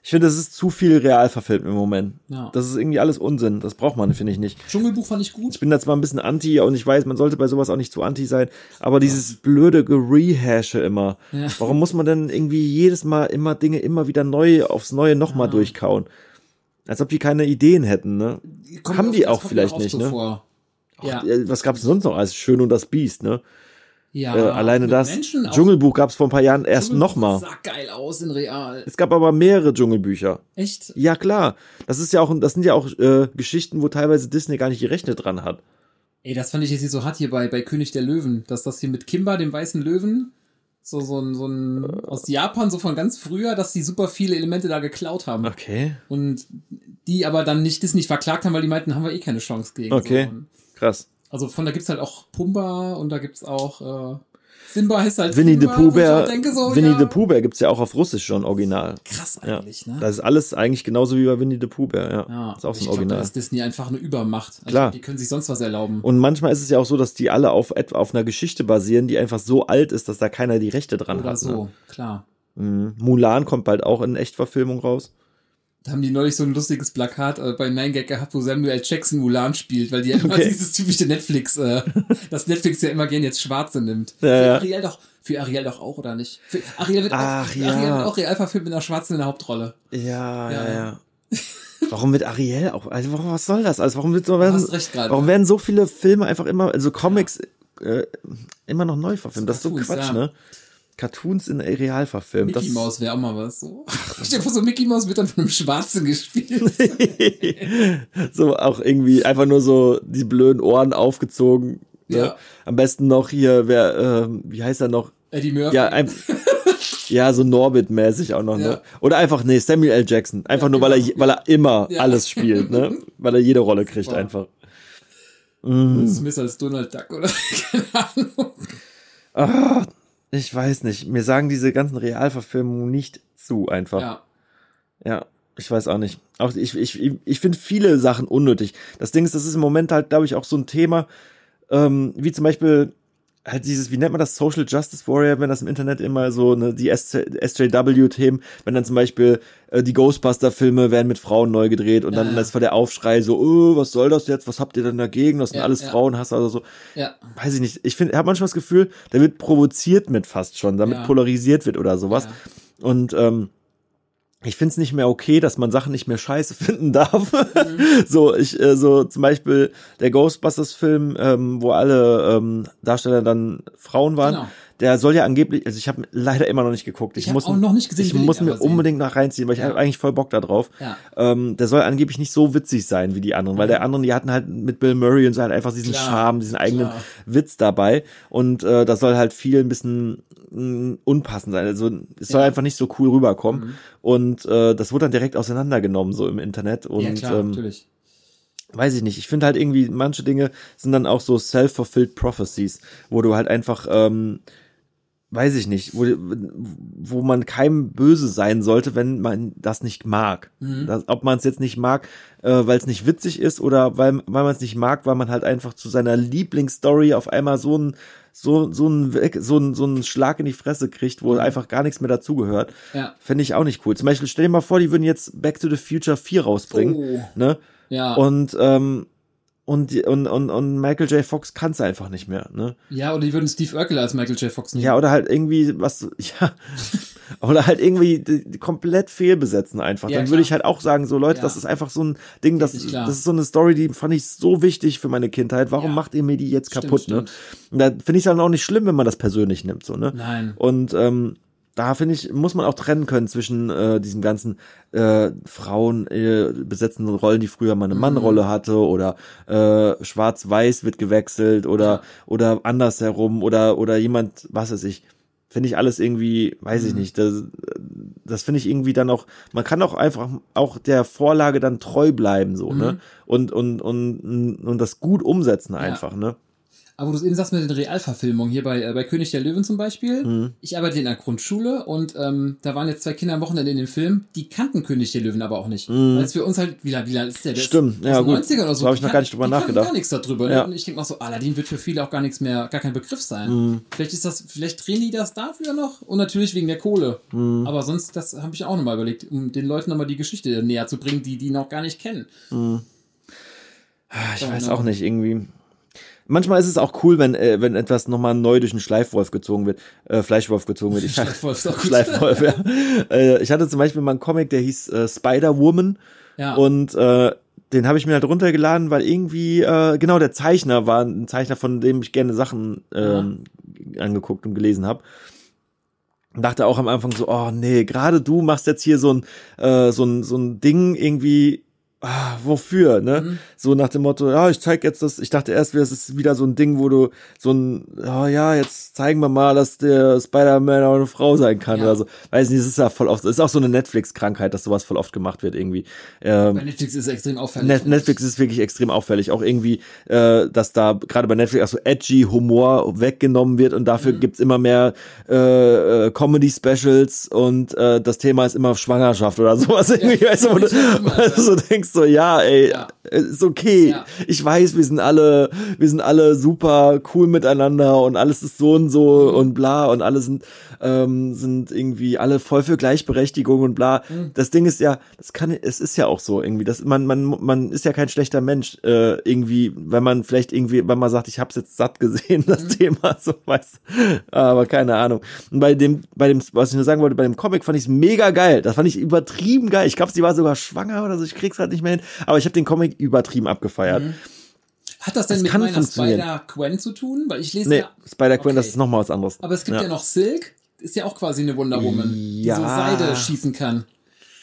Ich finde, das ist zu viel real verfilmt im Moment. Ja. Das ist irgendwie alles Unsinn. Das braucht man, finde ich nicht. Dschungelbuch fand ich gut. Ich bin da zwar ein bisschen anti und ich weiß, man sollte bei sowas auch nicht zu anti sein, aber dieses blöde Gerehashe immer. Ja. Warum muss man denn irgendwie jedes Mal immer Dinge immer wieder neu aufs Neue nochmal durchkauen? Als ob die keine Ideen hätten, ne? Kommt Haben die auch vielleicht nicht, so ne? Vor. Ja, Äh, Was gab's sonst noch als Schön und das Biest, ne? Ja Äh, alleine das. Menschen. Dschungelbuch gab's vor ein paar Jahren erst nochmal. Sah geil aus in real. Es gab aber mehrere Dschungelbücher. Echt? Ja, klar. Das ist ja auch, das sind ja auch äh, Geschichten, wo teilweise Disney gar nicht gerechnet dran hat. Ey, das fand ich jetzt nicht so hart hier bei, bei König der Löwen, dass das hier mit Kimba, dem weißen Löwen, So, so ein, so ein aus Japan, so von ganz früher, dass die super viele Elemente da geklaut haben. Okay. Und die aber dann nicht Disney verklagt haben, weil die meinten, haben wir eh keine Chance gegen. Okay. So. Krass. Also von da gibt's halt auch Pumba und da gibt's auch äh, Simba heißt halt Winnie the Pooh Bear. so, Winnie ja, the Pooh Bear gibt's ja auch auf Russisch schon original. Krass Ja. eigentlich, ne? Das ist alles eigentlich genauso wie bei Winnie the Pooh Bear, ja. ja, ist auch so ein glaub, da Original. ist Disney einfach eine Übermacht. Also Klar. Die können sich sonst was erlauben. Und manchmal ist es ja auch so, dass die alle auf etwa auf einer Geschichte basieren, die einfach so alt ist, dass da keiner die Rechte dran Oder hat. so, Ne? klar. Mhm. Mulan kommt bald auch in Echtverfilmung raus. Da haben die neulich so ein lustiges Plakat äh, bei Nine Gag gehabt, wo Samuel. Jackson Mulan spielt, weil die ja immer Okay. dieses typische Netflix, äh, dass Netflix ja immer gern jetzt Schwarze nimmt. Ja, für ja. Ariel doch, für Ariel doch auch, oder nicht? Für Ariel wird Ach, auch, ja. Ariel wird auch real verfilmt mit einer Schwarzen in der Hauptrolle. Ja, ja, Ja, ja. Warum mit Ariel auch? Also warum, was soll das? Also warum, wird so Du werden, recht warum werden so viele Filme einfach immer, also Comics äh, immer noch neu verfilmt? Das ist so Quatsch, ja. ne? Cartoons in real verfilmt. Mickey Mouse wäre auch mal was. So. Ich vor, so Mickey Mouse wird dann von einem Schwarzen gespielt. so auch irgendwie einfach nur so die blöden Ohren aufgezogen. Ne? Ja. Am besten noch hier, wer, ähm, wie heißt er noch? Eddie Murphy. Ja, ein, ja, so Norbit-mäßig auch noch, Ja. ne? Oder einfach, nee, Samuel L. Jackson. Einfach Ja, nur, weil er, immer. je- weil er immer Ja. alles spielt, ne? Weil er jede Rolle kriegt Super. einfach. Will Smith als Donald Duck oder keine Ahnung. Ah, ich weiß nicht. Mir sagen diese ganzen Realverfilmungen nicht zu einfach. Ja. Ja, ich weiß auch nicht. Auch ich, ich, ich finde viele Sachen unnötig. Das Ding ist, das ist im Moment halt, glaube ich, auch so ein Thema, ähm, wie zum Beispiel halt dieses, wie nennt man das, Social Justice Warrior, wenn das im Internet immer so, ne, die SJW-Themen, wenn dann zum Beispiel äh, die Ghostbuster-Filme werden mit Frauen neu gedreht und Ja, dann ist vor der Aufschrei so, oh, was soll das jetzt, was habt ihr denn dagegen, das sind Ja, alles ja. Frauenhasser oder so. Ja. Weiß ich nicht. Ich finde, habe manchmal das Gefühl, da wird provoziert mit fast schon, damit polarisiert wird oder sowas. Und ähm, ich finde es nicht mehr okay, dass man Sachen nicht mehr scheiße finden darf. Mhm. so, ich, äh, so zum Beispiel der Ghostbusters-Film, ähm, wo alle ähm, Darsteller dann Frauen waren. Genau. Der soll ja angeblich, also ich habe leider immer noch nicht geguckt. Ich, Ich muss auch noch nicht gesehen, Ich muss mir unbedingt nach reinziehen, weil ich Ja. habe eigentlich voll Bock da drauf. Ja. Ähm, der soll angeblich nicht so witzig sein wie die anderen, weil der anderen, die hatten halt mit Bill Murray und so halt einfach diesen Klar, Charme, diesen eigenen klar. Witz dabei. Und äh, das soll halt viel ein bisschen mh, unpassend sein. Also es soll Ja. einfach nicht so cool rüberkommen. Mhm. Und äh, das wurde dann direkt auseinandergenommen, so im Internet. Und ja, klar, ähm, natürlich. weiß ich nicht. Ich finde halt irgendwie, manche Dinge sind dann auch so self-fulfilled prophecies, wo du halt einfach, ähm, weiß ich nicht, wo, wo man keinem böse sein sollte, wenn man das nicht mag. Mhm. Das, ob man es jetzt nicht mag, äh, weil es nicht witzig ist oder weil, weil man es nicht mag, weil man halt einfach zu seiner Lieblingsstory auf einmal so ein so so ein so ein so einen Schlag in die Fresse kriegt, wo einfach gar nichts mehr dazugehört. Ja. Fände ich auch nicht cool. Zum Beispiel stell dir mal vor, die würden jetzt Back to the Future 4 rausbringen, Oh. ne? Ja. Und, ähm, und, und, und, und Michael J. Fox kann es einfach nicht mehr, ne? ja, oder die würden Steve Urkel als Michael J. Fox nehmen. Ja, oder halt irgendwie was, ja, oder halt irgendwie die, die komplett fehlbesetzen einfach. Ja, Dann würde ich halt auch sagen, so Leute, Ja. das ist einfach so ein Ding, das, das ist so eine Story, die fand ich so wichtig für meine Kindheit. Warum Ja. macht ihr mir die jetzt Stimmt, kaputt, stimmt. ne? Und da finde ich es dann auch nicht schlimm, wenn man das persönlich nimmt, so, ne? Nein. Und ähm, da finde ich, muss man auch trennen können zwischen äh, diesen ganzen äh, Frauen äh, besetzenden Rollen, die früher mal eine Mhm. Mannrolle hatte oder äh, schwarz-weiß wird gewechselt oder Ja. oder andersherum oder oder jemand, was weiß ich. Finde ich alles irgendwie, weiß Mhm. ich nicht. Das, das finde ich irgendwie dann auch, man kann auch einfach auch der Vorlage dann treu bleiben, so, Mhm. ne? Und, und, und, und das gut umsetzen einfach, ne? Aber wo du es eben sagst mit den Realverfilmungen, hier bei, äh, bei König der Löwen zum Beispiel. Mhm. Ich arbeite in einer Grundschule und ähm, da waren jetzt zwei Kinder am Wochenende in dem Film, die kannten König der Löwen aber auch nicht. Weil es für uns halt, wie lange wie lang ist der? der Mhm. Stimmt, ist ja, gut. 90ern oder so. So hab ich noch gar nicht drüber nachgedacht. gar nichts darüber. Ne? Ja. Und ich denke mal so, Aladdin wird für viele auch gar nichts mehr, gar kein Begriff sein. Mhm. Vielleicht ist das, vielleicht drehen die das dafür noch und natürlich wegen der Kohle. Mhm. Aber sonst, das habe ich auch nochmal überlegt, um den Leuten nochmal die Geschichte näher zu bringen, die die noch gar nicht kennen. Ah, Ich weiß auch nicht, irgendwie. Manchmal ist es auch cool, wenn, äh, wenn etwas nochmal neu durch einen Schleifwolf gezogen wird, äh, Fleischwolf gezogen wird. Ich, Schleifwolf ist auch gut. Schleifwolf, ja. Äh, ich hatte zum Beispiel mal einen Comic, der hieß äh, Spider-Woman Ja. und äh, den habe ich mir halt runtergeladen, weil irgendwie, äh, genau, der Zeichner war ein Zeichner, von dem ich gerne Sachen ähm, angeguckt und gelesen habe. Und dachte auch am Anfang so, oh nee, gerade du machst jetzt hier so ein, äh, so ein, so ein Ding irgendwie ah, wofür, ne? Mhm. So nach dem Motto, ja, ich zeig jetzt das, ich dachte erst, es ist wieder so ein Ding, wo du so ein, oh ja, jetzt zeigen wir mal, dass der Spider-Man auch eine Frau sein kann Ja. oder so. Weiß nicht, das ist ja voll oft, ist auch so eine Netflix-Krankheit, dass sowas voll oft gemacht wird irgendwie. Ähm, Bei Netflix ist es extrem auffällig. Net Netflix ist wirklich extrem auffällig. Auch irgendwie, äh, dass da gerade bei Netflix auch so edgy Humor weggenommen wird und dafür Mhm. gibt's immer mehr äh, äh, Comedy-Specials und äh, das Thema ist immer Schwangerschaft oder sowas. Irgendwie, weißt du, wo du, immer, du so denkst so, ja, ey, Ja. ist okay. Ja. Ich weiß, wir sind alle, wir sind alle super cool miteinander und alles ist so und so Mhm. und bla und alle sind, ähm, sind irgendwie alle voll für Gleichberechtigung und bla. Mhm. Das Ding ist ja, das kann, es ist ja auch so irgendwie, dass man, man, man ist ja kein schlechter Mensch, äh, irgendwie, wenn man vielleicht irgendwie, wenn man sagt, ich hab's jetzt satt gesehen, das Mhm. Thema, so weiß. Aber keine Ahnung. Und bei dem, bei dem, was ich nur sagen wollte, bei dem Comic fand ich's mega geil. Das fand ich übertrieben geil. Ich glaube, sie war sogar schwanger oder so, ich krieg's halt nicht mehr hin. Aber ich habe den Comic übertrieben abgefeiert. Hat das denn Das mit meiner. Spider-Gwen zu tun? Weil ich lese Nee, ja. Spider-Gwen, das Okay. ist nochmal was anderes. Aber es gibt ja, noch Silk, ist ja auch quasi eine Wonder Woman, Ja. die so Seide schießen kann.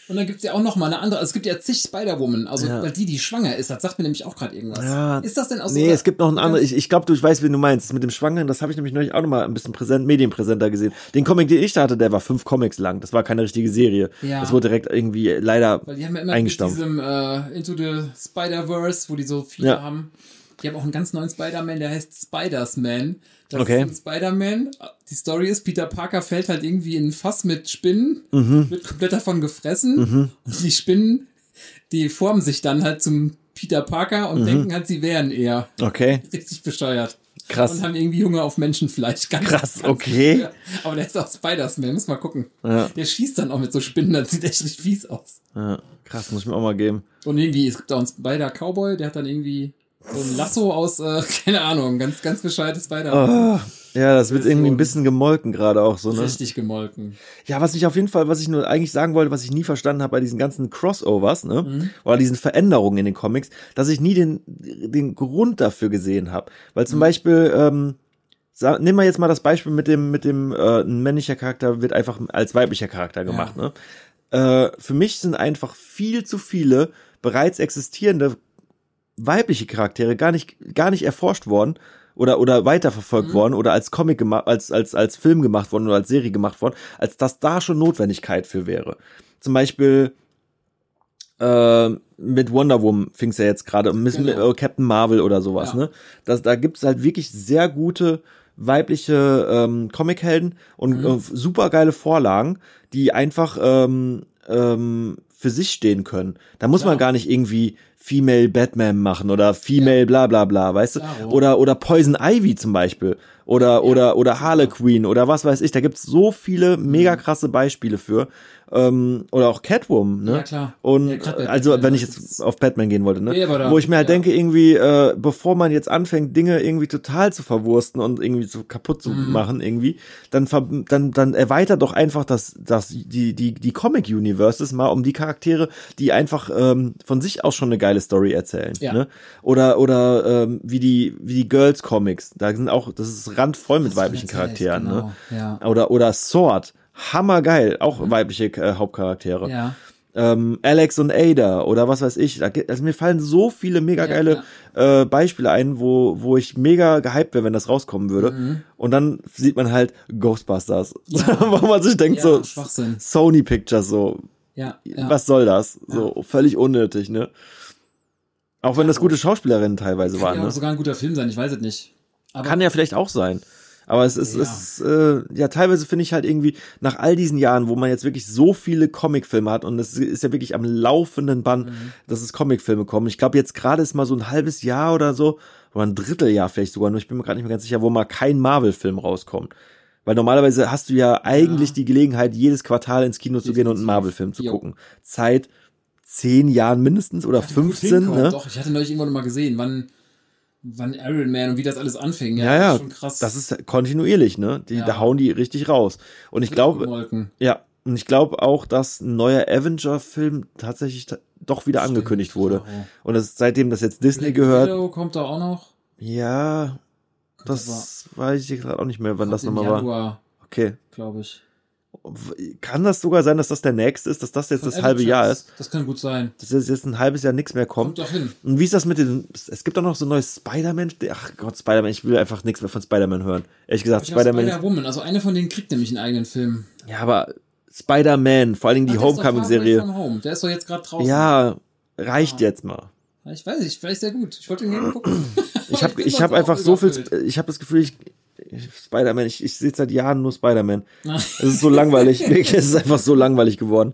Und dann gibt's ja auch noch mal eine andere. Also es gibt ja zig Spider-Woman. Also Ja. weil die, die schwanger ist, das sagt mir nämlich auch gerade irgendwas. Ja. Ist das denn aus Nee, es gibt noch einen anderen. Ich, ich glaube, du weißt, wen du meinst. Mit dem Schwangeren, das habe ich nämlich neulich auch noch mal ein bisschen präsent, medienpräsenter gesehen. Den Comic, den ich da hatte, der war fünf Comics lang. Das war keine richtige Serie. Ja. Das wurde direkt irgendwie leider Weil die haben ja immer eingestampft. mit diesem äh, Into the Spider-Verse, wo die so viele Ja. haben. Die haben auch einen ganz neuen Spider-Man, der heißt Spiders-Man. Das Okay. ist ein Spider-Man. Die Story ist, Peter Parker fällt halt irgendwie in ein Fass mit Spinnen, Mhm. wird komplett davon gefressen. Und die Spinnen, die formen sich dann halt zum Peter Parker Mhm. und denken halt, sie wären eher Okay, richtig bescheuert. krass. Und haben irgendwie Hunger auf Menschenfleisch. Ganz, Krass, ganz- okay. Ja. Aber der ist auch Spider-Man, muss mal gucken. Ja. Der schießt dann auch mit so Spinnen, das sieht echt richtig fies aus. Ja, krass, muss ich mir auch mal geben. Und irgendwie, es gibt auch einen Spider-Cowboy, der hat dann irgendwie so ein Lasso aus, äh, keine Ahnung, ganz, ganz bescheites Spider. Ah, ja, das wird irgendwie ein bisschen gemolken gerade auch so, ne? Richtig gemolken. Ja, was ich auf jeden Fall, was ich nur eigentlich sagen wollte, was ich nie verstanden habe bei diesen ganzen Crossovers, ne? Oder diesen Veränderungen in den Comics, dass ich nie den, den Grund dafür gesehen habe. Weil zum Beispiel, ähm, nehmen wir jetzt mal das Beispiel mit dem, mit dem, äh, ein männlicher Charakter wird einfach als weiblicher Charakter gemacht, ne? Äh, für mich sind einfach viel zu viele bereits existierende weibliche Charaktere gar nicht, gar nicht erforscht worden oder, oder weiterverfolgt worden oder als Comic gemacht, als, als, als Film gemacht worden oder als Serie gemacht worden, als dass da schon Notwendigkeit für wäre. Zum Beispiel, äh, mit Wonder Woman fing's ja jetzt gerade, Genau. äh, Captain Marvel oder sowas, Ja. ne? Das, da gibt's halt wirklich sehr gute weibliche ähm, Comichelden und Mhm. äh, super geile Vorlagen, die einfach ähm, ähm, für sich stehen können. Da muss man Klar. gar nicht irgendwie Female Batman machen oder Female bla bla bla, weißt du? Klaro. Oder, oder Poison Ivy zum Beispiel. Oder, oder, oder Harlequin oder was weiß ich. Da gibt's so viele Mhm. mega krasse Beispiele für. Ähm, oder auch Catwoman, ne? Ja, klar. Und Ja, grad also, wenn ich das jetzt auf Batman gehen wollte, ne? Ja, da- Wo ich mir halt denke, irgendwie, äh, bevor man jetzt anfängt, Dinge irgendwie total zu verwursten und irgendwie so kaputt zu Mhm. machen, irgendwie, dann, dann, dann erweitert doch einfach das, das, die, die, die Comic-Universes mal um die Charaktere, die einfach ähm, von sich aus schon eine geile Story erzählen. Ja. Ne? Oder, oder ähm, wie die, wie die Girls-Comics. Da sind auch, das ist randvoll mit du weiblichen erzählt, Charakteren. genau, Ne? ja. Oder, oder Sword. Hammergeil, auch weibliche äh, Hauptcharaktere Ja. ähm, Alex und Ada oder was weiß ich. Also mir fallen so viele mega Ja, geile Äh, Beispiele ein, wo, wo ich mega gehypt wäre, wenn das rauskommen würde. Mhm. Und dann sieht man halt Ghostbusters. wo man sich denkt, Ja, so. Sony Pictures, so, Ja, ja. was soll das? So völlig unnötig, ne? Auch wenn das gute Schauspielerinnen teilweise Kann waren, ja auch ne? sogar ein guter Film sein, ich weiß es nicht. Aber Kann ja vielleicht auch sein. Aber es ist, Ja. es ist äh, ja teilweise finde ich halt irgendwie nach all diesen Jahren, wo man jetzt wirklich so viele Comicfilme hat und es ist ja wirklich am laufenden Band, Mhm. dass es Comicfilme kommen. Ich glaube jetzt gerade ist mal so ein halbes Jahr oder so oder ein Dritteljahr vielleicht sogar, nur ich bin mir gerade nicht mehr ganz sicher, wo mal kein Marvel-Film rauskommt. Weil normalerweise hast du ja eigentlich die Gelegenheit, jedes Quartal ins Kino zu gehen und einen. Marvel-Film zu Jo. gucken. Seit zehn Jahren mindestens oder Gut 15, hinkommt. ne? Doch, ich hatte neulich irgendwann mal gesehen, wann, wann Iron Man und wie das alles anfing. Ja, ja, Schon krass. das ist kontinuierlich, ne? Die, Ja. Da hauen die richtig raus. Und ich glaube, ja, und ich glaube auch, dass ein neuer Avenger-Film tatsächlich ta- doch wieder Stimmt, angekündigt wurde. klaro. Und das ist seitdem das jetzt Disney Black gehört, Widow kommt da auch noch. ja, das weiß ich gerade auch nicht mehr, wann das nochmal war. Okay. glaube ich. Kann das sogar sein, dass das der nächste ist, dass das jetzt Von das halbe. Jahr ist? Das kann gut sein. Dass jetzt jetzt ein halbes Jahr nichts mehr Kommt kommt. doch hin. Und wie ist das mit den. Es gibt auch noch so ein neues Spider-Man. Ach Gott, Spider-Man. Ich will einfach nichts mehr von Spider-Man hören. Ehrlich gesagt, Spider-Man. Spider-Woman. Also eine von denen kriegt nämlich einen eigenen Film. ja, aber Spider-Man, vor allen Dingen die Far Away Homecoming-Serie. Home. Der ist doch jetzt gerade draußen. Ja, reicht jetzt mal. Ich weiß nicht, vielleicht sehr gut. Ich wollte ihn gerne gucken. Ich habe ich hab einfach so viel. Ich habe das Gefühl, ich. Spider-Man, ich, ich sehe seit Jahren nur Spider-Man. Es ist so langweilig. Es ist einfach so langweilig geworden.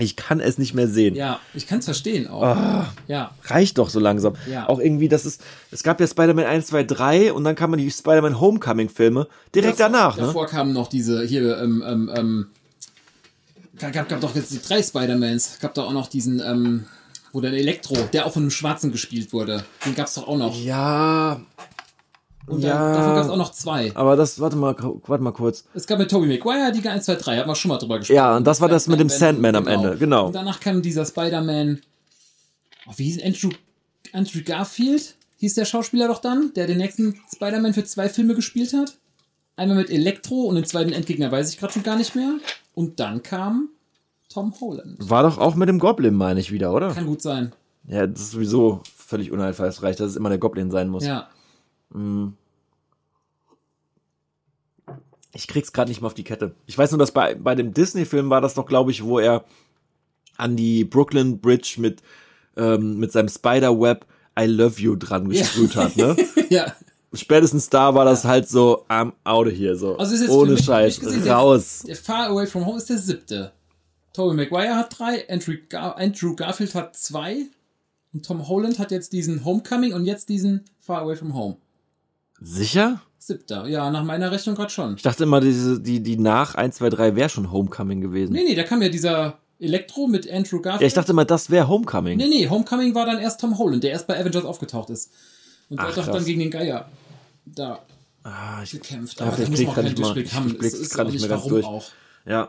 Ich kann es nicht mehr sehen. Ja, ich kann es verstehen auch. Ah. Ja. Reicht doch so langsam. Ja. Auch irgendwie, das ist. Es gab ja Spider-Man 1, 2, 3 und dann kamen die Spider-Man Homecoming-Filme direkt danach, ne? Davor kamen noch diese, hier, ähm, ähm, ähm, gab, gab, gab doch jetzt die drei Spider-Mans. Gab da auch noch diesen, ähm, wo der Elektro, der auch von einem Schwarzen gespielt wurde. Den gab's doch auch noch. Ja. Und ja. dann, davon gab's auch noch zwei. Aber das, warte mal, warte mal kurz. Es gab mit Tobey Maguire die 1, 2, 3, haben wir schon mal drüber gesprochen. Ja, und das war das mit dem Sandman am Ende, genau. Und danach kam dieser Spider-Man, oh, wie hieß Andrew, Andrew Garfield? Hieß der Schauspieler doch dann, der den nächsten Spider-Man für zwei Filme gespielt hat. Einmal mit Elektro und den zweiten Endgegner weiß ich gerade schon gar nicht mehr. Und dann kam Tom Holland. War doch auch mit dem Goblin, meine ich, wieder, oder? Kann gut sein. Ja, das ist sowieso völlig unheilfreich, dass es immer der Goblin sein muss. Ja. Ich krieg's gerade nicht mehr auf die Kette. Ich weiß nur, dass bei, bei dem Disney-Film war das doch, glaube ich, wo er an die Brooklyn Bridge mit, ähm, mit seinem Spider-Web I Love You dran gesprüht hat, ne? ja. Spätestens da war das halt so, I'm out of here, so. Also ist jetzt für Ohne mich- Scheiß, gesehen, der- raus. Der Far Away from Home ist der siebte. Tobey Maguire hat drei, Andrew, Gar Andrew Garfield hat zwei und Tom Holland hat jetzt diesen Homecoming und jetzt diesen Far Away from Home. Sicher? Siebter. Ja, nach meiner Rechnung gerade schon. Ich dachte immer, diese, die, die nach 1, 2, 3 wäre schon Homecoming gewesen. Nee, nee, da kam ja dieser Elektro mit Andrew Garfield. Ja, ich dachte immer, das wäre Homecoming. Nee, nee, Homecoming war dann erst Tom Holland, der erst bei Avengers aufgetaucht ist. Und der hat doch dann gegen den Geier da Ah, ich, gekämpft. Ja, Aber da ich muss man auch keinen Durchblick haben. ich blick's auch nicht mehr ganz durch. auch. ja.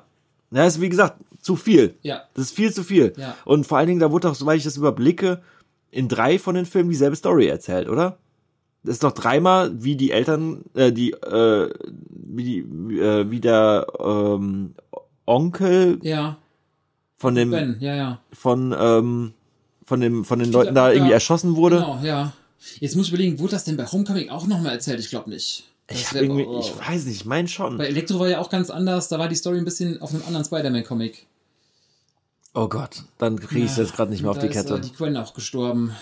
Ja, ist wie gesagt, zu viel. Ja. Das ist viel zu viel. Ja. Und vor allen Dingen, da wurde auch, soweit ich das überblicke, in drei von den Filmen dieselbe Story erzählt, oder? Das ist doch dreimal, wie die Eltern, äh, die, äh, wie die, äh, wie der ähm, Onkel Ja, von dem, Ben, ja, ja. von, ähm, von dem, von den Leuten da ja. irgendwie erschossen wurde. Genau, ja. Jetzt muss ich überlegen, wurde das denn bei Homecoming auch nochmal erzählt? Ich glaube nicht. Das Ich, wär- irgendwie, oh. ich weiß nicht, ich meine schon. Bei Elektro war ja auch ganz anders. Da war die Story ein bisschen auf einem anderen Spider-Man-Comic. Oh Gott, dann kriege ich Ja, jetzt gerade nicht mehr auf da die ist, Kette. äh, die Gwen auch gestorben.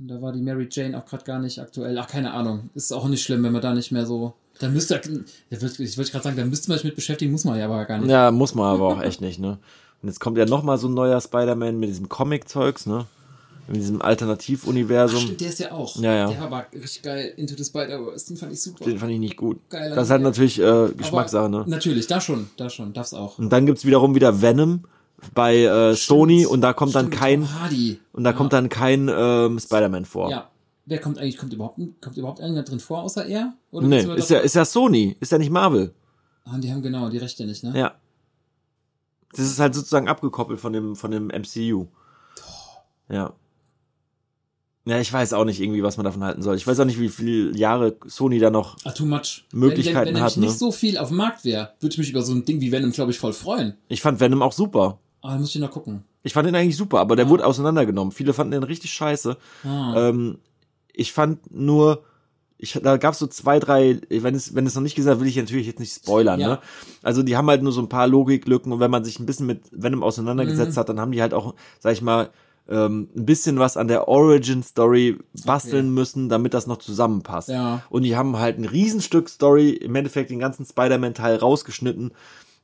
Und da war die Mary Jane auch gerade gar nicht aktuell. Ach, keine Ahnung. Ist auch nicht schlimm, wenn man da nicht mehr so. Da müsste, ich wollte gerade sagen, da müsste man sich mit beschäftigen, muss man ja aber gar nicht. Ja, muss man aber auch echt nicht, ne? Und jetzt kommt ja noch mal so ein neuer Spider-Man mit diesem Comic-Zeugs, ne? In diesem Alternativuniversum. stimmt, der ist ja auch. Ja, ja. Der war aber richtig geil. Into the Spider-Verse, den fand ich super. Den fand ich nicht gut. Geiler das ist halt natürlich äh, Geschmackssache, ne? Natürlich, da schon, da schon, darf's auch. Und dann gibt's wiederum wieder Venom bei äh, Sony und da kommt dann Stimmt, kein Tom Hardy. und da ja. kommt dann kein ähm, Spider-Man vor. Ja. Wer kommt eigentlich, kommt überhaupt, kommt überhaupt einer drin vor, außer er? Oder Nee, ist ja, ist ja Sony, ist ja nicht Marvel. Ah, die haben genau die Rechte nicht, ne? Ja. Das ist halt sozusagen abgekoppelt von dem, von dem MCU. Ja. Ja, ich weiß auch nicht irgendwie, was man davon halten soll. Ich weiß auch nicht, wie viele Jahre Sony da noch. Ah. Möglichkeiten wenn, wenn, wenn hat, nämlich ne? nicht so viel auf dem Markt wäre, würde ich mich über so ein Ding wie Venom, glaube ich, voll freuen. Ich fand Venom auch super. Ah, muss ich noch gucken. Ich fand ihn eigentlich super, aber der wurde auseinandergenommen. Viele fanden den richtig scheiße. Ah. Ähm, ich fand nur, ich, da gab es so zwei, drei, wenn es, wenn es noch nicht gesagt, will ich natürlich jetzt nicht spoilern, Ja. ne? Also die haben halt nur so ein paar Logiklücken und wenn man sich ein bisschen mit Venom auseinandergesetzt Mhm. hat, dann haben die halt auch, sag ich mal, ähm, ein bisschen was an der Origin Story basteln Okay. müssen, damit das noch zusammenpasst. Ja. Und die haben halt ein Riesenstück Story, im Endeffekt den ganzen Spider-Man-Teil rausgeschnitten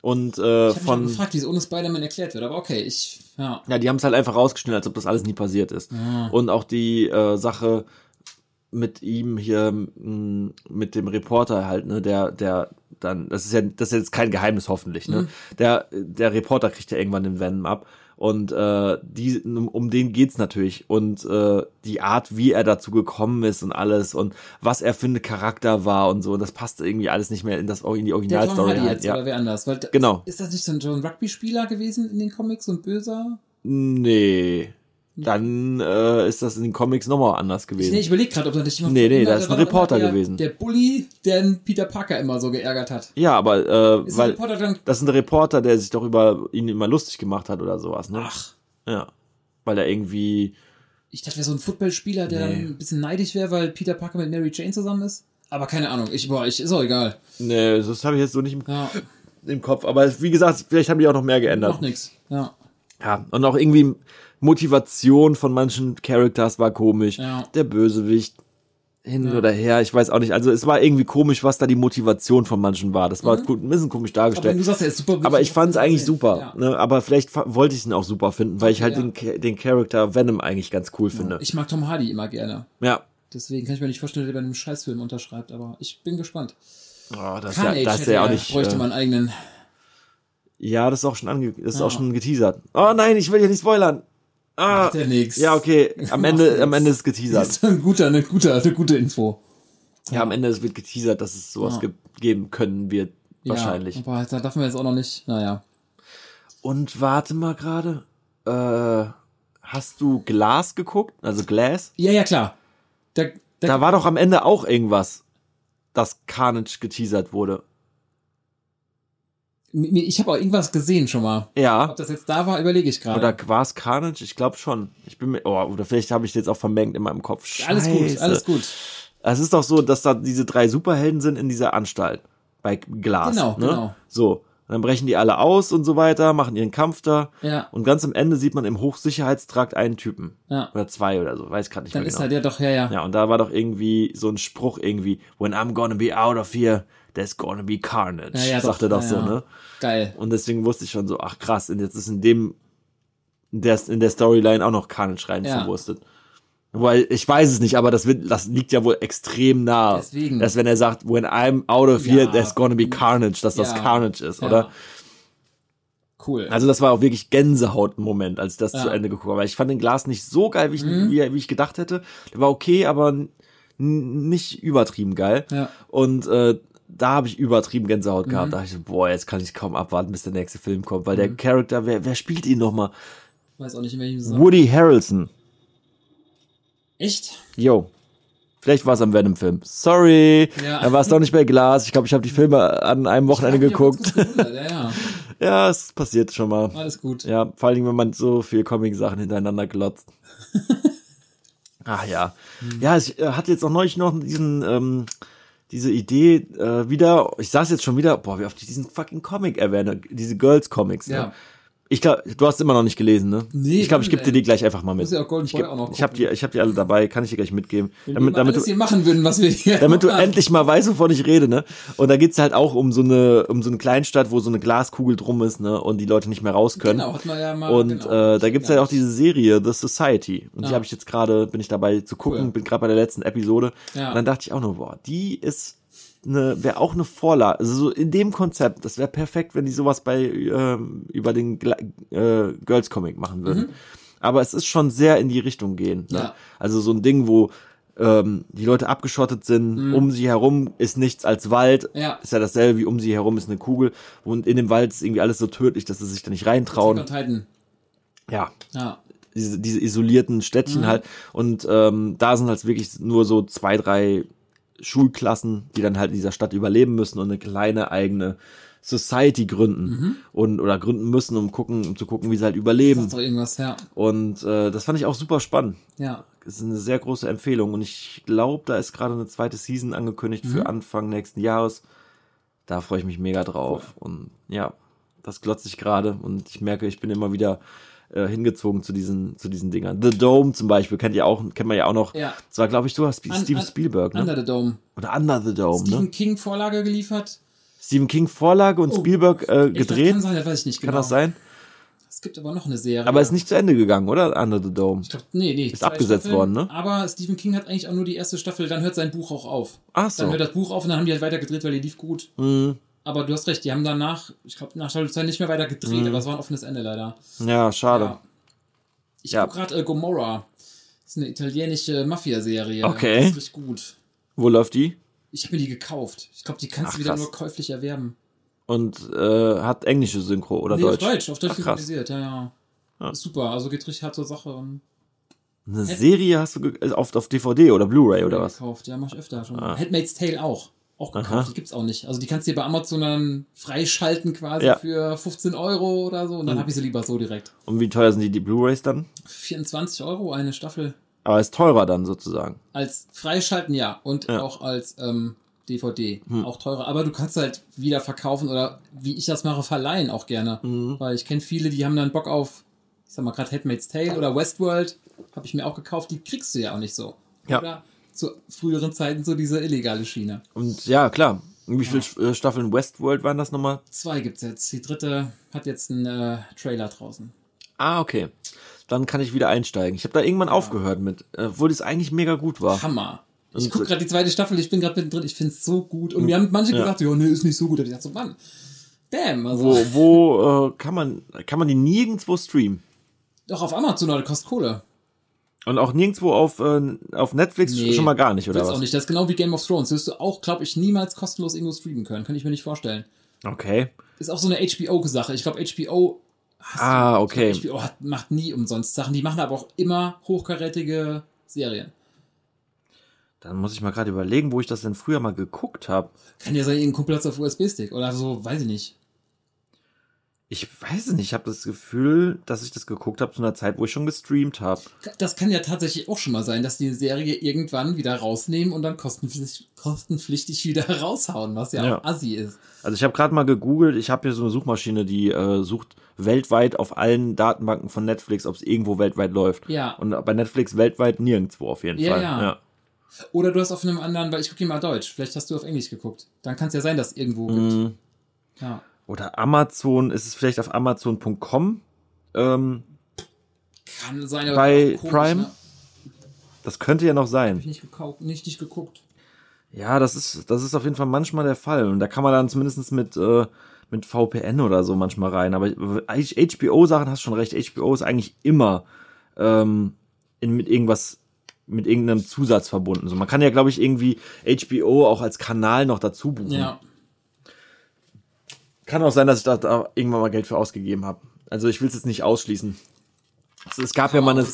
und äh, ich von gefragt, wie es ohne Spider-Man erklärt wird, aber okay, ich, ja. ja, die haben es halt einfach rausgeschnitten, als ob das alles nie passiert ist. Ah. Und auch die äh, Sache mit ihm hier, mh, mit dem Reporter halt, ne, der, der dann, das ist ja, das ist jetzt kein Geheimnis hoffentlich, Mhm. ne? Der, der Reporter kriegt ja irgendwann den Venom ab. Und äh, die, um, den geht's natürlich. Und äh, die Art, wie er dazu gekommen ist und alles und was er für ein Charakter war und so, und das passt irgendwie alles nicht mehr in das in die Der Originalstory Hardy rein. jetzt, Ja. oder wer anders? Weil, Genau. Ist das nicht so ein, Rugby-Spieler gewesen in den Comics, ein böser? Nee. Dann äh, ist das in den Comics nochmal anders gewesen. Nee, ich überlege gerade, ob da nicht jemand. Nee, nee, da ist ein Reporter der, gewesen. Der Bully, der den Peter Parker immer so geärgert hat. ja, aber äh, Ist weil dann. das ist ein Reporter, der sich doch über ihn immer lustig gemacht hat oder sowas, ne? Ach, Ja. Weil er irgendwie ich dachte, wäre so ein Footballspieler, der Nee. dann ein bisschen neidisch wäre, weil Peter Parker mit Mary Jane zusammen ist. Aber keine Ahnung. Ich, boah, ich, ist auch egal. Nee, das habe ich jetzt so nicht im, Ja, im Kopf. Aber wie gesagt, vielleicht haben die auch noch mehr geändert. macht nix. Ja, Ja, und auch irgendwie Motivation von manchen Characters war komisch. Ja. Der Bösewicht hin Ja. oder her, ich weiß auch nicht. Also es war irgendwie komisch, was da die Motivation von manchen war. Das war gut, ein bisschen komisch Mhm. aber dargestellt. du sagst, er ist super. Aber ich fand es eigentlich super. Ja. Ne? Aber vielleicht wollte ich ihn auch super finden, weil ich halt ja. den, den Charakter Venom eigentlich ganz cool finde. Ich mag Tom Hardy immer gerne. Ja. Deswegen kann ich mir nicht vorstellen, dass er bei einem Scheißfilm unterschreibt, aber ich bin gespannt. Oh, das ist ja, das ja auch nicht. bräuchte Äh, man einen eigenen. ja, das ist auch schon ange das ist Ja. auch schon geteasert. Oh nein, ich will ja nicht spoilern. Ah, Macht ja nix. ja, okay. Am Macht Ende, nix. am Ende ist Das geteasert. ist ein guter, eine gute, eine gute Info. Ja, am Ende wird geteasert, dass es sowas Ja. ge geben können wird. Wahrscheinlich. Ja, aber da darf man jetzt auch noch nicht. Naja. Und warte mal gerade. Äh, hast du Glas geguckt? Also Glass? Ja, ja, klar. Da, da, Da war doch am Ende auch irgendwas, dass Carnage geteasert wurde. Ich habe auch irgendwas gesehen schon mal. Ja. Ob das jetzt da war, überlege ich gerade. Oder war es Carnage? Ich glaube schon. Ich bin mir, oh, oder vielleicht habe ich jetzt auch vermengt in meinem Kopf. Scheiße. Alles gut, alles gut. Es ist doch so, dass da diese drei Superhelden sind in dieser Anstalt. Bei Glas. Genau, ne? genau. So. Und dann brechen die alle aus und so weiter, machen ihren Kampf da. Ja, Und ganz am Ende sieht man im Hochsicherheitstrakt einen Typen. ja. Oder zwei oder so, weiß gerade nicht Dann mehr ist genau. halt ja doch, ja, ja. Ja, und da war doch irgendwie so ein Spruch irgendwie, when I'm gonna be out of here, there's gonna be carnage. Ja, ja, sagt er doch Ja, so, ne? Geil. Und deswegen wusste ich schon so, ach krass, und jetzt ist in dem, in der, in der Storyline auch noch Carnage rein Ja. verwurstet. Weil ich weiß es nicht, aber das, wird, das liegt ja wohl extrem nah. Deswegen. Dass wenn er sagt, when I'm out of here, there's gonna be carnage, dass das. Carnage ist, oder? Cool. Also das war auch wirklich Gänsehaut-Moment, als ich das Ja. Mhm. zu Ende geguckt habe. Weil ich fand den Glas nicht so geil, wie ich, wie, wie ich gedacht hätte. Der war okay, aber nicht übertrieben geil. Ja. Und äh, da habe ich übertrieben Gänsehaut Mhm. gehabt. Da dachte ich, so, boah, jetzt kann ich kaum abwarten, bis der nächste Film kommt. Weil der Charakter, wer, wer spielt ihn nochmal? Weiß auch nicht, in welchem Zusammenhang. Woody Harrelson. Echt? Yo. Vielleicht war es am Venom-Film. Sorry. Ja. Dann war es doch nicht bei Glas. Ich glaube, ich habe die Filme an einem Wochenende geguckt. Ja, ja. Ja, es passiert schon mal. Alles gut. Ja, vor allen Dingen, wenn man so viel Comic-Sachen hintereinander glotzt. Ach ja. Ja, ich äh, hatte jetzt auch neulich noch diesen, ähm, diese Idee äh, wieder, ich saß jetzt schon wieder, boah, wie oft ich diesen fucking Comic erwähne, diese Girls-Comics. Ja. Ne? Ich glaube, du hast immer noch nicht gelesen, ne? Nee, ich glaube, ich gebe dir die gleich einfach mal mit. Ja ich geb- ich habe die, ich hab die alle dabei, kann ich dir gleich mitgeben. Wenn Damit, damit du, hier machen würden, was wir hier damit du machen. endlich mal weißt, wovon ich rede, ne? Und da geht's halt auch um so eine, um so eine Kleinstadt, wo so eine Glaskugel drum ist, ne? Und die Leute nicht mehr raus können. Genau, hat man ja mal. Und genau. äh, da gibt's ja auch diese Serie The Society. Und die Ja. habe ich jetzt gerade, bin ich dabei zu gucken, Cool. bin gerade bei der letzten Episode. Ja. Und dann dachte ich auch nur, boah, die ist eine, wäre auch eine Vorlage. Also so in dem Konzept, das wäre perfekt, wenn die sowas bei ähm, über den Gla äh, Girls Comic machen würden. Aber es ist schon sehr in die Richtung gehend. Ne? Mhm. Ja. Also so ein Ding, wo ähm, die Leute abgeschottet sind, um sie herum ist nichts als Wald. Mhm. Ja. Ist ja dasselbe wie um sie herum ist eine Kugel. Und in dem Wald ist irgendwie alles so tödlich, dass sie sich da nicht reintrauen. Ja, Ja. diese, diese isolierten Städtchen Mhm. halt. Und ähm, da sind halt wirklich nur so zwei, drei Schulklassen, die dann halt in dieser Stadt überleben müssen und eine kleine eigene Society gründen Mhm. und oder gründen müssen, um gucken, um zu gucken, wie sie halt überleben. Doch irgendwas, ja. Und äh, das fand ich auch super spannend. Ja. Das ist eine sehr große Empfehlung und ich glaube, da ist gerade eine zweite Season angekündigt Mhm. für Anfang nächsten Jahres. Da freue ich mich mega drauf. Und ja, das glotze ich gerade und ich merke, ich bin immer wieder äh, hingezogen zu diesen, zu diesen Dingern. The Dome zum Beispiel kennt ihr auch, kennt man ja auch noch. Ja. Das war, glaube ich, du hast Un- Steven Spielberg, ne? Under the Dome. Oder Under the Dome, Stephen ne? King Vorlage geliefert. Stephen King Vorlage und Oh, Spielberg äh, gedreht. kann sein, das weiß ich nicht Kann genau. das sein? Es gibt aber noch eine Serie. Aber ist nicht zu Ende gegangen, oder? Under the Dome. Ich glaub, nee, nee. Ist abgesetzt worden, ne? Aber Stephen King hat eigentlich auch nur die erste Staffel, dann hört sein Buch auch auf. Ach so. Dann hört das Buch auf und dann haben die halt weiter gedreht, weil die lief gut. Mhm. Aber du hast recht, die haben danach, ich glaube, nach Staffel 2 nicht mehr weiter gedreht, Mhm. aber es war ein offenes Ende leider. Ja, schade. Ja. Ich Ja. guck gerade äh, Gomorra. Das ist eine italienische Mafia-Serie. Okay. Das ist richtig gut. Wo läuft die? Ich habe mir die gekauft. Ich glaube, die kannst Ach, du wieder krass. nur käuflich erwerben. Und äh, hat englische Synchro oder nee, Deutsch? auf Deutsch, auf Deutsch synchronisiert, ja, ja. Ja. Super, also geht richtig hart zur Sache. Und Eine Serie hast du ge- äh, auf, DVD oder Blu-ray oder was? Gekauft, ja, mach ich öfter schon. Ah. Handmaid's Tale auch. Auch gekauft, die gibt's auch nicht. Also die kannst du dir bei Amazon dann freischalten quasi Ja. für 15 Euro oder so und dann hab ich sie lieber so direkt. Und wie teuer sind die, die Blu-rays dann? 24 Euro eine Staffel. Aber ist teurer dann sozusagen. Als freischalten ja und Ja. auch als ähm, DVD auch teurer. Aber du kannst halt wieder verkaufen oder wie ich das mache, verleihen auch gerne. Weil ich kenne viele, die haben dann Bock auf, ich sag mal gerade Handmaid's Tale oder Westworld, habe ich mir auch gekauft, die kriegst du ja auch nicht so. Ja. Oder zu früheren Zeiten so diese illegale Schiene. Und ja, klar. Wie viele äh, Staffeln Westworld waren das nochmal? Zwei gibt's jetzt. Die dritte hat jetzt einen äh, Trailer draußen. Ah, okay. Dann kann ich wieder einsteigen. Ich habe da irgendwann aufgehört mit, äh, obwohl das eigentlich mega gut war. Hammer. Ich Und- gucke gerade die zweite Staffel, ich bin gerade mittendrin, ich finde es so gut. Und mir haben manche Ja. gesagt, ja, nee, ist nicht so gut. Und ich dachte so, Mann, bam. Also, Wo, wo äh, kann man kann man die nirgendwo streamen? doch auf Amazon, das kostet Kohle. Und auch nirgendwo auf, äh, auf Netflix Nee, schon mal gar nicht, oder was? auch nicht. Das ist genau wie Game of Thrones. Das wirst du auch, glaube ich, niemals kostenlos irgendwo streamen können. Kann ich mir nicht vorstellen. Okay. Ist auch so eine HBO-Sache. Ich glaube, HBO. Ah, okay. Glaub, HBO hat, macht nie umsonst Sachen. Die machen aber auch immer hochkarätige Serien. Dann muss ich mal gerade überlegen, wo ich das denn früher mal geguckt habe. Kann ja sein, irgendein Kumpel hat's auf USB-Stick oder so, weiß ich nicht. Ich weiß es nicht, ich habe das Gefühl, dass ich das geguckt habe zu einer Zeit, wo ich schon gestreamt habe. Das kann ja tatsächlich auch schon mal sein, dass die eine Serie irgendwann wieder rausnehmen und dann kostenpflichtig, kostenpflichtig wieder raushauen, was ja, Ja. auch assi ist. Also ich habe gerade mal gegoogelt, ich habe hier so eine Suchmaschine, die äh, sucht weltweit auf allen Datenbanken von Netflix, ob es irgendwo weltweit läuft. Ja. Und bei Netflix weltweit nirgendwo auf jeden Ja, Fall. ja. Oder du hast auf einem anderen, weil ich gucke mal Deutsch, vielleicht hast du auf Englisch geguckt. Dann kann es ja sein, dass es irgendwo gibt. Mhm. Ja. Oder Amazon, ist es vielleicht auf Amazon.com? Ähm, Kann sein, aber Bei komisch, Prime? Ne? das könnte ja noch sein. ich nicht, gekauft, nicht, nicht geguckt. Ja, das ist, das ist auf jeden Fall manchmal der Fall. Und da kann man dann zumindest mit, äh, mit VPN oder so manchmal rein. Aber HBO-Sachen hast schon recht. HBO ist eigentlich immer ähm, in, mit irgendwas, mit irgendeinem Zusatz verbunden. So, man kann ja, glaube ich, irgendwie HBO auch als Kanal noch dazu buchen. Ja. Kann auch sein, dass ich da, da irgendwann mal Geld für ausgegeben habe. Also ich will es jetzt nicht ausschließen. Es, es gab ja mal eine,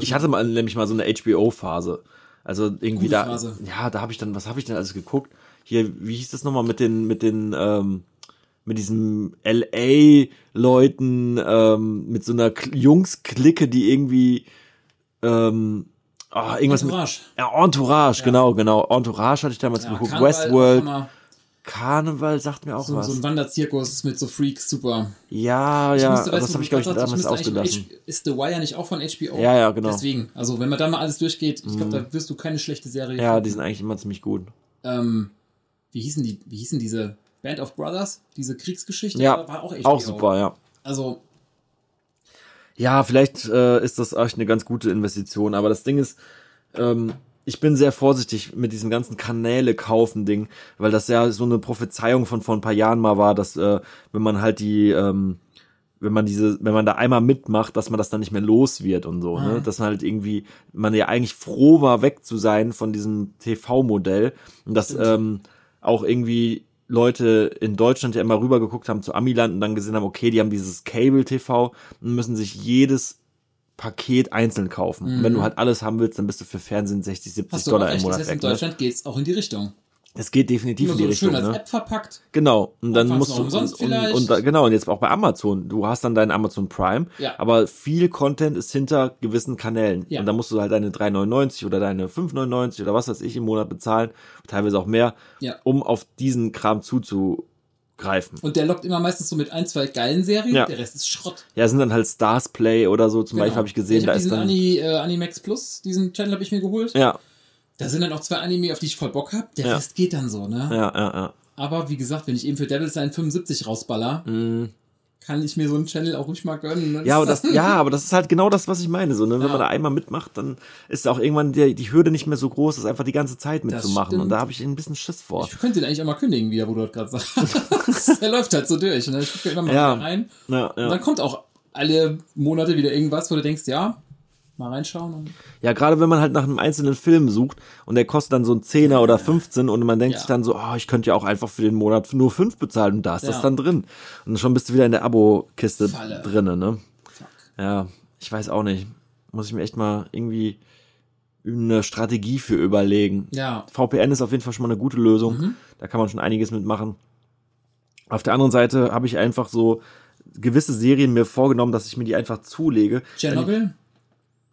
ich hatte mal nämlich mal so eine HBO-Phase. Also irgendwie Gute da, Phase. ja, da habe ich dann, was habe ich denn alles geguckt? Hier, wie hieß das nochmal mit den, mit den, ähm, mit diesem LA-Leuten, ähm, mit so einer Jungs-Clique, die irgendwie, ähm, ah, irgendwas Entourage. mit, ja, Entourage, genau, genau. Entourage hatte ich damals Ja, geguckt. Karneval, Westworld, Karneval sagt mir auch So, was. so ein Wanderzirkus mit so Freaks, super. ja, Ich ja, müsste, das habe ich, glaube ich, damals ausgelassen. H- Ist The Wire nicht auch von HBO? Ja, ja, genau. Mhm. Deswegen, also wenn man da mal alles durchgeht, ich glaube, da wirst du keine schlechte Serie. Ja, finden. die sind eigentlich immer ziemlich gut. ähm, wie hießen die, wie hießen diese Band of Brothers? Diese Kriegsgeschichte? Ja, war auch HBO. Auch super, ja. Also, Ja, vielleicht äh, ist das echt eine ganz gute Investition, aber das Ding ist, ähm, ich bin sehr vorsichtig mit diesem ganzen Kanäle kaufen Ding, weil das ja so eine Prophezeiung von vor ein paar Jahren mal war, dass äh, wenn man halt die ähm, wenn man diese, wenn man da einmal mitmacht, dass man das dann nicht mehr los wird und so, ne? Dass man halt irgendwie, man ja eigentlich froh war, weg zu sein von diesem TV-Modell und dass ähm, auch irgendwie Leute in Deutschland ja immer rübergeguckt haben zu Amiland und dann gesehen haben, okay, die haben dieses Cable-TV und müssen sich jedes Paket einzeln kaufen. Und wenn du halt alles haben willst, dann bist du für Fernsehen 60, 70 Mhm. hast Dollar im recht, das Monat heißt, in weg. Ne? Deutschland geht's auch in die Richtung. Es geht definitiv Nur in die so Richtung. schön als Ne? App verpackt. Genau. Und dann musst du und, und, da, genau und jetzt auch bei Amazon. Du hast dann deinen Amazon Prime, Ja. aber viel Content ist hinter gewissen Kanälen Ja. und da musst du halt deine 3,99 oder deine 5,99 oder was weiß ich im Monat bezahlen, teilweise auch mehr, Ja. um auf diesen Kram zuzugreifen. Und der lockt immer meistens so mit ein, zwei geilen Serien, Ja. der Rest ist Schrott. Ja, sind dann halt Stars Play oder so zum Genau. Beispiel habe ich gesehen, ich da hab ist diesen dann Ani, äh, Animax Plus, diesen Channel habe ich mir geholt. ja, Da sind dann auch zwei Anime, auf die ich voll Bock hab. Der Ja. Rest geht dann so, ne? ja, ja, ja. Aber wie gesagt, wenn ich eben für Devil's Line 75 rausballer, kann ich mir so einen Channel auch ruhig mal gönnen. ne? Ja, aber das, ja, aber das ist halt genau das, was ich meine. So, ne? Wenn Ja. man da einmal mitmacht, dann ist auch irgendwann die, die Hürde nicht mehr so groß, das einfach die ganze Zeit mitzumachen. Und da habe ich ein bisschen Schiss vor. Ich könnte den eigentlich auch mal kündigen, wieder, wo du gerade sagst. Der läuft halt so durch. Ne? Ich gucke immer mal Ja. rein. Ja, Und dann ja. kommt auch alle Monate wieder irgendwas, wo du denkst, ja, mal reinschauen. Und ja, gerade wenn man halt nach einem einzelnen Film sucht und der kostet dann so ein Zehner oder 15 und man denkt Ja. sich dann so, oh, ich könnte ja auch einfach für den Monat nur fünf bezahlen und da ist das Ja. dann drin. Und schon bist du wieder in der Abo-Kiste drinne, ne? fuck. Ja, ich weiß auch nicht. Muss ich mir echt mal irgendwie eine Strategie für überlegen. Ja. VPN ist auf jeden Fall schon mal eine gute Lösung. Mhm. Da kann man schon einiges mitmachen. Auf der anderen Seite habe ich einfach so gewisse Serien mir vorgenommen, dass ich mir die einfach zulege. Chernobyl?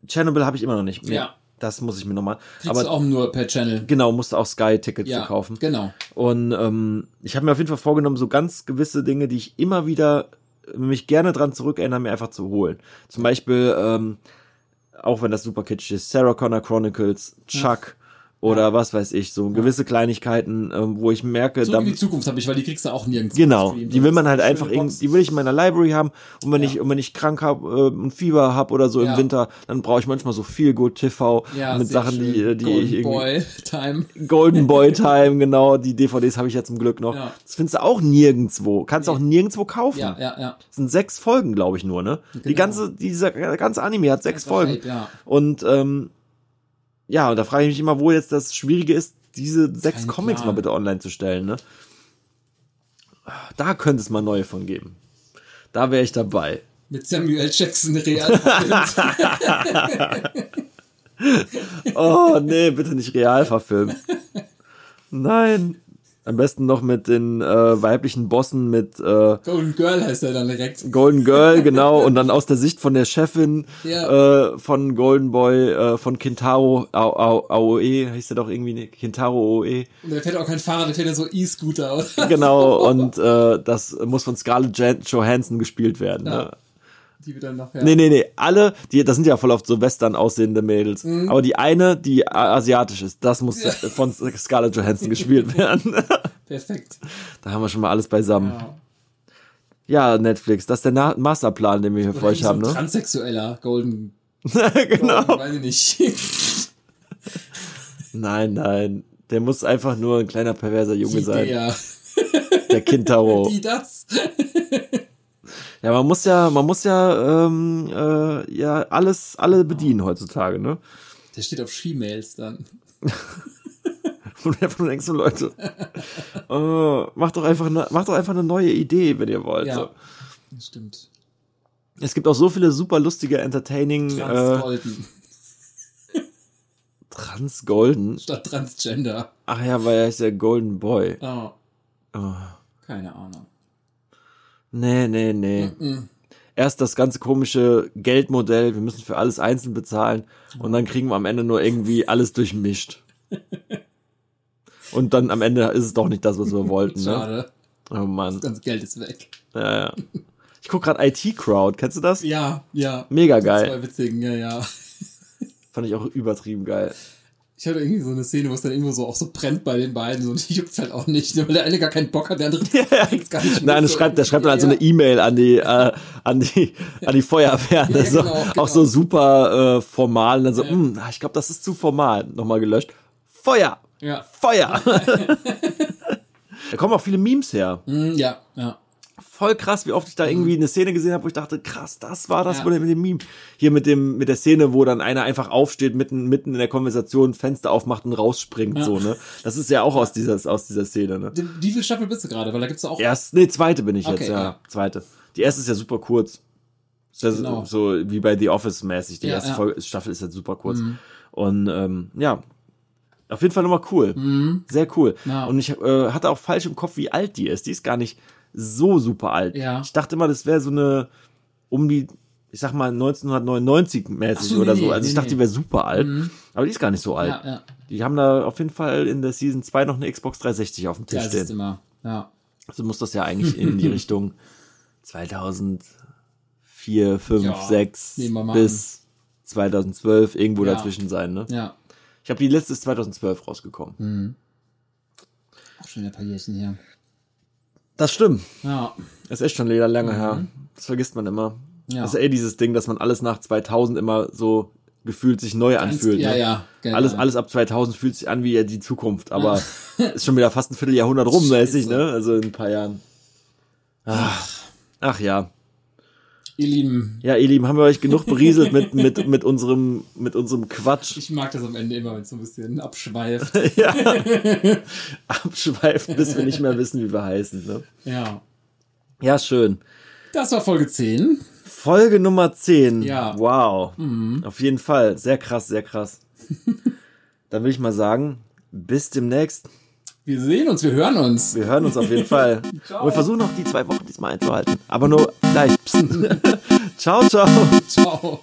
Chernobyl habe ich immer noch nicht. mehr. Ja. Das muss ich mir nochmal. Kriegst Aber auch nur per Channel. genau, musste auch Sky-Tickets Ja, kaufen. genau. Und ähm, ich habe mir auf jeden Fall vorgenommen, so ganz gewisse Dinge, die ich immer wieder äh, mich gerne dran zurückerinnere, mir einfach zu holen. Zum Beispiel, ähm, auch wenn das super kitschig ist, Sarah Connor Chronicles, Chuck oder was weiß ich, so gewisse Kleinigkeiten, ähm, wo ich merke, Zurück in die Zukunft habe ich, weil die kriegst du auch nirgends. genau, die will man halt einfach, schöne irgend, Box. die will ich in meiner Library haben und wenn Ja. ich, und wenn ich krank hab, äh, ein Fieber hab oder so Ja. im Winter, dann brauche ich manchmal so viel Good TV ja, mit Sachen, die, schön. äh, die Golden ich irgendwie Boy Time. Golden Boy Time, genau, die DVDs habe ich ja zum Glück noch. Ja. Das findest du auch nirgendwo. Kannst du auch nirgendwo kaufen. Ja, ja, ja. Das sind sechs Folgen, glaube ich, nur, ne? Die Genau. ganze, dieser ganze Anime hat sechs Folgen. Ja. Und ähm, ja, und da frage ich mich immer, wo jetzt das Schwierige ist, diese sechs Kein Comics Plan. mal bitte online zu stellen, ne? Da könnte es mal neue von geben. Da wäre ich dabei. Mit Samuel Jackson real. Oh, nee, bitte nicht real verfilmen. Nein. Am besten noch mit den äh, weiblichen Bossen, mit äh, Golden Girl heißt er dann direkt. Golden Girl, genau, und dann aus der Sicht von der Chefin Ja. äh, von Golden Boy, äh, von Kintaro Ao- Ao- Aoe, heißt der doch irgendwie, ne? Kintaro Aoe, Und der fährt auch kein Fahrrad, der fährt ja so E-Scooter. oder? genau, und äh, das muss von Scarlett Johansson gespielt werden. Ja. Ne? Die wir dann ja. Nee, nee, nee, alle, die, das sind ja voll oft so Western aussehende Mädels, Mhm. aber die eine, die asiatisch ist, das muss von Scarlett Johansson gespielt werden. Perfekt. da haben wir schon mal alles beisammen. Ja. Ja, Netflix, das ist der Na Masterplan, den wir hier für euch so haben, ein ne? Transsexueller Golden. genau. Golden, weiß ich nicht. Nein, nein. Der muss einfach nur ein kleiner perverser Junge sein. Ja. Der Kintaro. Die das. Ja, man muss ja, man muss ja, ähm, äh, ja alles, alle bedienen heutzutage, ne? Der steht auf She-Mails dann. Und einfach nur denkst Leute, oh, macht doch einfach, eine, macht doch einfach eine neue Idee, wenn ihr wollt. Ja. So. Das stimmt. Es gibt auch so viele super lustige, entertaining äh, Trans-Golden. Trans Golden. Statt Transgender. Ach ja, weil er ist der Golden Boy. Oh, Oh. keine Ahnung. Nee, nee, nee. Mhm. Erst das ganze komische Geldmodell, wir müssen für alles einzeln bezahlen und dann kriegen wir am Ende nur irgendwie alles durchmischt. Und dann am Ende ist es doch nicht das, was wir wollten, ne? Schade. Oh Mann. Das ganze Geld ist weg. Ja, ja. Ich guck gerade IT Crowd, kennst du das? Ja, ja. Mega geil. Zwei witzigen, ja, ja. Fand ich auch übertrieben geil. Ich hatte irgendwie so eine Szene, wo es dann irgendwo so auch so brennt bei den beiden und die juckt's halt auch nicht, weil der eine gar keinen Bock hat, der andere kriegt's gar nicht Nein, der schreibt, der schreibt dann halt so Ja, eine E-Mail an die, äh, an die, an die Feuerwehr. Ja, ne? so, genau, genau. Auch so super äh, formal. Und dann so, Ja. "Hm, ich glaube, das ist zu formal. Nochmal gelöscht. Feuer! Ja. Feuer! da kommen auch viele Memes her. Mm, ja, ja. Voll krass, wie oft ich da irgendwie eine Szene gesehen habe, wo ich dachte, krass, das war das Ja. mit dem Meme. Hier mit dem, mit der Szene, wo dann einer einfach aufsteht, mitten, mitten in der Konversation, Fenster aufmacht und rausspringt, Ja. so, ne? Das ist ja auch aus dieser, aus dieser Szene, ne? Die- Wie viel Staffel bist du gerade? Weil da gibt's auch. Erst, nee, zweite bin ich Okay, jetzt, ja. ja. Zweite. Die erste ist ja super kurz. Genau. so wie bei The Office mäßig. Die erste. Folge, Staffel ist jetzt super kurz. Mhm. Und ähm, ja, auf jeden Fall nochmal cool. Mhm. Sehr cool. Ja. Und ich äh, hatte auch falsch im Kopf, wie alt die ist. Die ist gar nicht so super alt. Ja. Ich dachte immer, das wäre so eine um die, ich sag mal, 1999 mäßig so, oder nee, so. nee, Also ich nee, dachte, nee. die wäre super alt. Mhm. Aber die ist gar nicht so alt. Ja, ja. Die haben da auf jeden Fall in der Season 2 noch eine Xbox 360 auf dem Tisch Ja, das stehen. ist immer. Ja. Also muss das ja eigentlich in die Richtung 2004, 5, Ja, 6 nehmen wir mal bis 2012 irgendwo Ja. dazwischen sein. Ne? Ja. Ich habe die letzte ist 2012 rausgekommen. Mhm. Auch schon ein paar Jährchen hier. Das stimmt. Ja. Das ist echt schon leider lange her. Das vergisst man immer. Mhm. Ja. Das ist eh dieses Ding, dass man alles nach 2000 immer so gefühlt sich neu anfühlt. ja, ne? ja. Genau. Alles, alles ab 2000 fühlt sich an wie ja die Zukunft, aber ist schon wieder fast ein Vierteljahrhundert rum, mäßig, Scheiße. ne? Also in ein paar Jahren. Ach, ach ja. Ihr Lieben, Ja, ihr Lieben, haben wir euch genug berieselt mit, mit, mit, unserem, mit unserem Quatsch. ich mag das am Ende immer, wenn es so ein bisschen abschweift. ja. Abschweifen, bis wir nicht mehr wissen, wie wir heißen. Ne? ja. Ja, schön. Das war Folge 10 Folge Nummer 10. Ja. Wow. Auf jeden Fall. Sehr krass, sehr krass. Dann will ich mal sagen, bis demnächst. Wir sehen uns, wir hören uns. Wir hören uns auf jeden Fall. Und wir versuchen noch die zwei Wochen diesmal einzuhalten. Aber nur gleich. Ciao, ciao. Ciao.